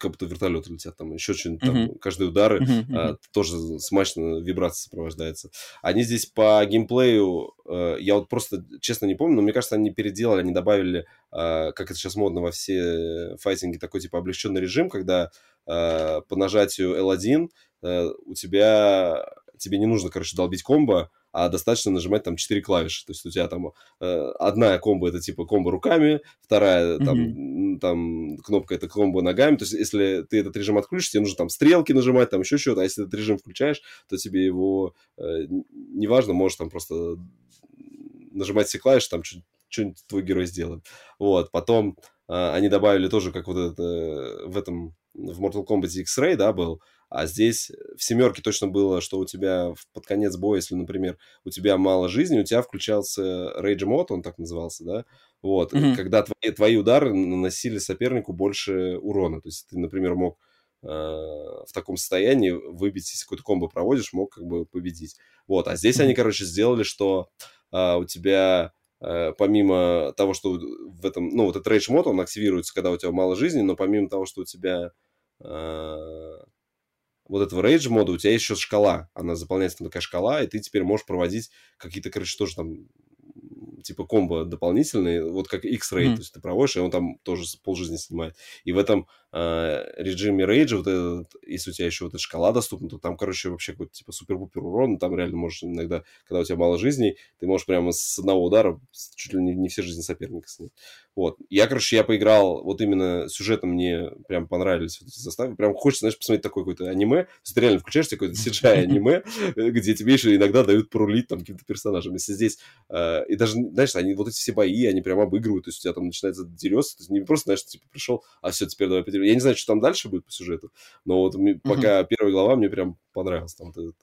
как будто вертолеты летят, там еще что-нибудь, там, uh-huh. каждые удары uh-huh. А, тоже смачно вибрация сопровождается. Они здесь по геймплею, э, я вот просто, честно, не помню, но мне кажется, они переделали, они добавили, э, как это сейчас модно во все файтинги, такой типа облегченный режим, когда э, по нажатию L1 э, у тебя, тебе не нужно, короче, долбить комбо, а достаточно нажимать там 4 клавиши. То есть у тебя там э, одна комбо это типа комбо руками, вторая там, mm-hmm. там кнопка это комбо ногами. То есть если ты этот режим отключишь, тебе нужно там стрелки нажимать, там еще что-то. А если этот режим включаешь, то тебе его э, неважно, можешь там просто нажимать все клавиши, там что-нибудь твой герой сделает. Вот, потом э, они добавили тоже, как вот это в этом в Mortal Kombat X-Ray, да, был, а здесь в семерке точно было, что у тебя под конец боя, если, например, у тебя мало жизни, у тебя включался Rage Mode, он так назывался, да? Вот, mm-hmm. когда твои, твои удары наносили сопернику больше урона. То есть ты, например, мог э, в таком состоянии выбить, если какой-то комбо проводишь, мог как бы победить. Вот, а здесь mm-hmm. они, короче, сделали, что э, у тебя э, помимо того, что в этом, ну, вот этот Rage Mode, он активируется, когда у тебя мало жизни, но помимо того, что у тебя э, вот этого рейдж мода, у тебя есть еще шкала. Она заполняется там такая шкала, и ты теперь можешь проводить какие-то, короче, тоже там типа комбо дополнительные, вот как X-Ray, mm. то есть ты проводишь, и он там тоже полжизни снимает. И в этом режиме рейджа, вот этот, если у тебя еще вот эта шкала доступна, то там, короче, вообще какой-то типа супер-пупер урон, там реально можешь иногда, когда у тебя мало жизней, ты можешь прямо с одного удара чуть ли не, не все жизни соперника снять. Вот. Я, короче, я поиграл, вот именно сюжетом мне прям понравились вот эти заставы. Прям хочется, знаешь, посмотреть такое какое-то аниме. То есть ты реально включаешь какое-то CGI [LAUGHS] аниме, где тебе еще иногда дают порулить там каким-то персонажем. Если здесь, э, и даже знаешь, они вот эти все бои, они прям обыгрывают, то есть у тебя там начинается дерется, то есть не просто, знаешь, типа пришел, а все, теперь давай потеряем. Я не знаю, что там дальше будет по сюжету, но вот пока первая глава мне прям понравилась, там вот этот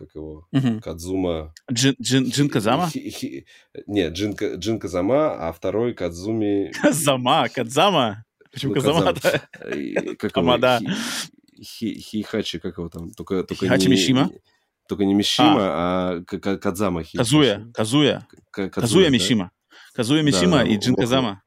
как его, угу. Кадзума... Джин, Джин, Джин Казама? Хи, хи, нет, Джин, Джин Казама, а второй Кадзуми... Казама, Кадзама? Почему ну, Казама? [LAUGHS] Как Тамада. Хихачи, как его там? Только, только Хихачи не, Мишима? Только не Мишима, а, а Кадзама. Казуя, Казуя. Казуя Мишима. Казуя Мишима и Джин Казама.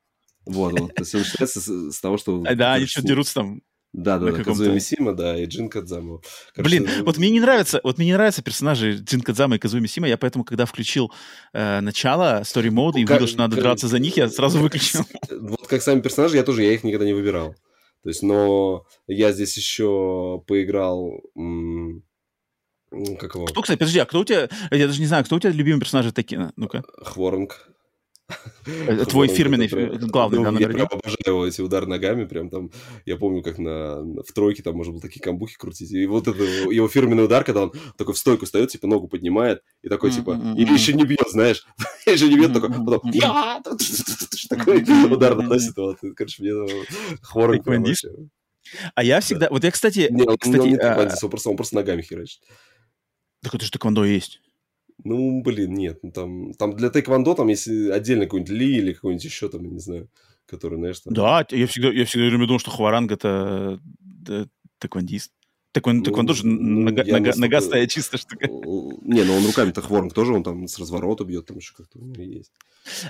Вот, вот. То есть начинается с, того, что... Да, они что дерутся там да, да, да, Казуя Мисима, да, и Джин Кадзама. Короче, Блин, ну... вот мне не нравятся, вот мне не нравятся персонажи Джин Кадзама и Казуя Мисима, я поэтому, когда включил э, начало Story Mode и как, увидел, что надо как, драться за них, я сразу выключил. Вот как сами персонажи, я тоже, я их никогда не выбирал. То есть, но я здесь еще поиграл... Как его? Кто, кстати, подожди, а кто у тебя... Я даже не знаю, кто у тебя любимый персонаж Текина? Ну-ка. Хворнг. Это твой фирменный, главный, ну, да, Я прям обожаю эти удары ногами, прям там, я помню, как на, в тройке там можно было такие камбухи крутить, и вот это его фирменный удар, когда он такой в стойку встает, типа ногу поднимает, и такой, типа, или еще не бьет, знаешь, [LAUGHS] еще не бьет, такой, потом, я, такой удар наносит, вот, короче, мне хворок А я всегда, вот я, кстати, не, кстати, он не а, он просто ногами херачит. Так это же тэквондо есть. Ну, блин, нет. Ну, там, там для тэквондо там есть отдельно какой-нибудь Ли или какой-нибудь еще там, я не знаю, который, знаешь, там... Да, я всегда, я всегда думал, что Хваранг это, это тэквондист. Так он, ну, так он тоже ну, нога, нога, настолько... чисто штука. Не, ну он руками-то Хворнг тоже, он там с разворота бьет, там еще как-то у него есть.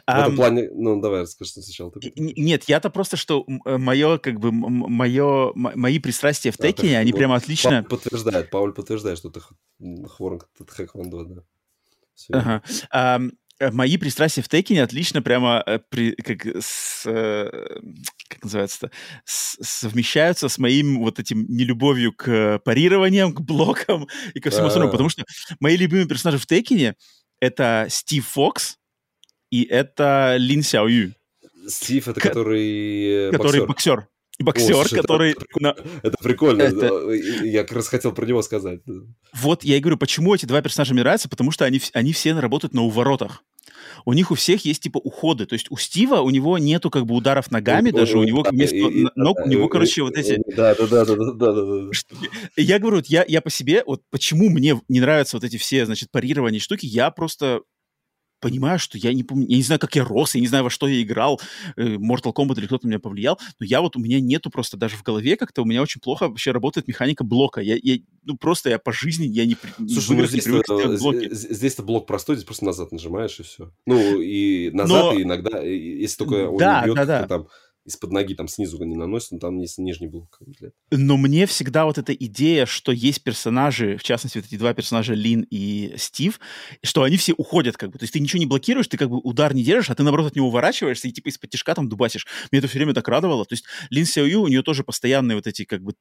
А, в этом плане, ну давай расскажи сначала. Ты. Нет, я-то просто, что мое, как бы, мое, мои пристрастия в Текине, они вот прямо отлично... Подтверждает, Пауль подтверждает, что ты Хворнг, это Хэквондо, да. Ага. А, мои пристрастия в Текине отлично прямо э, при, как, с, э, как называется с, совмещаются с моим вот этим нелюбовью к парированиям, к блокам и ко всему остальному, потому что мои любимые персонажи в Текине это Стив Фокс и это Лин Сяо Ю. Стив это который который боксер. боксер. Боксер, О, слушай, который... Это, это, это прикольно. Это... Я как раз хотел про него сказать. Вот я и говорю, почему эти два персонажа мне нравятся, потому что они, они все работают на уворотах. У них у всех есть типа уходы. То есть у Стива у него нету как бы ударов ногами, ну, даже у него вместо и, ног, у него, короче, вот эти... Да, да, да, да, да, да, да. Я говорю, вот я, я по себе, вот почему мне не нравятся вот эти все, значит, парирования штуки, я просто понимаю, что я не помню, я не знаю, как я рос, я не знаю, во что я играл, э, Mortal Kombat или кто-то меня повлиял, но я вот, у меня нету просто даже в голове как-то, у меня очень плохо вообще работает механика блока. Я, я ну, просто я по жизни, я не, Слушай, ну, здесь, здесь, здесь-то блок простой, здесь просто назад нажимаешь и все. Ну, и назад, но... и иногда, если только он не бьет, да, да. там из-под ноги там снизу не наносит, но там есть нижний блок. Но мне всегда вот эта идея, что есть персонажи, в частности, вот эти два персонажа, Лин и Стив, что они все уходят как бы. То есть ты ничего не блокируешь, ты как бы удар не держишь, а ты, наоборот, от него уворачиваешься и типа из-под тяжка там дубасишь. Мне это все время так радовало. То есть Лин Сяо Ю, у нее тоже постоянные вот эти как бы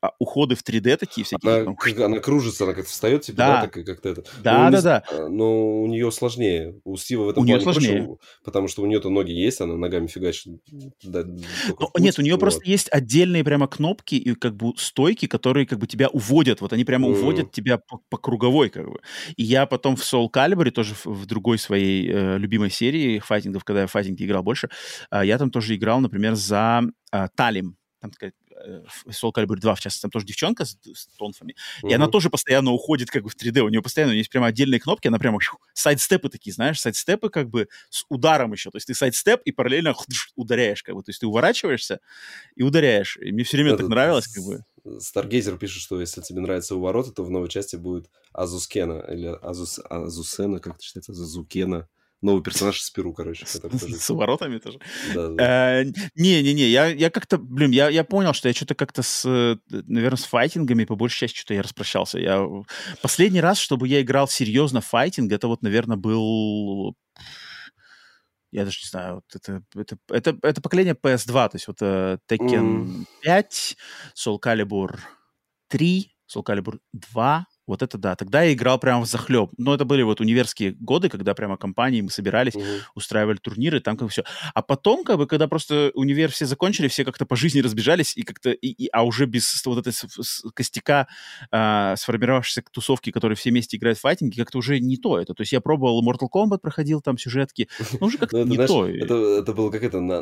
а, уходы в 3D такие всякие. Она, там... она кружится, она как-то встает, типа, да, да так, как-то это. Да, но да, да. А, но у нее сложнее. У Стива в этом у нее сложнее. Проще, потому что у нее-то ноги есть, она ногами фигачит. Но, нет, у нее вот. просто есть отдельные прямо кнопки и как бы стойки, которые как бы тебя уводят. Вот они прямо mm. уводят тебя по, по круговой как бы. И я потом в Soul Calibur, тоже в, в другой своей э, любимой серии файтингов, когда я в файтинге играл больше, э, я там тоже играл, например, за э, Талим. Там такая Soul Calibur 2, в частности, там тоже девчонка с, с тонфами, uh-huh. и она тоже постоянно уходит как бы в 3D, у нее постоянно есть прямо отдельные кнопки, она прямо сайдстепы такие, знаешь, сайдстепы как бы с ударом еще, то есть ты сайдстеп и параллельно ударяешь как бы, то есть ты уворачиваешься и ударяешь, и мне все время Это, так нравилось как бы. Старгейзер пишет, что если тебе нравится увороты, то в новой части будет Азускена, или Азус, Азусена, как это читается, Азузукена, новый персонаж из Перу, короче. С воротами тоже? Да, Не-не-не, я, как-то, блин, я, понял, что я что-то как-то с, наверное, с файтингами по большей части что-то я распрощался. Я... Последний раз, чтобы я играл серьезно файтинг, это вот, наверное, был я даже не знаю, вот это, это, это, это поколение PS2, то есть вот uh, Tekken mm. 5, Soul Calibur 3, Soul Calibur 2, Вот это да. Тогда я играл прямо в захлеб. Но это были вот универские годы, когда прямо компании мы собирались, угу. устраивали турниры, там как бы все. А потом, как бы, когда просто универ все закончили, все как-то по жизни разбежались, и как-то, и, и, а уже без вот этой костяка э, сформировавшейся тусовки, которые все вместе играют в файтинги, как-то уже не то это. То есть я пробовал Mortal Kombat, проходил там сюжетки, но уже как-то ну, не то. Это, было как это, на,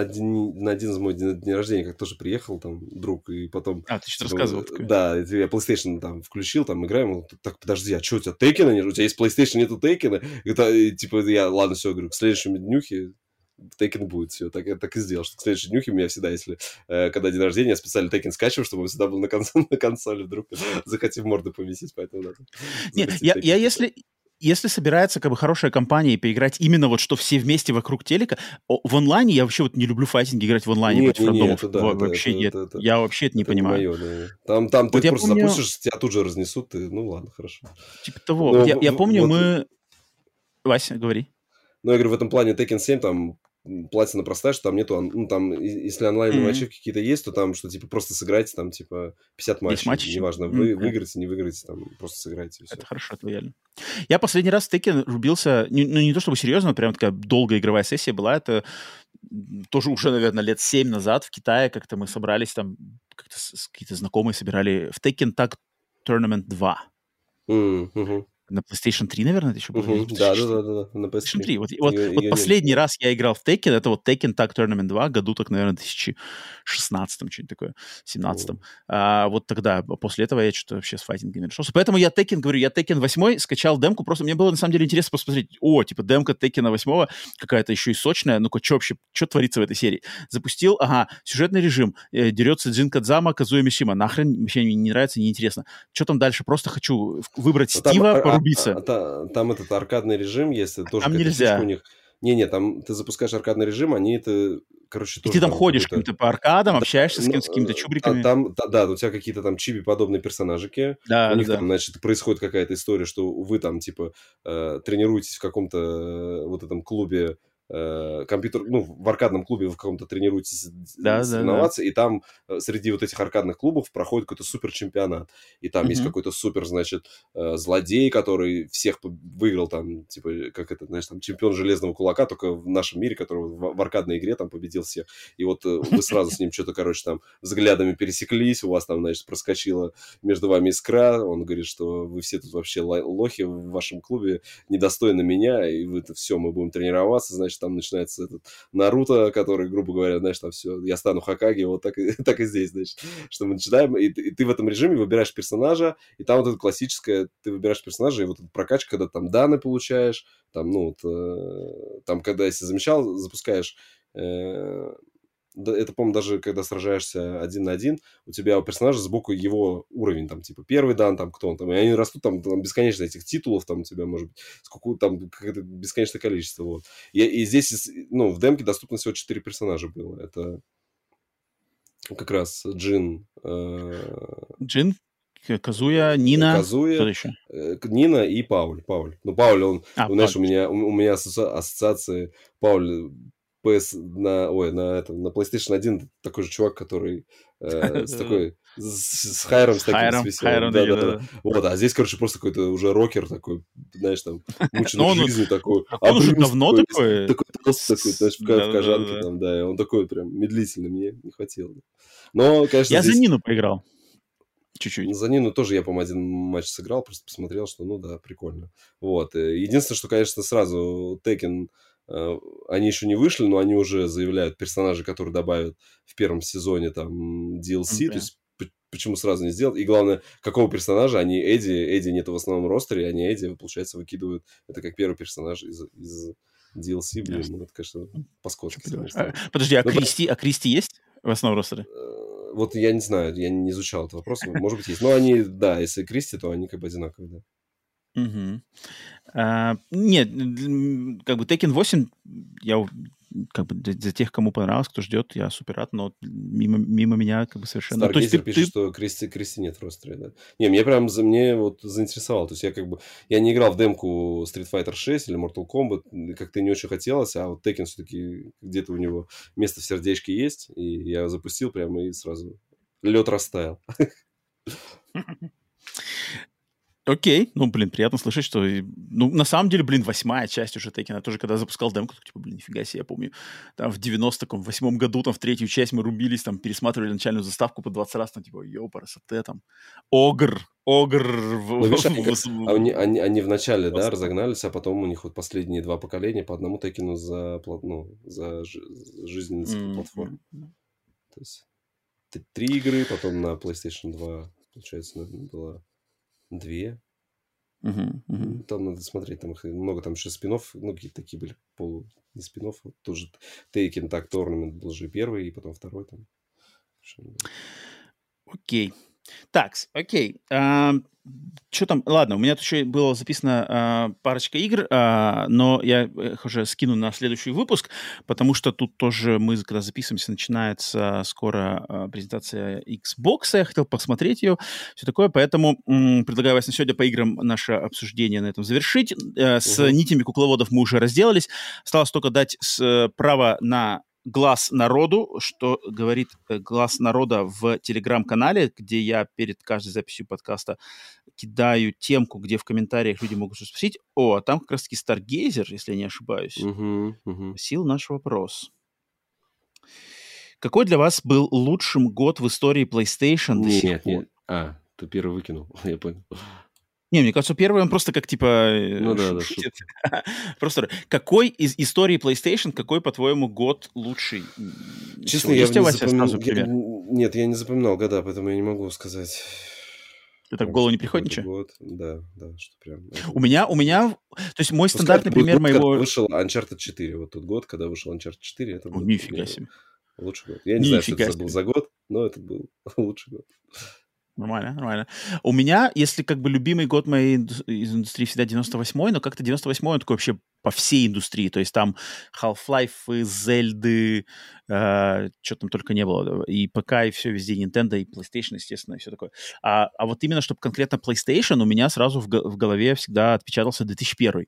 один, из моих день рождения, как тоже приехал там друг, и потом... А, ты что-то рассказывал? Да, я PlayStation там включил, там играем, он, так, подожди, а что, у тебя Тейкена нет? У тебя есть PlayStation, нету Тейкена? Это, и, типа, я, ладно, все, говорю, к следующему днюхе Тейкен будет, все, так, так и сделал, что к следующей днюхе у меня всегда, если, э, когда день рождения, я специально Тейкен скачиваю, чтобы он всегда был на, консоли, [LAUGHS] на консоли, вдруг захотим морду поместить, поэтому надо. Нет, я, я если, если собирается как бы хорошая компания и поиграть именно вот что все вместе вокруг телека, в онлайне я вообще вот не люблю файтинги играть в онлайне нет, против нет, это, да, вообще это, нет, это, это, я вообще это не понимаю. Не мое, да. Там, там вот ты просто помню... запустишь, тебя тут же разнесут, ты, ну ладно, хорошо. Типа того. Но, я, я помню, вот... мы... Вася, говори. Ну, я говорю, в этом плане Tekken 7 там платина простая, что там нету, ну, там, если онлайновые mm-hmm. ачивки какие-то есть, то там, что, типа, просто сыграйте, там, типа, 50 матчей, матчей? неважно, вы mm-hmm. выиграете, не выиграете, там, просто сыграйте. Это хорошо, это реально. Я последний раз в Tekken рубился, ну, не то чтобы серьезно, прям такая долгая игровая сессия была, это тоже уже, наверное, лет 7 назад в Китае как-то мы собрались там, как-то какие-то знакомые собирали в Tekken Tag Tournament 2. Mm-hmm на PlayStation 3, наверное, это еще было. Uh-huh. Да, да, да, да, на PlayStation 3. Вот, вот, ее, вот ее последний нет. раз я играл в Tekken, это вот Tekken Tag Tournament 2, году так, наверное, 2016 что-нибудь такое, 17 uh-huh. а, Вот тогда, после этого я что-то вообще с файтингами решился. Поэтому я Tekken, говорю, я Tekken 8 скачал демку, просто мне было на самом деле интересно посмотреть, о, типа демка Tekken 8 какая-то еще и сочная, ну-ка, что вообще, что творится в этой серии? Запустил, ага, сюжетный режим, э, дерется Джин Кадзама, Казуя Мишима, нахрен вообще не нравится, неинтересно. Что там дальше? Просто хочу выбрать ну, Стива, а. А, а, там этот аркадный режим есть, тоже там нельзя. у них. Не-не, там ты запускаешь аркадный режим, они это, короче, И ты там, там ходишь каким-то по аркадам, да, общаешься ну, с, с какими-то чубриками. А там, да, да, у тебя какие-то там чиби-подобные персонажики. Да, у них да. там, значит, происходит какая-то история, что вы там, типа, э, тренируетесь в каком-то э, вот этом клубе компьютер, ну, в аркадном клубе вы в каком-то тренируетесь да, соревноваться, да, да. и там э, среди вот этих аркадных клубов проходит какой-то супер чемпионат. И там mm-hmm. есть какой-то супер, значит, э, злодей, который всех выиграл там, типа, как это, знаешь, там, чемпион железного кулака, только в нашем мире, который в, в аркадной игре там победил всех. И вот вы сразу с ним что-то, короче, там взглядами пересеклись, у вас там, значит, проскочила между вами искра, он говорит, что вы все тут вообще лохи в вашем клубе, недостойны меня, и вы это все, мы будем тренироваться, значит, там начинается этот Наруто, который, грубо говоря, знаешь, там все, я стану Хакаги, вот так, и, [LAUGHS] так и здесь, значит, что мы начинаем, и, и ты в этом режиме выбираешь персонажа, и там вот это классическое, ты выбираешь персонажа, и вот эта прокачка, когда там данные получаешь, там, ну, вот, э, там, когда, если замечал, запускаешь э, это, по-моему, даже когда сражаешься один на один, у тебя у персонажа сбоку его уровень, там, типа, первый дан, там, кто он там, и они растут, там, там бесконечно этих титулов, там, у тебя, может быть, сколько, там, какое-то бесконечное количество, вот. И, и здесь, ну, в демке доступно всего 4 персонажа было, это как раз Джин... Э... Джин, Казуя, Нина, Казуя? Э, Нина и Пауль. Пауль. Ну, Пауль, он, а, знаешь, Пауль. у меня, у, у меня ассоциации Пауль PS на, ой, на, это, на PlayStation 1 такой же чувак, который э, с [LAUGHS] такой, с, с хайром, с таким, хайром, с хайром, да, да, да, да. Вот, а здесь, короче, просто какой-то уже рокер такой, знаешь, там, [LAUGHS] мученый жизнью такой. А он уже давно такой? Такой толстый такой, знаешь, в кожанке там, да, он такой прям медлительный, мне не хватило. Но, конечно, Я за Нину поиграл. Чуть-чуть. За Нину тоже я, по-моему, один матч сыграл, просто посмотрел, что, ну да, прикольно. Вот. Э, единственное, что, конечно, сразу Э, они еще не вышли, но они уже заявляют персонажи, которые добавят в первом сезоне там DLC, okay. то есть почему сразу не сделать. И главное, какого персонажа они Эдди, Эдди нет в основном ростере, они Эдди, получается, выкидывают. Это как первый персонаж из, из DLC, блин, ну, это, конечно, по-скотски. А, подожди, а, ну, Кристи, а Кристи есть в основном ростере? Э, вот я не знаю, я не изучал этот вопрос, может быть, есть. Но они, да, если Кристи, то они как бы одинаковые, да. Угу. А, нет, как бы Tekken 8, я как бы для, тех, кому понравилось, кто ждет, я супер рад, но мимо, мимо меня как бы совершенно... Старгейзер ну, то есть ты, пишет, ты... что Кристи, Кристи нет в ростере, да. Не, мне прям, за, мне вот заинтересовало, то есть я как бы, я не играл в демку Street Fighter 6 или Mortal Kombat, как-то не очень хотелось, а вот Tekken все-таки где-то у него место в сердечке есть, и я запустил прямо и сразу лед растаял. [LAUGHS] Окей, ну, блин, приятно слышать, что... Ну, на самом деле, блин, восьмая часть уже Текена. Тоже, когда запускал демку, то, типа, блин, нифига себе, я помню. Там в 98-м году, там, в третью часть мы рубились, там, пересматривали начальную заставку по 20 раз, там, типа, йоу, парасоте, там, огр, огр. Ну, видишь, [LAUGHS] они, а они, они, они вначале, да, разогнались, а потом у них вот последние два поколения по одному Текену за, ну, за жизненный цикл mm-hmm. платформ. То есть три игры, потом на PlayStation 2, получается, было две. Uh-huh, uh-huh. Там надо смотреть, там много там еще спинов, ну, какие-то такие были полу, не спинов, вот тоже Taken Tag Tournament был же первый, и потом второй там. Окей. Okay. Так, окей. Okay что там? Ладно, у меня тут еще было записано э, парочка игр, э, но я их уже скину на следующий выпуск, потому что тут тоже мы, когда записываемся, начинается скоро э, презентация Xbox, я хотел посмотреть ее, все такое, поэтому м, предлагаю вас на сегодня по играм наше обсуждение на этом завершить. Э, с угу. нитями кукловодов мы уже разделались, осталось только дать с, э, право на глаз народу, что говорит э, глаз народа в телеграм-канале, где я перед каждой записью подкаста кидаю темку, где в комментариях люди могут спросить. О, а там как раз-таки Старгейзер, если я не ошибаюсь, uh-huh, uh-huh. сил наш вопрос. Какой для вас был лучшим год в истории PlayStation до нет, сих пор? Нет. А, ты первый выкинул, [LAUGHS] я понял. Не, мне кажется, первый он просто как типа э, ну, да, шутит. Да, [LAUGHS] просто какой из истории PlayStation, какой, по-твоему, год лучший? Честно, я не запоминал. Нет, я не запоминал года, поэтому я не могу сказать. Это в голову не приходит ничего? Год. Да, да, что прям. У меня, у меня, то есть мой стандартный пример моего... вышел Uncharted 4, вот тот год, когда вышел Uncharted 4, это был... Нифига себе. Лучший год. Я не Нифига знаю, что это был за год, но это был [LAUGHS] лучший год. Нормально, нормально. У меня, если как бы любимый год моей из индустрии всегда 98-й, но как-то 98-й он такой вообще по всей индустрии. То есть там Half-Life, Зельды, э, что там только не было. И ПК, и все везде, Nintendo, и PlayStation, естественно, и все такое. А, а вот именно, чтобы конкретно PlayStation, у меня сразу в, в голове всегда отпечатался 2001.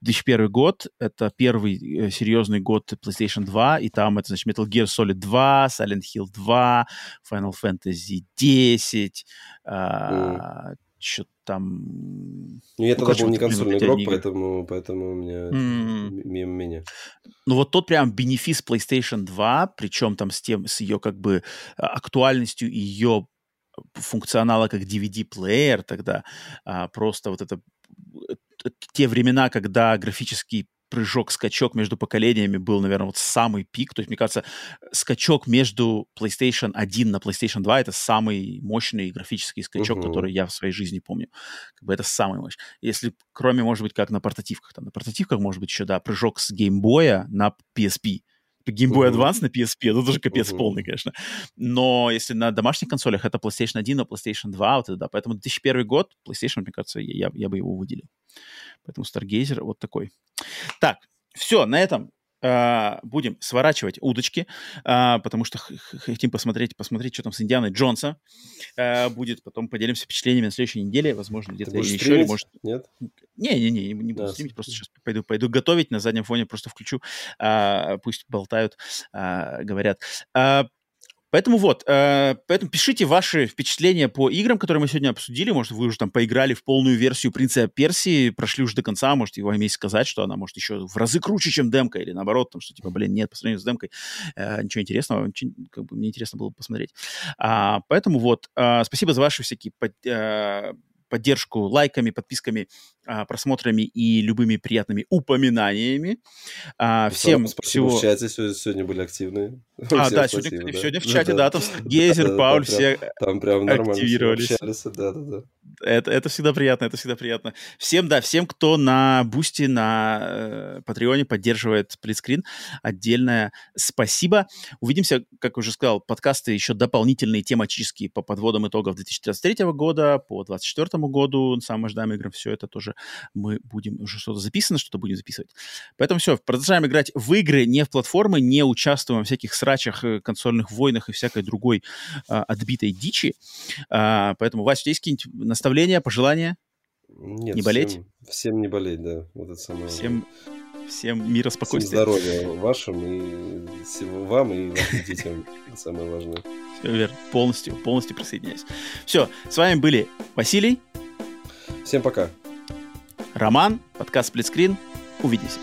2001 год — это первый э, серьезный год PlayStation 2, и там это, значит, Metal Gear Solid 2, Silent Hill 2, Final Fantasy 10, э, mm что-то там... Ну, я тогда был не консольный игрок, поэтому, поэтому у меня mm. мимо меня. Ну, вот тот прям бенефис PlayStation 2, причем там с тем, с ее как бы а, актуальностью ее функционала как DVD-плеер тогда, а, просто вот это э, те времена, когда графический прыжок, скачок между поколениями был, наверное, вот самый пик. То есть, мне кажется, скачок между PlayStation 1 на PlayStation 2 — это самый мощный графический скачок, uh-huh. который я в своей жизни помню. Как бы это самый мощный. Если, кроме, может быть, как на портативках. Там, на портативках, может быть, еще, да, прыжок с геймбоя на PSP. Game Boy Advance на PSP, это тоже капец полный, конечно. Но если на домашних консолях, это PlayStation 1, на PlayStation 2, вот это да. Поэтому 2001 год PlayStation, мне кажется, я, я бы его выделил. Поэтому Stargazer вот такой. Так, все, на этом Uh, будем сворачивать удочки, uh, потому что хотим посмотреть, посмотреть, что там с Индианой Джонса uh, будет. Потом поделимся впечатлениями на следующей неделе. Возможно, где-то еще. Или, может... Нет? Не-не-не, не буду да. стримить. Просто сейчас пойду, пойду готовить. На заднем фоне просто включу. Пусть болтают, говорят. Поэтому вот, э, поэтому пишите ваши впечатления по играм, которые мы сегодня обсудили. Может, вы уже там поиграли в полную версию «Принца Персии», прошли уже до конца, может, и вам есть сказать, что она может еще в разы круче, чем демка, или наоборот, там, что типа, блин, нет, по сравнению с демкой э, ничего интересного, ничего, как бы, мне интересно было посмотреть. А, поэтому вот, э, спасибо за ваши всякие под, э, поддержку лайками, подписками, а, просмотрами и любыми приятными упоминаниями. А, всем спасибо всего... в чате сегодня были активные. [LAUGHS] А, всем да, спасибо, сегодня, да. сегодня в [LAUGHS] чате, да, там Гейзер, Пауль, все Там прям нормально активировались. Да, да, да. Это, это всегда приятно, это всегда приятно. Всем, да, всем, кто на Бусти, на э, поддерживает сплитскрин, отдельное спасибо. Увидимся, как уже сказал, подкасты еще дополнительные тематические по подводам итогов 2023 года, по 2024 году, самым ожидаемым играм, все это тоже мы будем, уже что-то записано, что-то будем записывать. Поэтому все, продолжаем играть в игры, не в платформы, не участвуем в всяких срачах, э, консольных войнах и всякой другой а, отбитой дичи. А, поэтому, Вася, у тебя есть какие-нибудь наставления, пожелания? Нет, не болеть? Всем, всем не болеть, да. Вот это самое. Всем, всем мира, спокойствия. Всем здоровья вашим и всего вам и вашим детям. Самое важное. Все верно. Полностью, полностью присоединяюсь. Все, с вами были Василий. Всем пока. Роман, подкаст «Сплитскрин». Увидимся.